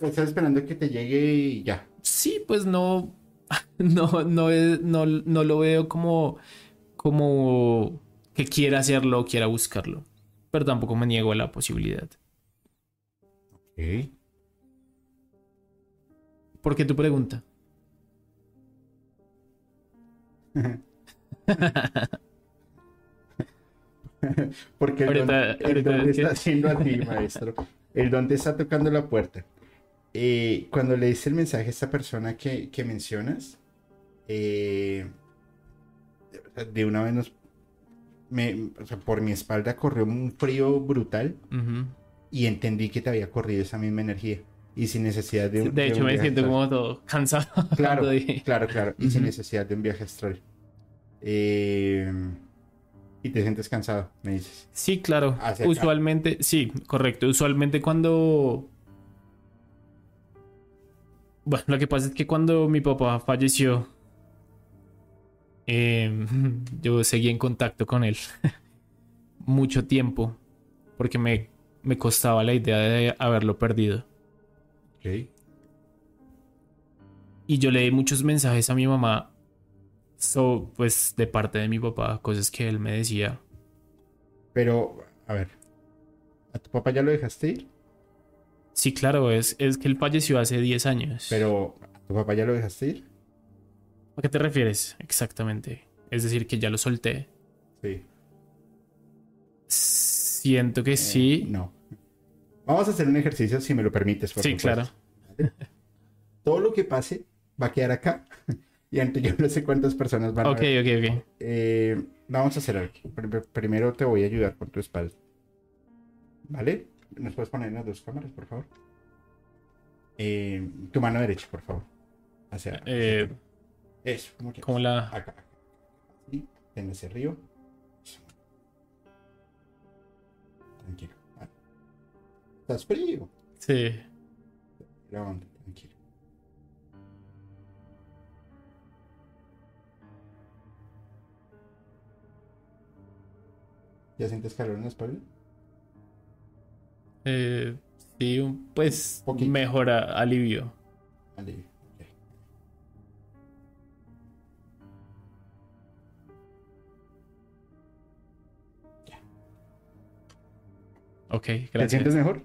Estás esperando que te llegue y ya. Sí, pues no, no, no, es- no, no lo veo como, como que quiera hacerlo o quiera buscarlo, pero tampoco me niego a la posibilidad. Ok. ¿Por qué tu pregunta? Porque el don, Ahorita- el don te que- está haciendo a ti, maestro. El don te está tocando la puerta. Eh, cuando le dice el mensaje a esta persona que, que mencionas, eh, de una vez nos, me- o sea, por mi espalda corrió un frío brutal Ujú. y entendí que te había corrido esa misma energía. Y sin necesidad de un De hecho, un me viaje siento astral. como todo cansado. Claro, claro, claro. Y sin Ujú. necesidad de un viaje astral. Eh, y te sientes cansado, me dices. Sí, claro. Hacia acá. Usualmente, sí, correcto. Usualmente cuando... Bueno, lo que pasa es que cuando mi papá falleció, eh, yo seguí en contacto con él mucho tiempo, porque me, me costaba la idea de haberlo perdido. Ok. Y yo leí muchos mensajes a mi mamá, so, pues de parte de mi papá, cosas que él me decía. Pero, a ver. ¿A tu papá ya lo dejaste ir? Sí, claro, es, es que él falleció hace 10 años. Pero, ¿a tu papá ya lo dejaste ir? ¿A qué te refieres exactamente? Es decir, que ya lo solté. Sí. Siento que Eh, sí. no. Vamos a hacer un ejercicio si me lo permites, por sí, supuesto. claro. Todo lo que pase va a quedar acá. Y antes yo no sé cuántas personas van Ok, a ver. ok, ok. Eh, vamos a hacer algo. Pr- Primero te voy a ayudar con tu espalda. ¿Vale? ¿Nos puedes poner en las dos cámaras, por favor? Eh, tu mano derecha, por favor. Hacia. hacia Eh. Eso, como como la... Acá. Así, ten arriba. Eso. Tranquilo. Vale. ¿Estás frío? Sí. ¿Ya sientes calor en la espalda? Eh, sí, un- pues Poquito. mejora, alivio. Vale. ok. Ok, ¿Te gracias. sientes mejor?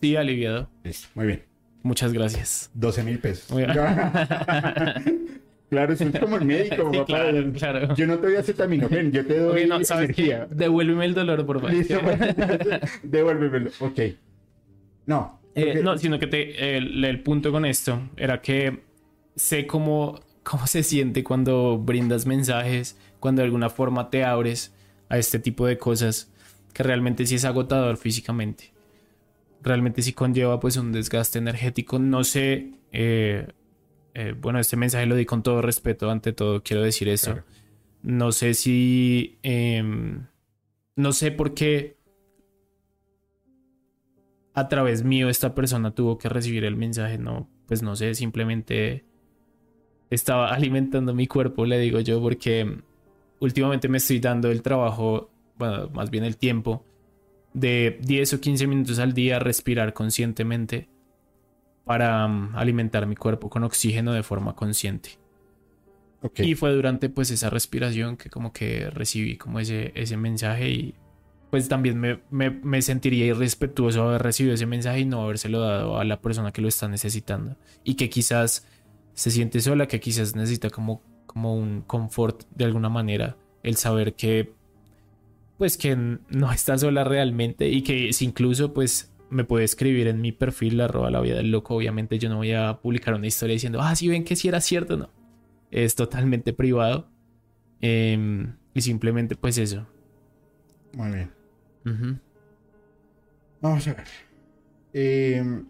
Sí, aliviado. Muy bien. Muchas gracias. 12 mil pesos. Claro, es como el médico, Sí, papá. claro, claro. Yo no te doy acetaminofén, yo te doy no, ¿sabes qué? Devuélveme el dolor, por favor. Listo, pues. devuélvemelo. Ok. No. Eh, no, sino que te, el, el punto con esto era que sé cómo, cómo se siente cuando brindas mensajes, cuando de alguna forma te abres a este tipo de cosas, que realmente sí es agotador físicamente. Realmente sí conlleva pues un desgaste energético. No sé, eh, eh, bueno, este mensaje lo di con todo respeto, ante todo quiero decir eso. Claro. No sé si... em, no sé por qué a través mío esta persona tuvo que recibir el mensaje. No, pues no sé, simplemente estaba alimentando mi cuerpo, le digo yo, porque últimamente me estoy dando el trabajo, bueno, más bien el tiempo de 10 o 15 minutos al día respirar conscientemente para mm, alimentar mi cuerpo con oxígeno de forma consciente. Y fue durante pues esa respiración que como que recibí como ese, ese mensaje y pues también me, me, me sentiría irrespetuoso haber recibido ese mensaje y no habérselo dado a la persona que lo está necesitando. Y que quizás se siente sola, que quizás necesita como, como un confort de alguna manera. El saber que pues que no está sola realmente y que si incluso pues me puede escribir en mi perfil arroba la vida del loco. Obviamente yo no voy a publicar una historia diciendo, ah, si ven que si era cierto, no. Es totalmente privado. Em, y simplemente pues eso. Muy bien. Vamos a ver. Eh,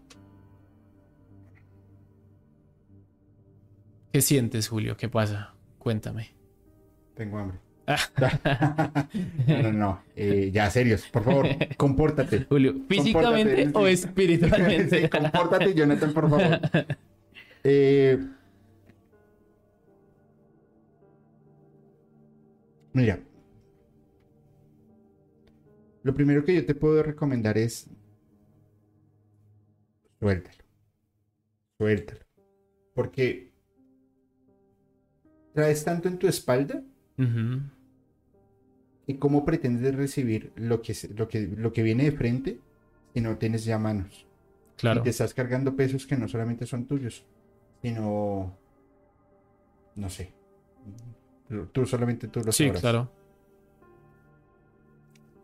¿Qué sientes, Julio? ¿Qué pasa? Cuéntame. tengo hambre. No, no, no. Eh, ya, serios. Por favor, compórtate. Julio, ¿físicamente Compórtate, o sí. espiritualmente? Sí, compórtate, Jonathan, por favor. Eh, mira. Lo primero que yo te puedo recomendar es suéltalo. Suéltalo. Porque traes tanto en tu espalda y cómo pretendes recibir lo que, lo que, lo que viene de frente si no tienes ya manos. Claro. Y te estás cargando pesos que no solamente son tuyos, sino, no sé, tú solamente tú lo Sí, sabrás. claro.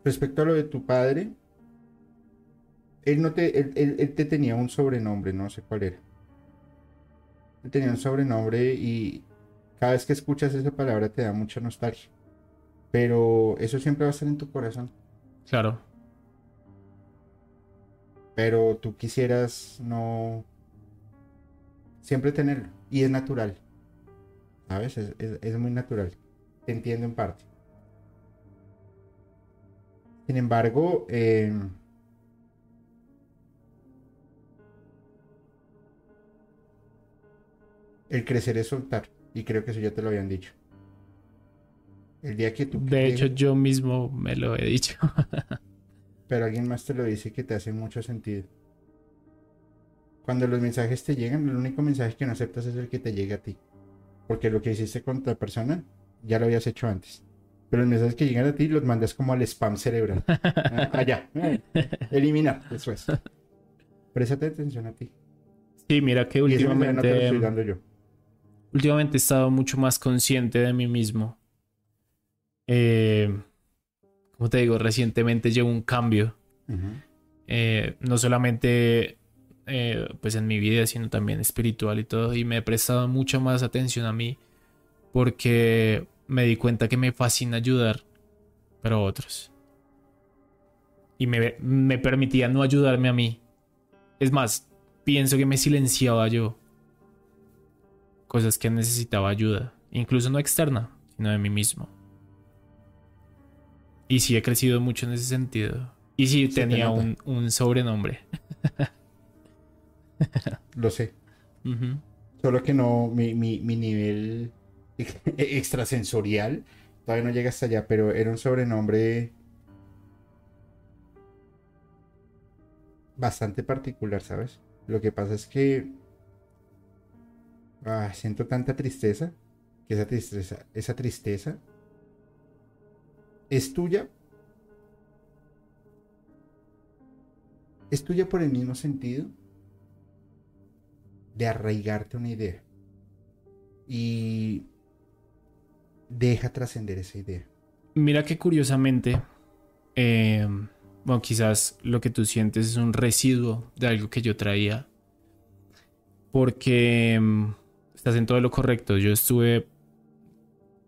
Respecto a lo de tu padre, él no te, él, él- él te tenía un sobrenombre, no sé cuál era. Él tenía un sobrenombre y cada vez que escuchas esa palabra te da mucha nostalgia. Pero eso siempre va a estar en tu corazón. Claro. Pero tú quisieras no siempre tenerlo. Y es natural. ¿Sabes? Es, es- es muy natural. Te entiendo en parte. Sin embargo, eh, el crecer es soltar. Y creo que eso ya te lo habían dicho. El día que tú... De hecho, yo mismo me lo he dicho. pero alguien más te lo dice que te hace mucho sentido. Cuando los mensajes te llegan, el único mensaje que no aceptas es el que te llega a ti. Porque lo que hiciste con otra persona ya lo habías hecho antes. Pero los mensajes que llegan a ti los mandas como al spam cerebral. Ah, Allá. eh, Eliminar. Es. Préstate atención a ti. Sí, mira que Y mensaje no te lo estoy últimamente, dando yo. últimamente he estado mucho más consciente de mí mismo. Eh, como te digo, recientemente llevo un cambio. Eh, no solamente eh, pues en mi vida, sino también espiritual y todo. Y me he prestado mucha más atención a mí porque me di cuenta que me fascina ayudar, pero a otros. Y me, me permitía no ayudarme a mí. Es más, pienso que me silenciaba yo. Cosas que necesitaba ayuda, incluso no externa, sino de mí mismo. Y sí he crecido mucho en ese sentido. Y sí, Se tenía un, un sobrenombre. Lo sé. Solo que no, mi, mi, mi nivel extrasensorial todavía no llega hasta allá, pero era un sobrenombre bastante particular, ¿sabes? Lo que pasa es que ah, siento tanta tristeza, que esa tristeza, esa tristeza es tuya. Es tuya por el mismo sentido de arraigarte una idea. Y deja trascender esa idea. Mira que curiosamente, eh, bueno, quizás lo que tú sientes es un residuo de algo que yo traía. Porque mm, estás en todo lo correcto. Yo estuve,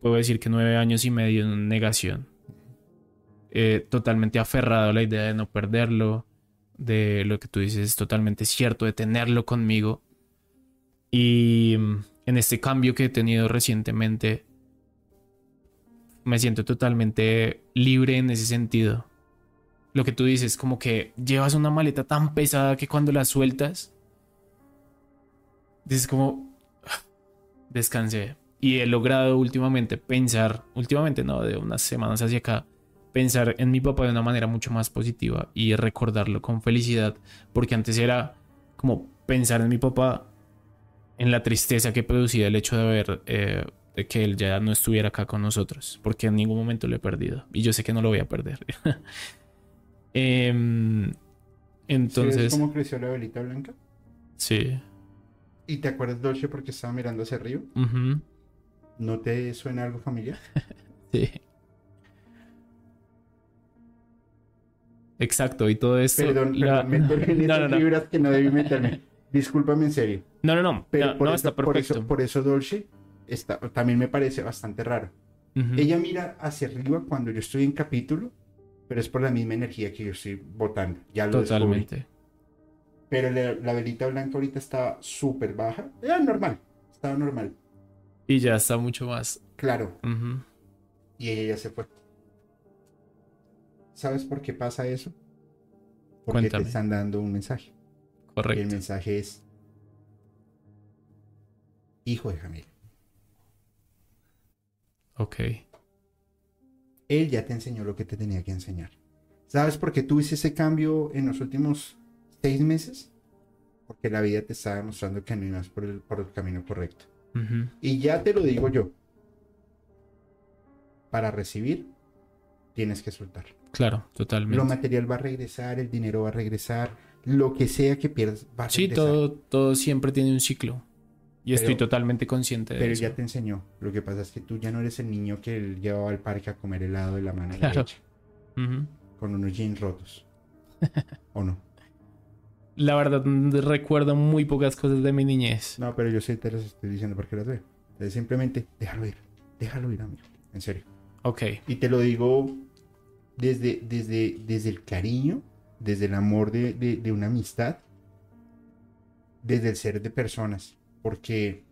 puedo decir que nueve años y medio en negación. Eh, totalmente aferrado a la idea de no perderlo. De lo que tú dices es totalmente cierto, de tenerlo conmigo. Y mm, en este cambio que he tenido recientemente, me siento totalmente libre en ese sentido. Lo que tú dices, como que llevas una maleta tan pesada que cuando la sueltas, dices como, "Ah, descansé. Y he logrado últimamente pensar, últimamente no, de unas semanas hacia acá, pensar en mi papá de una manera mucho más positiva y recordarlo con felicidad, porque antes era como pensar en mi papá en la tristeza que producía el hecho de haber eh, de que él ya no estuviera acá con nosotros, porque en ningún momento lo he perdido y yo sé que no lo voy a perder. Em, ¿Sí ves entonces, cómo creció la velita blanca? sí. ¿Y te acuerdas, Dolce, porque estaba mirando hacia arriba? ¿No te suena algo familiar? sí. Exacto, y todo esto. Perdón, la- perdón, meterme en no, esas no, no. fibras que no debí meterme. Discúlpame en serio. No, no, no, Pero no, por, eso, está por, perfecto. eso, por eso Dolce está, también me parece bastante raro. Ella mira hacia arriba cuando yo estoy en capítulo pero es por la misma energía que yo estoy botando. Ya lo descubrí. Totalmente. Pero la, la velita blanca ahorita estaba súper baja. Era normal, estaba normal. Y ya está mucho más. Claro, y ella ya se fue. ¿Sabes por qué pasa eso? Porque Cuéntame. te están dando un mensaje. Y el Correcto. mensaje es: Hijo de Jamil, Ok. él ya te enseñó lo que te tenía que enseñar. ¿Sabes por qué tuviste ese cambio en los últimos seis meses? Porque la vida te está demostrando que no ibas por el, por el camino correcto. Y ya te lo digo yo. Para recibir, tienes que soltar. Claro, totalmente. Lo material va a regresar, el dinero va a regresar, lo que sea que pierdas va a Sí, regresar. todo, todo siempre tiene un ciclo. Y estoy Pero- totalmente consciente de Pero eso. ya te enseñó. Lo que pasa es que tú ya no eres el niño que él llevaba al parque a comer helado de la mano Claro. derecha con unos jeans rotos. ¿O no? La verdad, mm, recuerdo muy pocas cosas de mi niñez. No, pero yo sí te las estoy diciendo porque las veo. Entonces simplemente déjalo ir. Déjalo ir, amigo. En serio. Ok. Y te lo digo desde, desde, desde el cariño, desde el amor de, de- de una amistad, desde el ser de personas. Porque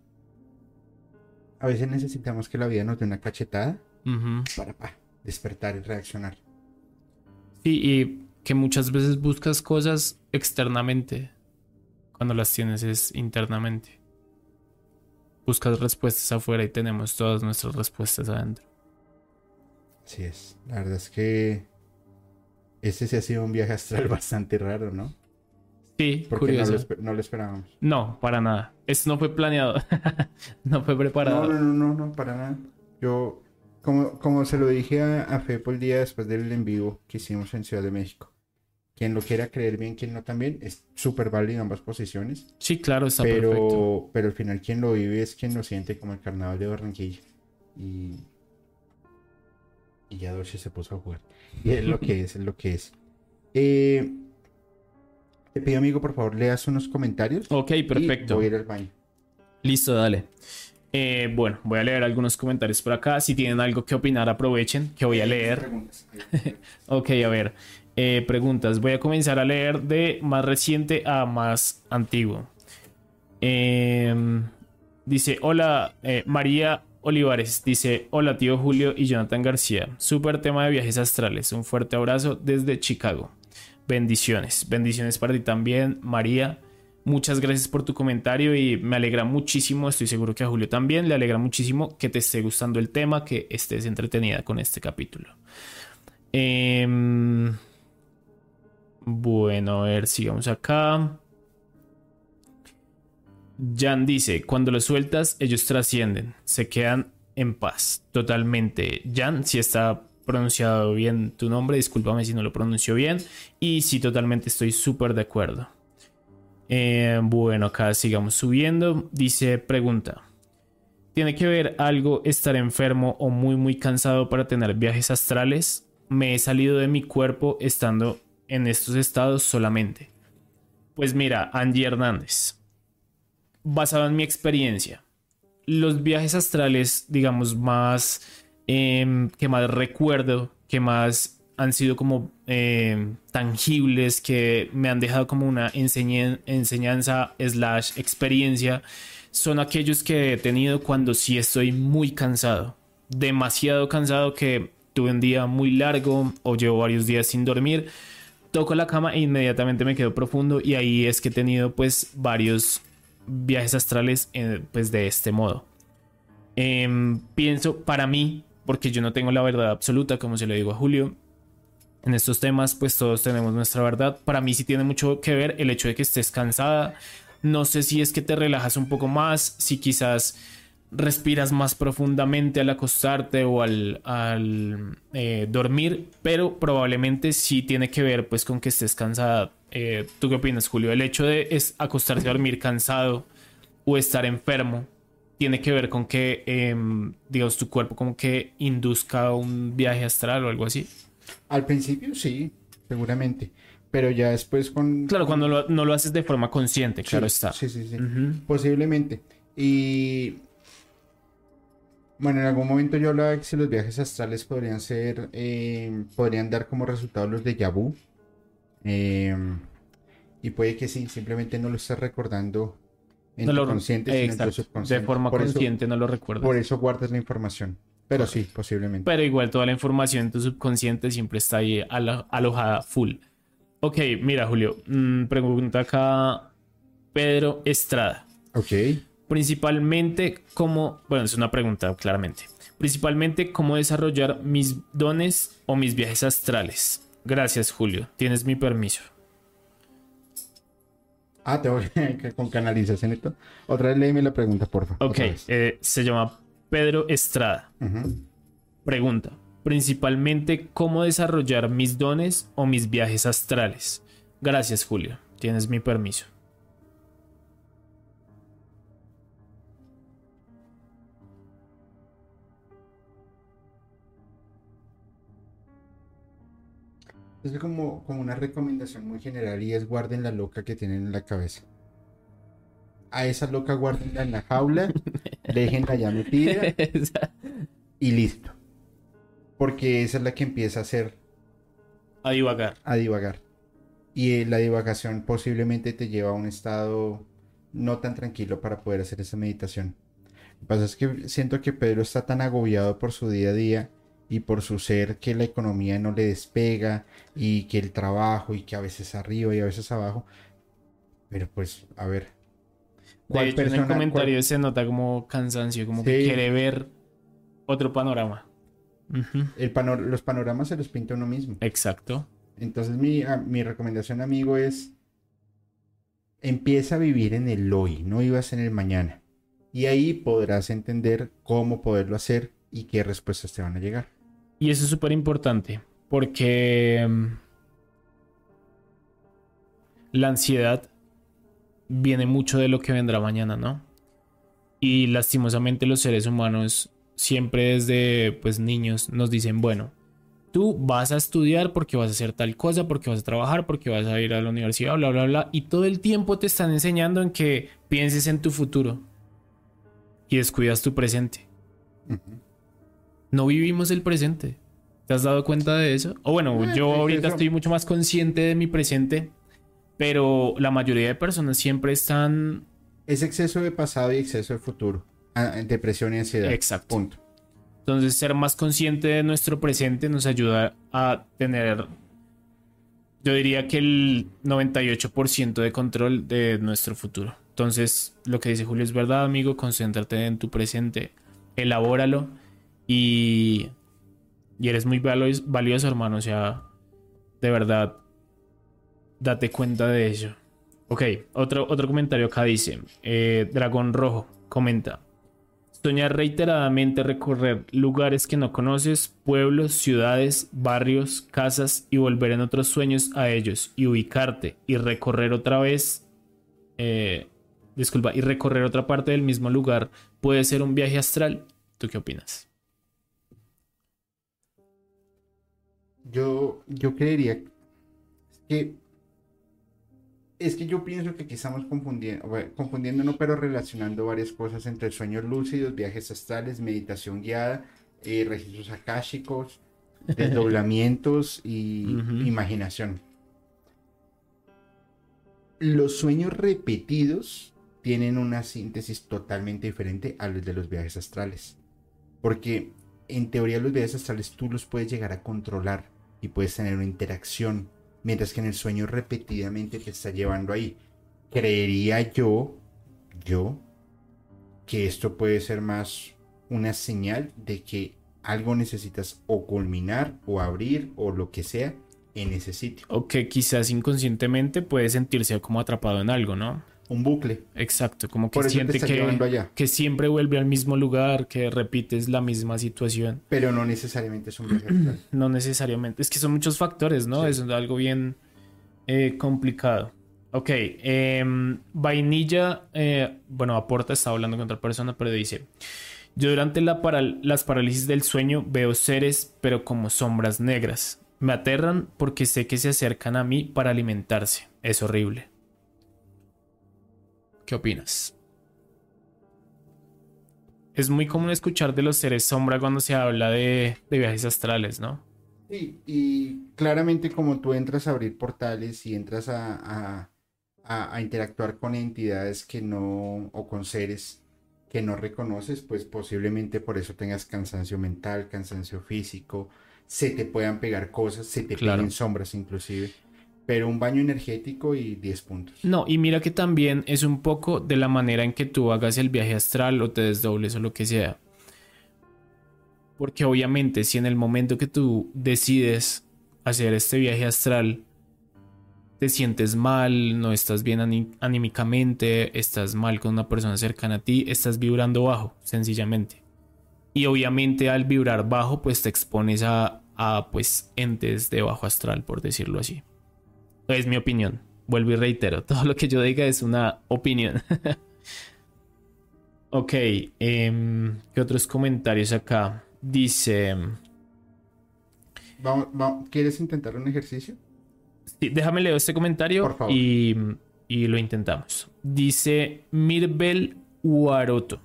a veces necesitamos que la vida nos dé una cachetada para pa, despertar y reaccionar. Sí, y que muchas veces buscas cosas externamente cuando las tienes es internamente. Buscas respuestas afuera y tenemos todas nuestras respuestas adentro. Así es. La verdad es que este sí ha sido un viaje astral bastante raro, ¿no? Sí, Porque no curioso. lo, no lo esperábamos. No, para nada. Esto no fue planeado. no fue preparado. No, no, no, no, no, para nada. Yo, como, como se lo dije a, a Fepo el día después del en vivo que hicimos en Ciudad de México. Quien lo quiera creer bien, quien no también, es súper válido ambas posiciones. Sí, claro, está perfecto. Pero, pero al final quien lo vive es quien lo siente como el carnaval de Barranquilla. Y, y ya Dolce se puso a jugar. Y es lo que es, es lo que es. Eh, te pido, amigo, por favor, leas unos comentarios. Ok, y perfecto. voy a ir al baño. Listo, dale. Eh, bueno, voy a leer algunos comentarios por acá. Si tienen algo que opinar, aprovechen, que voy a leer. Preguntas. Ok, a ver. Eh, preguntas. Voy a comenzar a leer de más reciente a más antiguo. Dice, hola, María Olivares. Dice, hola, tío Julio y Jonathan García. Súper tema de viajes astrales. Un fuerte abrazo desde Chicago. Bendiciones. Bendiciones para ti también, María. Muchas gracias por tu comentario y me alegra muchísimo, estoy seguro que a Julio también le alegra muchísimo que te esté gustando el tema, que estés entretenida con este capítulo. Em, bueno, a ver, sigamos acá. Jan dice, cuando lo sueltas, ellos trascienden, se quedan en paz, totalmente. Jan, si está pronunciado bien tu nombre, discúlpame si no lo pronuncio bien. Y sí, totalmente estoy súper de acuerdo. Eh, bueno, acá sigamos subiendo. Dice, pregunta. ¿Tiene que ver algo estar enfermo o muy muy cansado para tener viajes astrales? Me he salido de mi cuerpo estando en estos estados solamente. Pues mira, Angie Hernández, basado en mi experiencia, los viajes astrales, digamos, más em, que más recuerdo, que más han sido como em, tangibles, que me han dejado como una enseñan- enseñanza slash experiencia, son aquellos que he tenido cuando sí estoy muy cansado, demasiado cansado que tuve un día muy largo o llevo varios días sin dormir, toco la cama e inmediatamente me quedo profundo y ahí es que he tenido pues varios viajes astrales eh, pues de este modo. Em, pienso para mí, porque yo no tengo la verdad absoluta, como se le digo a Julio, en estos temas pues todos tenemos nuestra verdad. Para mí sí tiene mucho que ver el hecho de que estés cansada. No sé si es que te relajas un poco más, si quizás respiras más profundamente al acostarte o al, al, eh, dormir, pero probablemente sí tiene que ver pues con que estés cansada. Eh, ¿Tú qué opinas, Julio? El hecho de es acostarse a dormir cansado o estar enfermo tiene que ver con que, em, digamos, tu cuerpo como que induzca un viaje astral o algo así. Al principio sí, seguramente. Pero ya después con... Claro, cuando lo- no lo haces de forma consciente, Sí, claro está. Sí, sí, sí. Posiblemente. Y Bueno, en algún momento yo hablaba que si los viajes astrales podrían ser, eh, podrían dar como resultado los de Yabu. Em, y puede que sí, simplemente no lo estás recordando en No tu lo- consciente, sino en tu subconsciente. De forma por eso- consciente no lo recuerdas. por eso guardas la información. Pero sí, posiblemente. Pero igual toda la información en tu subconsciente siempre está ahí alo- alojada full. Ok, mira Julio, mm, pregunta acá Pedro Estrada. Ok. Principalmente cómo, bueno, es una pregunta claramente. Principalmente cómo desarrollar mis dones o mis viajes astrales. Gracias Julio, tienes mi permiso. Ah, tengo que con canalización. Otra vez léeme la pregunta, por favor. Ok, eh, se llama Pedro Estrada. Pregunta. Principalmente cómo desarrollar mis dones o mis viajes astrales. Gracias Julio, tienes mi permiso. Es como, como una recomendación muy general y es guarden la loca que tienen en la cabeza. A esa loca guárdenla en la jaula, déjenla ya metida y listo. Porque esa es la que empieza a hacer, A divagar. a divagar. Y eh, la divagación posiblemente te lleva a un estado no tan tranquilo para poder hacer esa meditación. Lo que pasa es que siento que Pedro está tan agobiado por su día a día y por su ser que la economía no le despega y que el trabajo y que a veces arriba y a veces abajo. Pero pues, a ver. De hecho, en el cuál- comentario se nota como cansancio, como que Sí. quiere ver otro panorama. El pano- los panoramas se los pinta uno mismo. Exacto. Entonces mi, a- mi recomendación, amigo, es empieza a vivir en el hoy, no vivas en el mañana. Y ahí podrás entender cómo poderlo hacer y qué respuestas te van a llegar. Y eso es súper importante porque mm, la ansiedad viene mucho de lo que vendrá mañana, ¿no? Y lastimosamente los seres humanos siempre desde pues niños nos dicen, bueno, tú vas a estudiar porque vas a hacer tal cosa, porque vas a trabajar, porque vas a ir a la universidad, bla, bla, bla. Y todo el tiempo te están enseñando en que pienses en tu futuro y descuidas tu presente. Ujú. No vivimos el presente. ¿Te has dado cuenta de eso? O bueno, Eh, yo ahorita estoy mucho más consciente de mi presente, pero la mayoría de personas siempre están... Es exceso de pasado y exceso de futuro. Ah, depresión y ansiedad. Exacto. Punto. Entonces, ser más consciente de nuestro presente nos ayuda a tener, yo diría que el 98% de control de nuestro futuro. Entonces, lo que dice Julio es verdad, amigo, concéntrate en tu presente, elabóralo y, y eres muy valioso, hermano. O sea, de verdad, date cuenta de ello. Ok, otro, otro comentario acá dice, eh, Dragón Rojo comenta. Soñar reiteradamente recorrer lugares que no conoces, pueblos, ciudades, barrios, casas y volver en otros sueños a ellos y ubicarte y recorrer otra vez, eh, disculpa, y recorrer otra parte del mismo lugar puede ser un viaje astral. ¿Tú qué opinas? Yo, yo creería que es que yo pienso que aquí estamos confundiendo, bueno, confundiendo no, pero relacionando varias cosas entre sueños lúcidos, viajes astrales, meditación guiada, eh, registros akáshicos, desdoblamientos y imaginación. Los sueños repetidos tienen una síntesis totalmente diferente a los de los viajes astrales. Porque en teoría los viajes astrales tú los puedes llegar a controlar y puedes tener una interacción, mientras que en el sueño repetidamente te está llevando ahí. Creería yo, yo, que esto puede ser más una señal de que algo necesitas o culminar o abrir o lo que sea en ese sitio. O que quizás inconscientemente puede sentirse como atrapado en algo, ¿no? Un bucle. Exacto, como que siente está que, siempre vuelve al mismo lugar, que repites la misma situación. Pero no necesariamente es un viaje astral. No necesariamente. Es que son muchos factores, ¿no? Sí. Es algo bien eh, complicado. Ok. em, vainilla, eh, bueno, aporta, estaba hablando con otra persona, pero dice: Yo durante la paral- las parálisis del sueño veo seres, pero como sombras negras. Me aterran porque sé que se acercan a mí para alimentarse. Es horrible. ¿Qué opinas? es muy común escuchar de los seres sombra cuando se habla de, de viajes astrales, ¿no? Sí, y claramente como tú entras a abrir portales y entras a, a, a, a interactuar con entidades que no, o con seres que no reconoces, pues posiblemente por eso tengas cansancio mental, cansancio físico, se te puedan pegar cosas, se te Claro. peguen sombras inclusive. Pero un baño energético y 10 puntos. No, y mira que también es un poco de la manera en que tú hagas el viaje astral o te desdobles o lo que sea. Porque obviamente si en el momento que tú decides hacer este viaje astral te sientes mal, no estás bien anímicamente, estás mal con una persona cercana a ti, estás vibrando bajo, sencillamente. Y obviamente al vibrar bajo pues te expones a, a pues entes de bajo astral, por decirlo así. Es mi opinión. Vuelvo y reitero, todo lo que yo diga es una opinión. ok, em, ¿qué otros comentarios acá? Dice, Vamos, vamos- ¿Quieres intentar un ejercicio? sí, déjame leer este comentario Por favor. Y, y lo intentamos. Dice Mirbel Uaroto.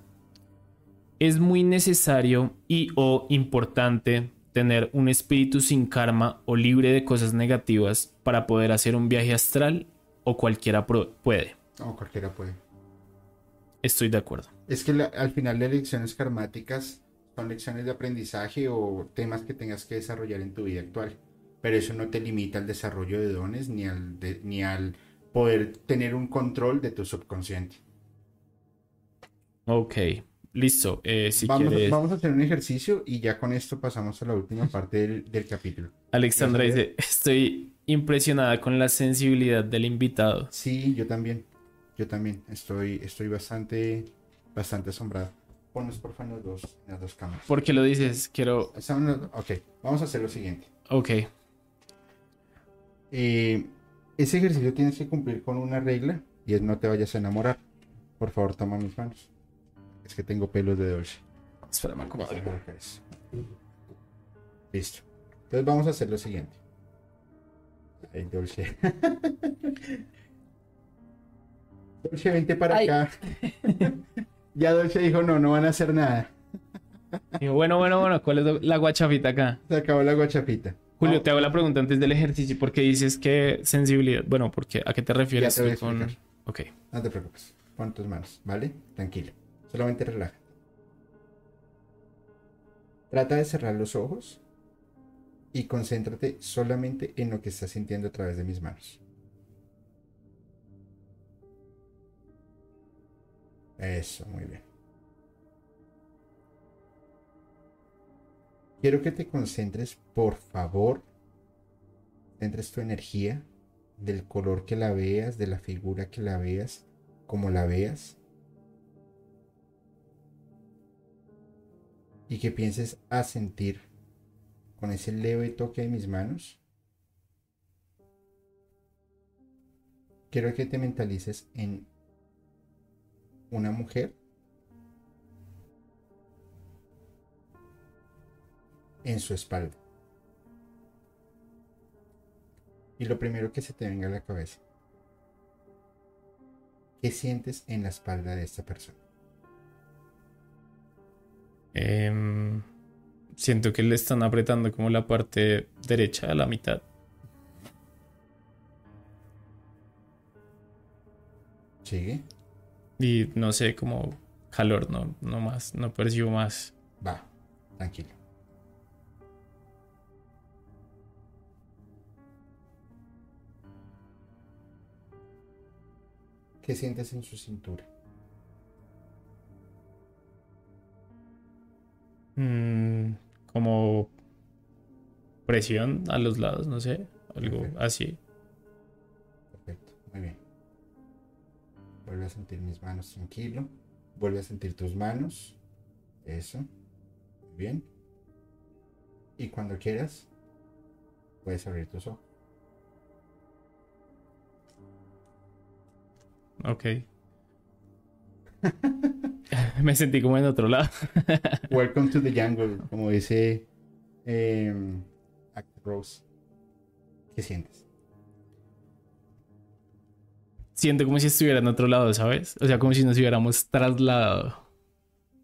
Es muy necesario y o importante tener un espíritu sin karma o libre de cosas negativas para poder hacer un viaje astral o cualquiera puede. No, cualquiera puede. Estoy de acuerdo. Es que la- al final las lecciones karmáticas son lecciones de aprendizaje o temas que tengas que desarrollar en tu vida actual. Pero eso no te limita al desarrollo de dones ni al, de- ni al poder tener un control de tu subconsciente. Ok, listo. Eh, si vamos, quieres. vamos a hacer un ejercicio y ya con esto pasamos a la última parte del, del capítulo. Alexandra ¿Ya dice, estoy impresionada con la sensibilidad del invitado. Sí, yo también. Yo también. Estoy, estoy bastante, bastante asombrado. Ponnos por favor en las dos, las dos cámaras. ¿Por qué lo dices? Quiero... Ok, vamos a hacer lo siguiente. Ok, Eh, ese ejercicio tienes que cumplir con una regla y es no te vayas a enamorar. Por favor, toma mis manos. Es que tengo pelos de dulce. espera, me acomodo. Listo. Entonces vamos a hacer lo siguiente. Ay, Dulce. Dulce, vente para Ay. acá. ya Dulce dijo, no, no van a hacer nada. Digo, bueno, bueno, bueno, ¿cuál es la guachafita acá? Se acabó la guachapita. Julio, No, te hago la pregunta antes del ejercicio. ¿Por qué dices que sensibilidad? Bueno, porque ¿a qué te refieres Ya te voy a tú con...? Ok, No te preocupes. Pon tus manos, ¿vale? Tranquilo. Solamente relájate. Trata de cerrar los ojos y concéntrate solamente en lo que estás sintiendo a través de mis manos. Eso, muy bien. Quiero que te concentres, por favor, centres tu energía del color que la veas, de la figura que la veas, como la veas. Y que pienses a sentir con ese leve toque de mis manos. Quiero que te mentalices en una mujer en su espalda. Y lo primero que se te venga a la cabeza. ¿Qué sientes en la espalda de esta persona? Em, siento que le están apretando como la parte derecha a la mitad. ¿Sigue? Y no sé, como calor, no, no más, no percibo más. Va, tranquilo. ¿Qué sientes en su cintura? Mm, como presión a los lados, no sé, algo así. Perfecto, muy bien. Vuelve a sentir mis manos tranquilo. Vuelve a sentir tus manos. Eso. Muy bien. Y cuando quieras, puedes abrir tus ojos. Ok. Me sentí como en otro lado. Welcome to the jungle, como dice Act Rose. ¿Qué sientes? Siento como si estuviera en otro lado, ¿sabes? O sea, como si nos hubiéramos trasladado.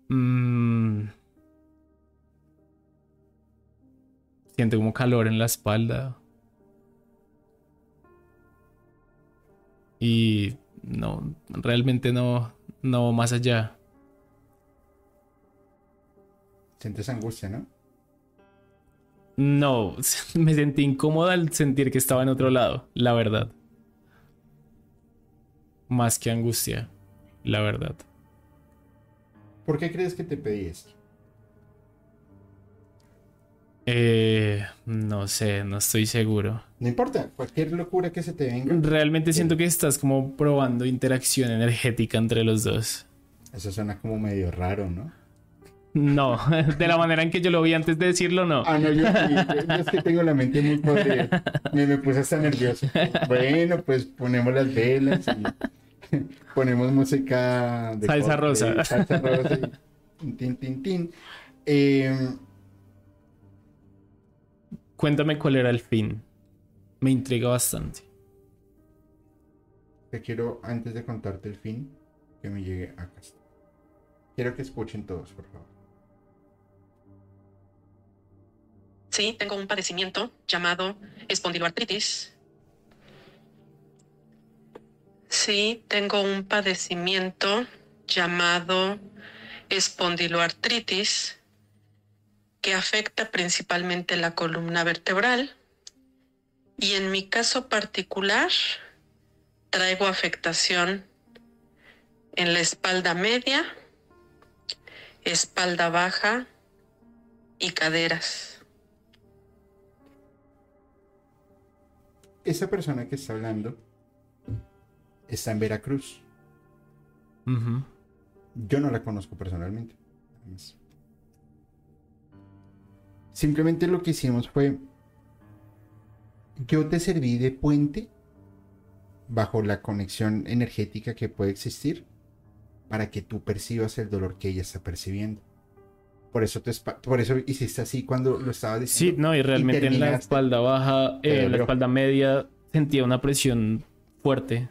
Mm. Siento como calor en la espalda. Y no, realmente no, no más allá. Sientes angustia, ¿no? No, me sentí incómoda al sentir que estaba en otro lado, la verdad. Más que angustia, la verdad. ¿Por qué crees que te pedí esto? Eh, no sé, no estoy seguro. No importa, cualquier locura que se te venga. Realmente siento que estás como probando interacción energética entre los dos. Eso suena como medio raro, ¿no? No, de la manera en que yo lo vi antes de decirlo, no. Ah, no, yo, yo- yo es que tengo la mente muy podrida. Me, me puse hasta nervioso. Bueno, pues ponemos las velas y ponemos música de Salsa corte, rosa. Salsa rosa y tin, tin, tin. Eh, Cuéntame cuál era el fin. Me intriga bastante. te quiero, antes de contarte el fin, que me llegue a casa. Quiero que escuchen todos, por favor. Sí, tengo un padecimiento llamado espondiloartritis. Sí, tengo un padecimiento llamado espondiloartritis que afecta principalmente la columna vertebral y en mi caso particular traigo afectación en la espalda media, espalda baja y caderas. Esa persona que está hablando está en Veracruz. Yo no la conozco personalmente. además. Simplemente lo que hicimos fue. Yo te serví de puente bajo la conexión energética que puede existir para que tú percibas el dolor que ella está percibiendo. Por eso, te, por eso hiciste así cuando lo estaba Sí, diciendo. no, y realmente en la espalda baja, Te eh, en la espalda media, sentía una presión fuerte.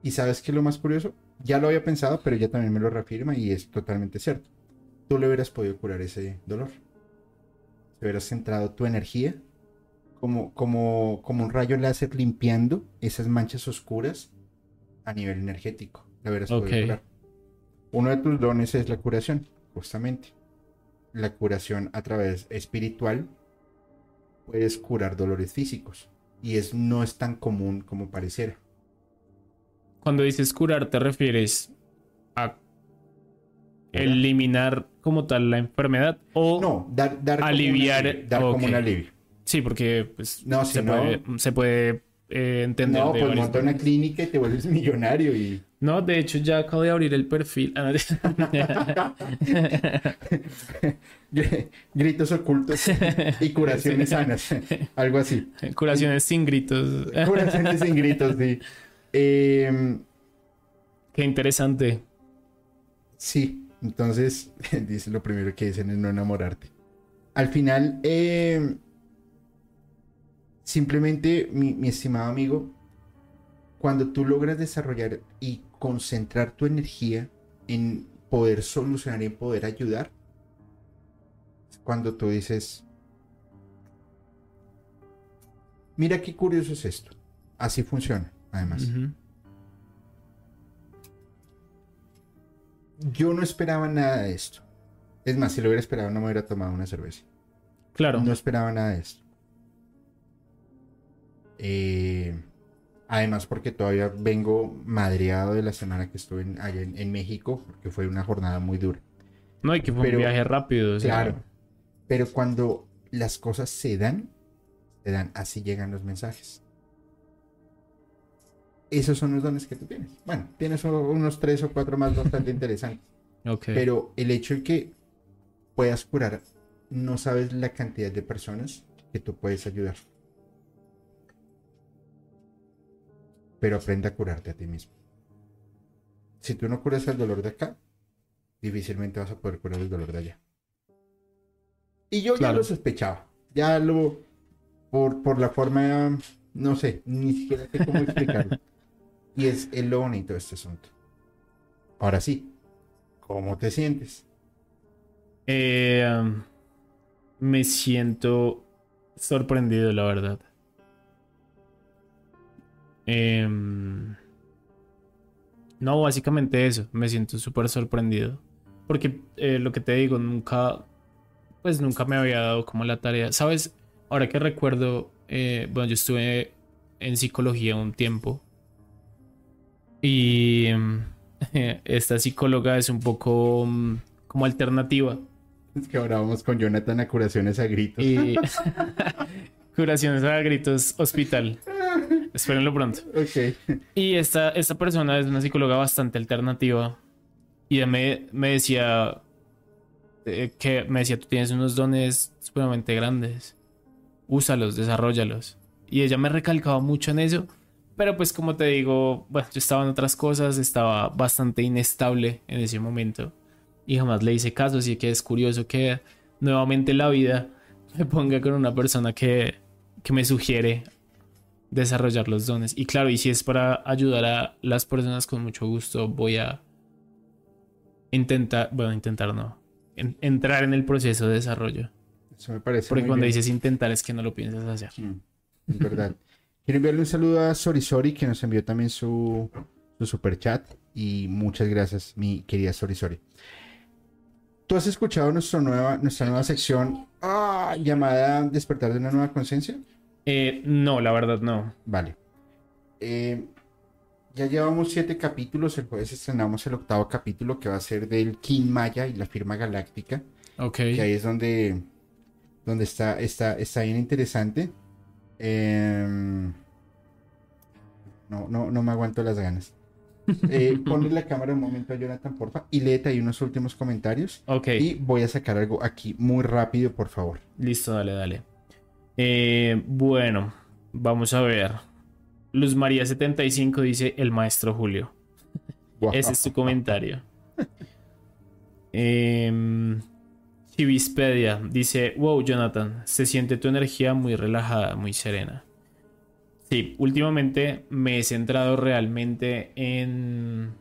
Y sabes qué es lo más curioso? Ya lo había pensado, pero ella también me lo reafirma y es totalmente cierto. Tú le hubieras podido curar ese dolor. Si hubieras centrado tu energía como, como, como un rayo láser limpiando esas manchas oscuras a nivel energético. Le hubieras podido curar. Uno de tus dones es la curación, justamente. La curación a través espiritual puedes curar dolores físicos. Y es, no es tan común como pareciera. Cuando dices curar, ¿te refieres a eliminar como tal la enfermedad? O No, dar, dar como un Aliviar, alivio, dar como un alivio. Sí, porque pues, No, si se, no- puede, se puede eh, entender. No, pues monta una clínica y te vuelves millonario y... No, de hecho ya acabo de abrir el perfil. Ah, Gr- Gritos ocultos y curaciones sanas. Algo así. Curaciones sin gritos. Curaciones sin gritos, sí. Eh, Qué interesante. sí, entonces, dice lo primero que dicen es no enamorarte. Al final, eh, simplemente, mi, estimado amigo, cuando tú logras desarrollar y concentrar tu energía en poder solucionar y en poder ayudar, cuando tú dices, mira qué curioso es esto. Así funciona, además. Ujú. Yo no esperaba nada de esto. Es más, si lo hubiera esperado no me hubiera tomado una cerveza. Claro. No esperaba nada de esto. Eh, además porque todavía vengo madreado de la semana que estuve en- allá en, en México, porque fue una jornada muy dura. No, y que fue Pero- un viaje rápido. o sea, Claro. Pero cuando las cosas se dan, se dan, así llegan los mensajes. Esos son los dones que tú tienes. Bueno, tienes unos tres o cuatro más bastante interesantes. Ok. Pero el hecho de que puedas curar, no sabes la cantidad de personas que tú puedes ayudar. Pero aprende a curarte a ti mismo. Si tú no curas el dolor de acá, difícilmente vas a poder curar el dolor de allá. Y yo ya lo sospechaba. Ya lo. Por, por la forma. No sé, ni siquiera sé cómo explicarlo. Y es, es lo bonito de este asunto. Ahora sí, ¿Cómo te sientes? Eh, um, me siento sorprendido, la verdad. Em, no, básicamente eso. Me siento súper sorprendido. Porque eh, lo que te digo, nunca, pues nunca me había dado como la tarea. ¿Sabes? Ahora que recuerdo, eh, bueno, yo estuve en psicología un tiempo. Y em, esta psicóloga es un poco mm, como alternativa. Es que ahora vamos con Jonathan a curaciones a gritos. Y curaciones a gritos hospital. Espérenlo pronto. ok. Y esta, esta persona es una psicóloga bastante alternativa. Y ella me, me decía eh, que me decía, tú tienes unos dones supremamente grandes. Úsalos, desarrollalos. Y ella me recalcaba mucho en eso. Pero pues como te digo, bueno, yo estaba en otras cosas, estaba bastante inestable en ese momento. Y jamás le hice caso, así que es curioso que nuevamente la vida me ponga con una persona que, que me sugiere desarrollar los dones. Y claro, y si es para ayudar a las personas con mucho gusto, voy a intentar, bueno, intentar no, en- entrar en el proceso de desarrollo. Eso me parece. Porque muy cuando bien. dices intentar es que no lo piensas hacer. Mm, es verdad. Quiero enviarle un saludo a Sorisori que nos envió también su, su super chat. Y muchas gracias, mi querida Sorisori. ¿Tú has escuchado nuestra nueva, nuestra nueva sección ah, llamada Despertar de una nueva conciencia? Eh, no, la verdad no. Vale. Eh, ya llevamos siete capítulos. El jueves estrenamos el octavo capítulo que va a ser del King Maya y la firma galáctica. Ok. Que ahí es donde, donde está, está, está bien interesante. Em, no, no, no me aguanto las ganas. Eh, ponle la cámara un momento a Jonathan, porfa, y léete ahí unos últimos comentarios. Ok. Y voy a sacar algo aquí muy rápido, por favor. Listo, dale, dale. Eh, bueno, vamos a ver. Luz María 75 dice el maestro Julio. Ese es tu comentario. Em, Chivispedia dice, wow, Jonathan, se siente tu energía muy relajada, muy serena. Sí, últimamente me he centrado realmente en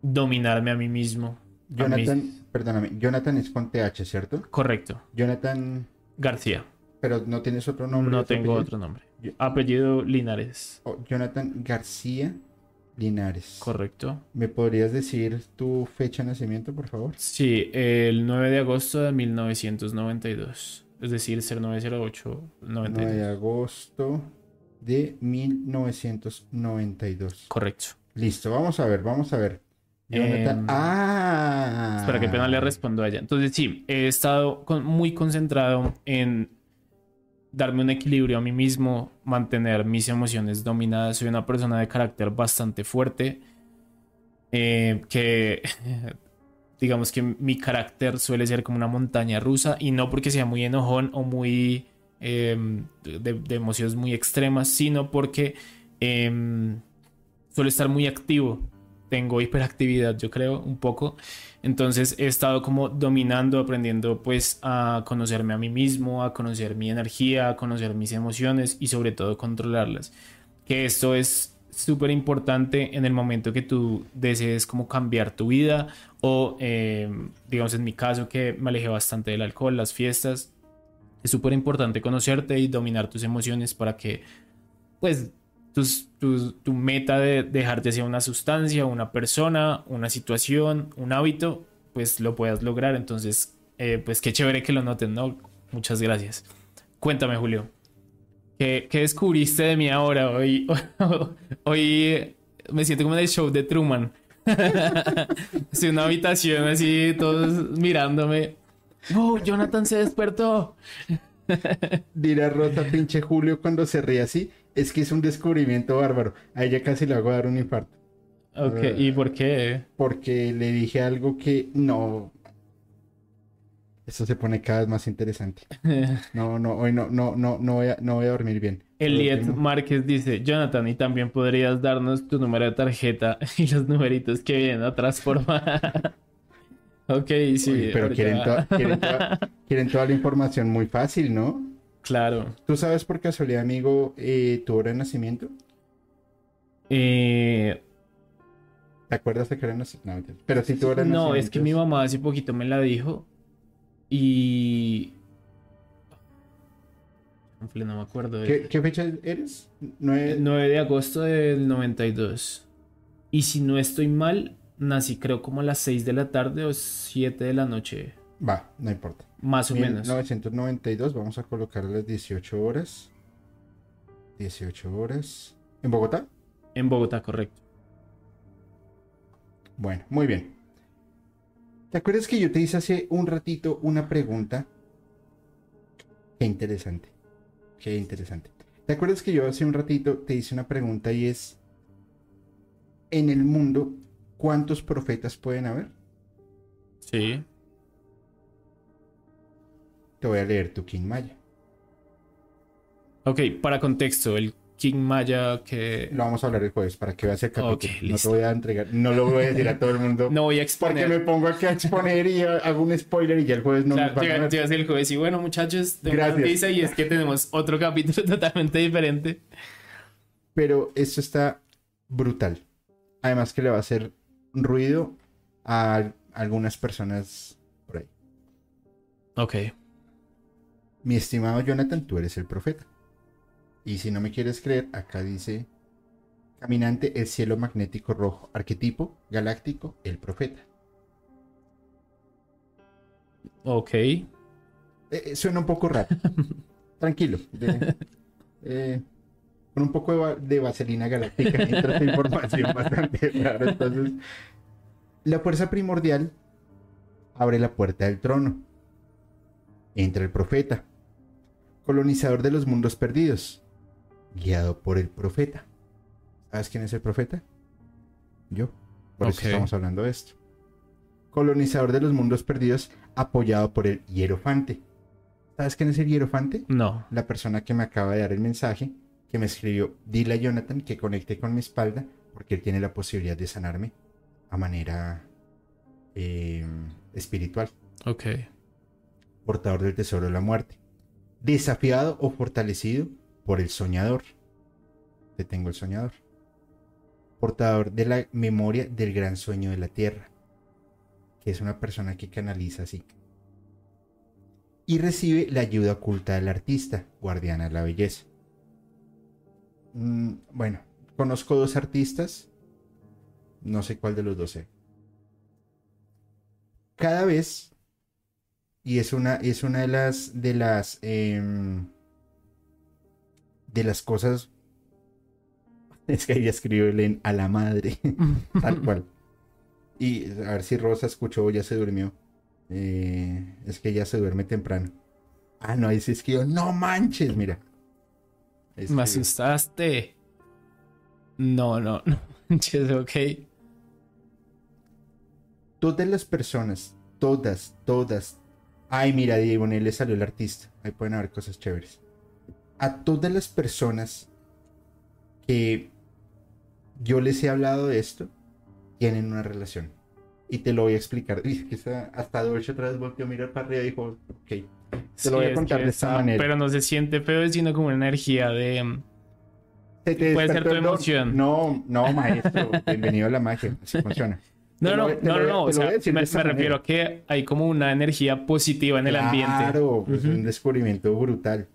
dominarme a mí mismo. Mí- Jonathan, perdóname, Jonathan es con TH, ¿cierto? Correcto. Jonathan, García. pero no tienes otro nombre. No tengo apellido? otro nombre. Apellido Linares. Oh, Jonathan García Linares. Correcto. ¿Me podrías decir tu fecha de nacimiento, por favor? Sí, el 9 de agosto de 1992. Es decir, 0908 9 de 92. agosto de 1992. Correcto. Listo, vamos a ver, vamos a ver. Em, ah. Espera, que pena le respondo a ella. Entonces, sí, he estado con- muy concentrado en darme un equilibrio a mí mismo, mantener mis emociones dominadas. Soy una persona de carácter bastante fuerte, eh, que digamos que mi carácter suele ser como una montaña rusa y no porque sea muy enojón o muy eh, de, emociones muy extremas, sino porque eh, suelo estar muy activo. Tengo hiperactividad, yo creo, un poco. Entonces he estado como dominando, aprendiendo pues a conocerme a mí mismo, a conocer mi energía, a conocer mis emociones y sobre todo controlarlas. Que esto es súper importante en el momento que tú desees como cambiar tu vida o eh, digamos en mi caso que me alejé bastante del alcohol, las fiestas. Es súper importante conocerte y dominar tus emociones para que pues tu meta de dejar ya sea una sustancia, una persona, una situación, un hábito, pues lo puedas lograr. Entonces, eh, pues qué chévere que lo noten, ¿no? Muchas gracias. Cuéntame, Julio. ¿Qué, qué descubriste de mí ahora? Hoy, hoy me siento como en el show de Truman. Estoy una habitación así, todos mirándome. ¡Oh, Jonathan se despertó! Dirá Rosa, pinche Julio, cuando se ríe así, es que es un descubrimiento bárbaro. A ella casi le hago dar un infarto. Ok, ¿y por qué? Porque le dije algo que no. Esto se pone cada vez más interesante. No, no, hoy no, no, no, no voy a, no voy a dormir bien. Eliet. Márquez dice, Jonathan, y también podrías darnos tu número de tarjeta y los numeritos que vienen atrás, favor. ok, sí. Uy, pero quieren, toda, quieren toda la información muy fácil, ¿no? Claro. ¿Tú sabes por casualidad, amigo, eh, tu hora de nacimiento? Eh, ¿Te acuerdas de que no, mentira. Pero si tú eras No, es que mi mamá hace poquito me la dijo y... No me acuerdo. ¿Qué, qué fecha eres? Nueve- 9 de agosto del 92. Y si no estoy mal, nací creo como a las 6 de la tarde o 7 de la noche. Va, no importa. Más o menos. 1992, vamos a colocar las 18 horas. 18 horas. ¿En Bogotá? En Bogotá, correcto. Bueno, muy bien. ¿Te acuerdas que yo te hice hace un ratito una pregunta? Qué interesante. Qué interesante. ¿Te acuerdas que yo hace un ratito te hice una pregunta y es, en el mundo, ¿cuántos profetas pueden haber? Sí. Te voy a leer tu King Maya. Ok, para contexto, el King Maya que... Lo vamos a hablar el jueves para que veas el capítulo. Ok, no te voy a entregar, no lo voy a decir a todo el mundo. No voy a Porque me exponer. pongo aquí a exponer y hago un spoiler y ya el jueves no Claro, nos van a te ver. te iba a decir el jueves y bueno muchachos, tengo una Gracias. noticia y es que tenemos otro capítulo totalmente diferente. Pero esto está brutal. Además que le va a hacer ruido a algunas personas por ahí. Ok. Mi estimado Jonathan, tú eres el profeta. Y si no me quieres creer, acá dice Caminante, el cielo magnético rojo, arquetipo galáctico, el profeta. Ok. Eh, eh, suena un poco raro. Tranquilo. de- eh, con un poco de, va- de vaselina galáctica entra esta información bastante rara. Entonces, la fuerza primordial abre la puerta del trono. Entra el profeta, colonizador de los mundos perdidos, guiado por el profeta. ¿Sabes quién es el profeta? Yo. Por eso estamos hablando de esto. Colonizador de los mundos perdidos, apoyado por el hierofante. ¿Sabes quién es el hierofante? No. La persona que me acaba de dar el mensaje, que me escribió, dile a Jonathan que conecte con mi espalda, porque él tiene la posibilidad de sanarme a manera eh, espiritual. Ok. Portador del tesoro de la muerte. Desafiado o fortalecido por el soñador. Te tengo el soñador. Portador de la memoria del gran sueño de la tierra. Que es una persona que canaliza así. Y recibe la ayuda oculta del artista, guardiana de la belleza. Mm, bueno, conozco dos artistas. No sé cuál de los dos sé. Cada vez y es una, es una de las de las em, de las cosas. Es que ahí escribe a la madre. Tal cual. Y a ver si Rosa escuchó ya se durmió. Eh, es que ella se duerme temprano. Ah, no, ahí se escribió. No manches, mira. Me Escribió. asustaste. No, no, no. manches, ok. Todas las personas, todas, todas. Ay, mira, Diego, él le salió el artista. Ahí pueden haber cosas chéveres. A todas las personas que yo les he hablado de esto, tienen una relación. Y te lo voy a explicar. Es que hasta Dolce otra vez volteó a mirar para arriba y dijo, ok. Te lo voy a es contar que de esta está- manera. Pero no se siente feo, sino como una energía de... mm, ¿Se te Puede ser tu emoción. No, no, maestro. Bienvenido a la magia. Así funciona. No, no, no, no, no. O sea, me, me refiero a que hay como una energía positiva en el ambiente. Claro, pues, Ujú. un descubrimiento brutal.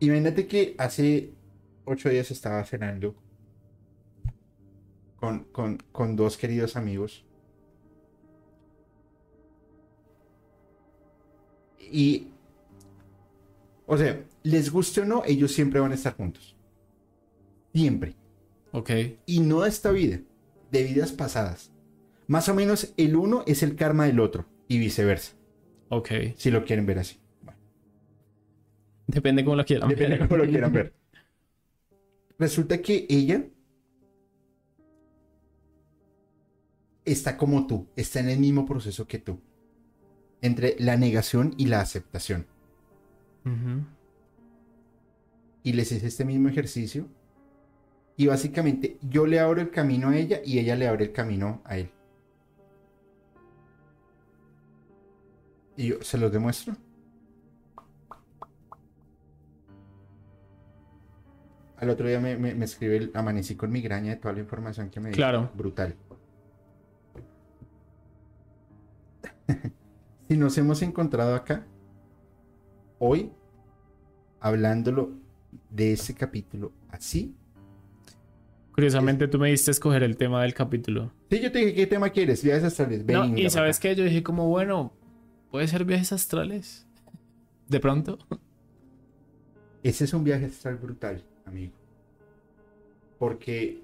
Imagínate que hace ocho días estaba cenando con, con, con dos queridos amigos. Y, o sea, les guste o no, ellos siempre van a estar juntos. Siempre. Ok. Y no de esta vida, de vidas pasadas. Más o menos el uno es el karma del otro y viceversa, Ok. si lo quieren ver así. Depende cómo lo quieran. Depende de cómo lo quieran ver. Resulta que ella está como tú, está en el mismo proceso que tú. Entre la negación y la aceptación. Y les hice este mismo ejercicio. Y básicamente yo le abro el camino a ella y ella le abre el camino a él. Y yo se los demuestro. al otro día me, me, me escribe el amanecí con migraña de toda la información que me dio. Claro. Brutal. si nos hemos encontrado acá, hoy, hablándolo de ese capítulo así. Curiosamente, tú me diste a escoger el tema del capítulo. Sí, yo te dije, ¿qué tema quieres? Viajes astrales. No, y sabes qué, yo dije como, bueno, puede ser viajes astrales. De pronto. Ese es un viaje astral brutal, amigo. Porque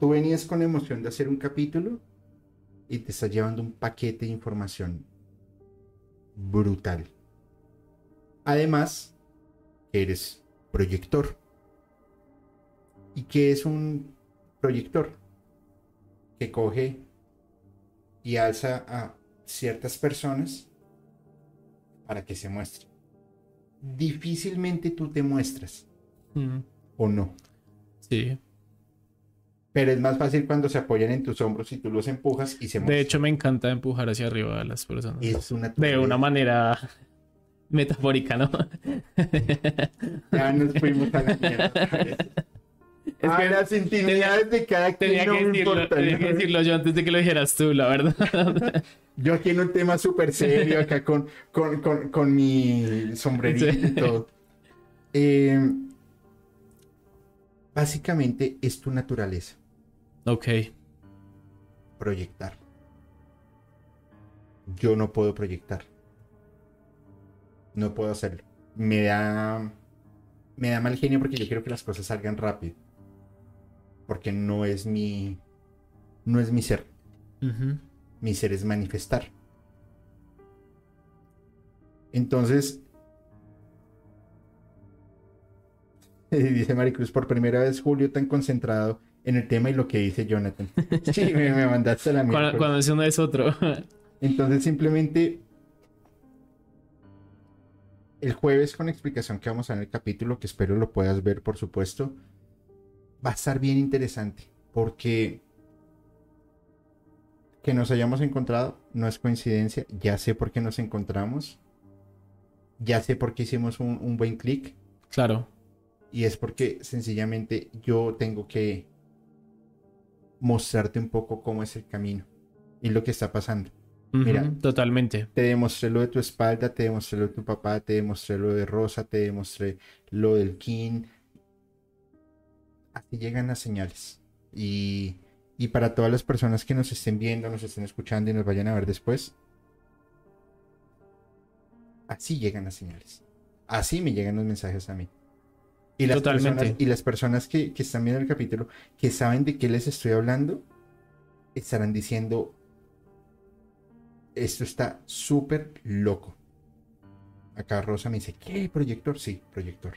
tú venías con emoción de hacer un capítulo y te estás llevando un paquete de información brutal. Además, eres proyector. ¿Y qué es un proyector? Que coge y alza a ciertas personas para que se muestren. Difícilmente tú te muestras Mm, o no. Sí. Pero es más fácil cuando se apoyan en tus hombros y tú los empujas y se muestran. De hecho, me encanta empujar hacia arriba a las personas. es una De una manera metafórica, ¿no? Ya nos fuimos a la mierda. Es Ah, que las intimidades de cada quien Tenía, no que me decirlo, importan. tenía que decirlo yo antes de que lo dijeras tú, la verdad. Yo aquí en un tema súper serio, acá con, con, con, con mi sombrerito Sí. y todo. Eh, básicamente es tu naturaleza, ok. proyectar. Yo no puedo proyectar. No puedo hacerlo. Me da. Me da mal genio porque yo quiero que las cosas salgan rápido. Porque no es mi. No es mi ser. Mi ser es manifestar. Entonces. Dice Maricruz, por primera vez Julio tan concentrado en el tema y lo que dice Jonathan. Sí, me, me mandaste a la Cuando, mierda. cuando es uno es otro. Entonces simplemente el jueves con explicación que vamos a ver en el capítulo, que espero lo puedas ver por supuesto, va a estar bien interesante porque que nos hayamos encontrado no es coincidencia, ya sé por qué nos encontramos, ya sé por qué hicimos un, un buen clic claro. y es porque sencillamente yo tengo que mostrarte un poco cómo es el camino y lo que está pasando. Mira. Totalmente. Te demostré lo de tu espalda, te demostré lo de tu papá, te demostré lo de Rosa, te demostré lo del King. Así llegan las señales. Y, y para todas las personas que nos estén viendo, nos estén escuchando y nos vayan a ver después, así llegan las señales. Así me llegan los mensajes a mí. Y las Totalmente. personas, y las personas que, que están viendo el capítulo, que saben de qué les estoy hablando, estarán diciendo, esto está súper loco. Acá Rosa me dice, ¿qué? ¿Proyector? Sí, proyector.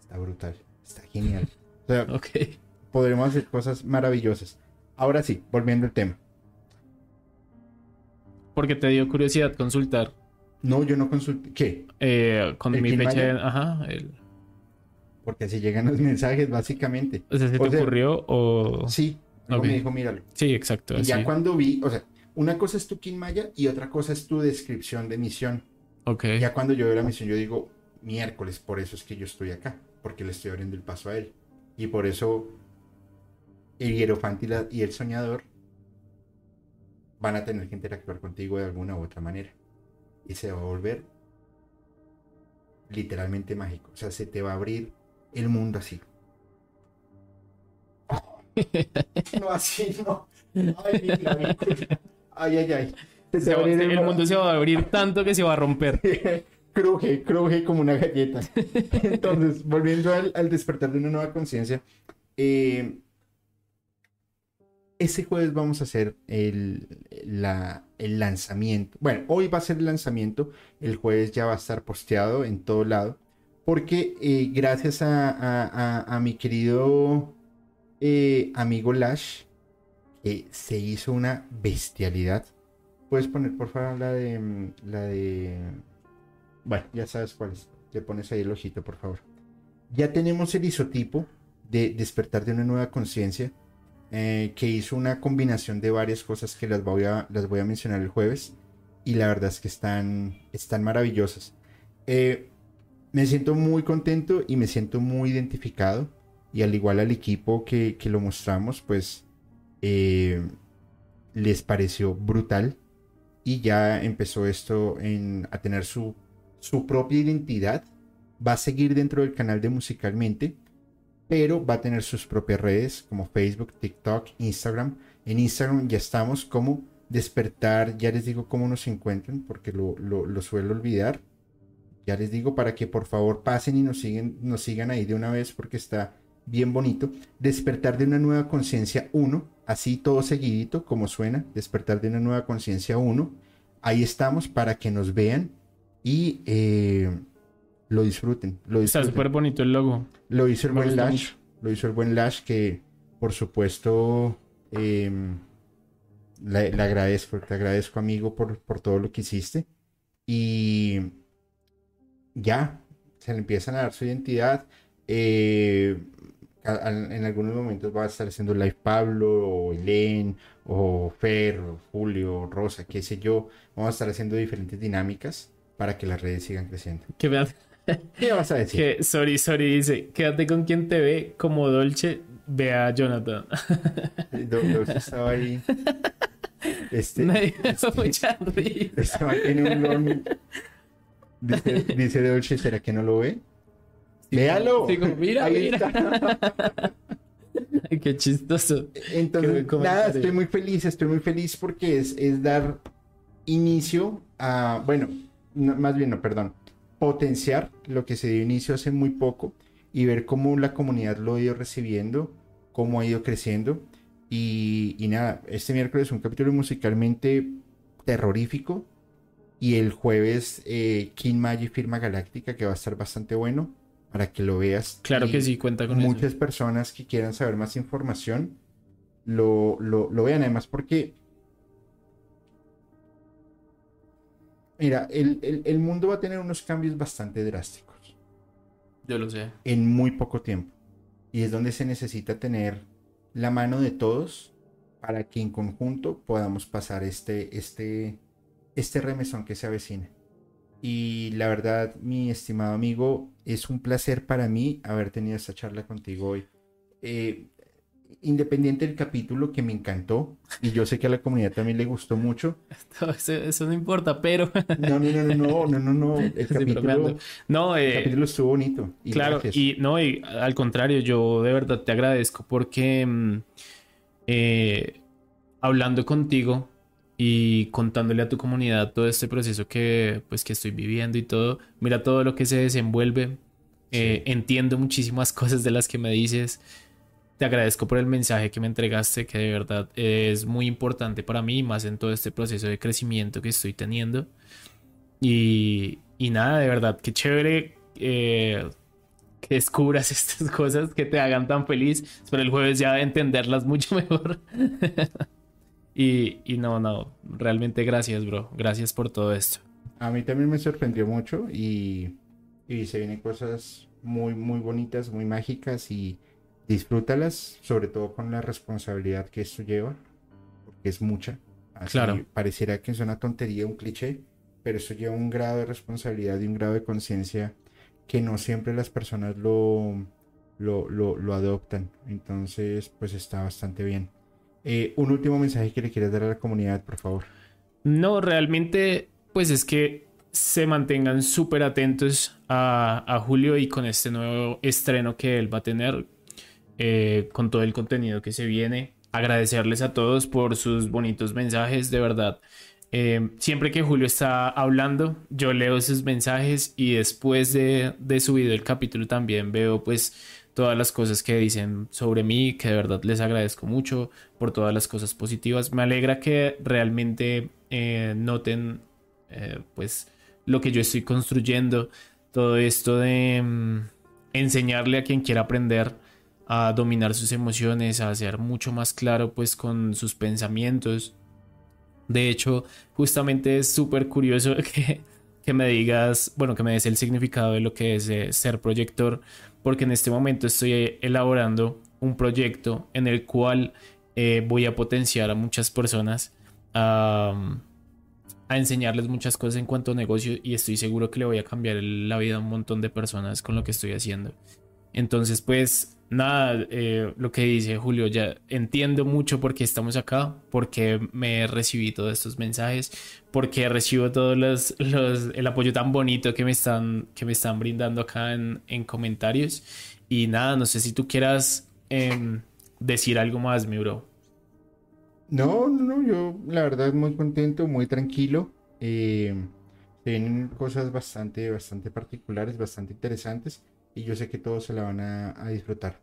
Está brutal, está genial. O sea, Ok. podremos hacer cosas maravillosas. Ahora sí, volviendo al tema. Porque te dio curiosidad consultar No, yo no consulté. ¿Qué? eh, con ¿El mi fecha. De- Ajá. el- Porque así llegan los mensajes, básicamente. o sea, ¿se O te sea, ocurrió o...? Sí, luego Ok. me dijo, míralo. Sí, exacto. Y ya cuando vi, o sea, una cosa es tu King Maya y otra cosa es tu descripción de misión. Ok. Ya cuando yo veo la misión, yo digo, miércoles, por eso es que yo estoy acá, porque le estoy abriendo el paso a él. Y por eso el hierofante y, la- y el soñador van a tener que interactuar contigo de alguna u otra manera. Y se va a volver literalmente mágico. O sea, se te va a abrir el mundo así. No, así, no. Ay. Ay, ay, ay. Se Se va el mundo. mundo se va a abrir tanto que se va a romper. cruje, cruje como una galleta. Entonces, volviendo al, al despertar de una nueva conciencia, eh, ese jueves vamos a hacer el, la- el lanzamiento. Bueno, hoy va a ser el lanzamiento, el jueves ya va a estar posteado en todo lado, porque eh, gracias a, a- a- a mi querido eh, amigo Lash, que se hizo una bestialidad. Puedes poner, por favor, la de. mm, La de. Bueno, ya sabes cuál es. Le pones ahí el ojito, por favor. Ya tenemos el isotipo de despertar de una nueva conciencia. eh, que hizo una combinación de varias cosas que las voy a, las voy a mencionar el jueves. Y la verdad es que están, están maravillosas. Eh, me siento muy contento y me siento muy identificado. Y al igual al equipo que, que lo mostramos, pues eh, les pareció brutal. Y ya empezó esto en, a tener su, su propia identidad. Va a seguir dentro del canal de Musicalmente, pero va a tener sus propias redes como Facebook, TikTok, Instagram. En Instagram ya estamos como despertar, ya les digo cómo nos encuentran porque lo, lo, lo suelo olvidar ya les digo para que por favor pasen y nos, siguen, nos sigan ahí de una vez porque está bien bonito. Despertar de una nueva conciencia 1, así todo seguidito como suena. Despertar de una nueva conciencia 1. Ahí estamos para que nos vean y eh, lo disfruten. Lo Está súper bonito el logo. Lo hizo el buen Lash. Lo hizo el buen Lash que por supuesto em, le, agradezco. Te agradezco amigo por, por todo lo que hiciste. Y ya, se le empiezan a dar su identidad. Eh, en algunos momentos va a estar haciendo live Pablo, o Elen, o Fer, o Julio, Rosa, qué sé yo. Vamos a estar haciendo diferentes dinámicas para que las redes sigan creciendo. Que ¿Qué vas a decir? Que sorry, sorry, dice, quédate con quien te ve como Dolce, ve a Jonathan. Dolce estaba ahí. Este, este, mucha Estaba en un Dice, dice Dolce, ¿será que no lo ve? Véalo. mira, mira. qué chistoso. Entonces, nada, estoy muy feliz, estoy muy feliz porque es, es dar inicio a, bueno, más bien no, perdón, potenciar lo que se dio inicio hace muy poco y ver cómo la comunidad lo ha ido recibiendo, cómo ha ido creciendo. Y, y nada, este miércoles es un capítulo musicalmente terrorífico, y el jueves, eh, King Magic firma Galáctica, que va a estar bastante bueno para que lo veas. Claro que sí, cuenta con Muchas personas que quieran saber más información lo, lo, vean, además, porque. Mira, el, el mundo va a tener unos cambios bastante drásticos. Yo lo sé. En muy poco tiempo. Y es donde se necesita tener la mano de todos para que en conjunto podamos pasar este, este, este remesón que se avecina. Y la verdad, mi estimado amigo, es un placer para mí haber tenido esta charla contigo hoy. Eh, independiente del capítulo que me encantó, y yo sé que a la comunidad también le gustó mucho. Eso, no importa, pero... No, no, no, no, no, no, no. El capítulo, no, el eh, capítulo estuvo bonito. claro, y no, y al contrario, yo de verdad te agradezco porque mm, eh, hablando contigo, y contándole a tu comunidad todo este proceso que pues que estoy viviendo y todo, mira todo lo que se desenvuelve, eh, entiendo muchísimas cosas de las que me dices, te agradezco por el mensaje que me entregaste, que de verdad es muy importante para mí, más en todo este proceso de crecimiento que estoy teniendo. Y, y nada, de verdad, qué chévere eh, que descubras estas cosas que te hagan tan feliz. Espero el jueves ya entenderlas mucho mejor. Y, y no, no, realmente gracias, bro. Gracias por todo esto. A mí también me sorprendió mucho y, y se vienen cosas muy, muy bonitas, muy mágicas y disfrútalas, sobre todo con la responsabilidad que esto lleva, porque es mucha. claro. Pareciera que es una tontería, un cliché, pero eso lleva un grado de responsabilidad y un grado de conciencia que no siempre las personas lo, lo, lo, lo adoptan. Entonces, pues está bastante bien. Eh, un último mensaje que le quieras dar a la comunidad, por favor. No, realmente, pues es que se mantengan súper atentos a, Julio y con este nuevo estreno que él va a tener, eh, con todo el contenido que se viene. Agradecerles a todos por sus bonitos mensajes, de verdad. Eh, siempre que Julio está hablando, yo leo sus mensajes y después de, de subido el capítulo también veo pues todas las cosas que dicen sobre mí, que de verdad les agradezco mucho por todas las cosas positivas. Me alegra que realmente eh, noten pues lo que yo estoy construyendo, todo esto de mm, enseñarle a quien quiera aprender a dominar sus emociones, a ser mucho más claro pues con sus pensamientos. De hecho, justamente es súper curioso que, que, me digas, bueno, que me des el significado de lo que es eh, ser proyector, porque en este momento estoy elaborando un proyecto en el cual eh, voy a potenciar a muchas personas a, a enseñarles muchas cosas en cuanto a negocio y estoy seguro que le voy a cambiar la vida a un montón de personas con lo que estoy haciendo. Entonces, pues nada, eh, lo que dice Julio, ya entiendo mucho por qué estamos acá, porque me recibí todos estos mensajes, porque recibo todo los, el apoyo tan bonito que me están, que me están brindando acá en, en comentarios. Y nada, no sé si tú quieras em, decir algo más, mi bro. No, no, no, yo la verdad muy contento, muy tranquilo. Eh, tienen cosas bastante, bastante particulares, bastante interesantes y yo sé que todos se la van a, disfrutar.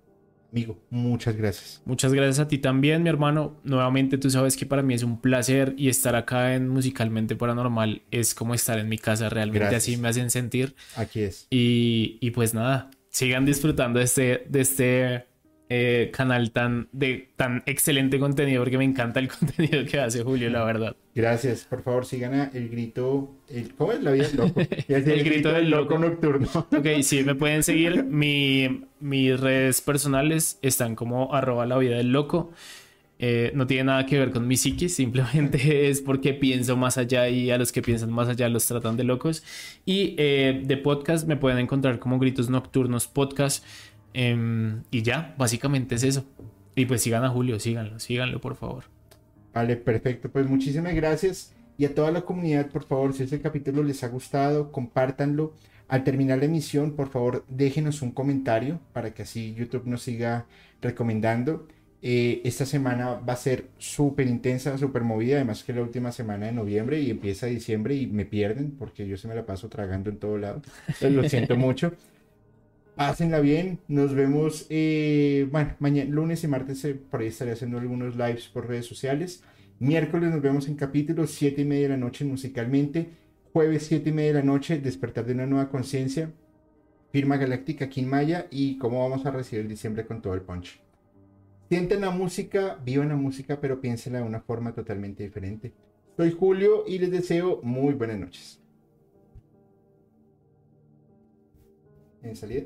Amigo, muchas gracias. Muchas gracias a ti también, mi hermano. Nuevamente, tú sabes que para mí es un placer y estar acá en Musicalmente Paranormal es como estar en mi casa. Realmente así me hacen sentir. Aquí es. Y, y pues nada, sigan disfrutando de este, de este eh, canal tan, de, tan excelente contenido, porque me encanta el contenido que hace Julio, la verdad. Gracias, por favor, sigan a El Grito, el, ¿cómo es la vida del loco? el, grito, del loco, nocturno. ok, sí, me pueden seguir. Mi, mis redes personales están como arroba la vida del loco. Eh, no tiene nada que ver con mi psiquis, simplemente es porque pienso más allá y a los que piensan más allá los tratan de locos. Y eh, de podcast me pueden encontrar como Gritos Nocturnos Podcast. Em, y ya, básicamente es eso. Y pues sigan a Julio, síganlo, síganlo por favor. Vale, perfecto. Pues muchísimas gracias. Y a toda la comunidad, por favor, si este capítulo les ha gustado, compártanlo. Al terminar la emisión, por favor, déjenos un comentario para que así YouTube nos siga recomendando. Eh, esta semana va a ser súper intensa, súper movida, además que es la última semana de noviembre y empieza diciembre y me pierden porque yo se me la paso tragando en todo lado. lo siento mucho. Pásenla bien, nos vemos, eh, bueno, mañana, lunes y martes eh, por ahí estaré haciendo algunos lives por redes sociales. Miércoles nos vemos en capítulos, 7 y media de la noche musicalmente. Jueves, 7 y media de la noche, despertar de una nueva conciencia. Firma Galáctica aquí en Maya y cómo vamos a recibir diciembre con todo el punch. Sienten la música, vivan la música, pero piénsenla de una forma totalmente diferente. Soy Julio y les deseo muy buenas noches. ¿En salida?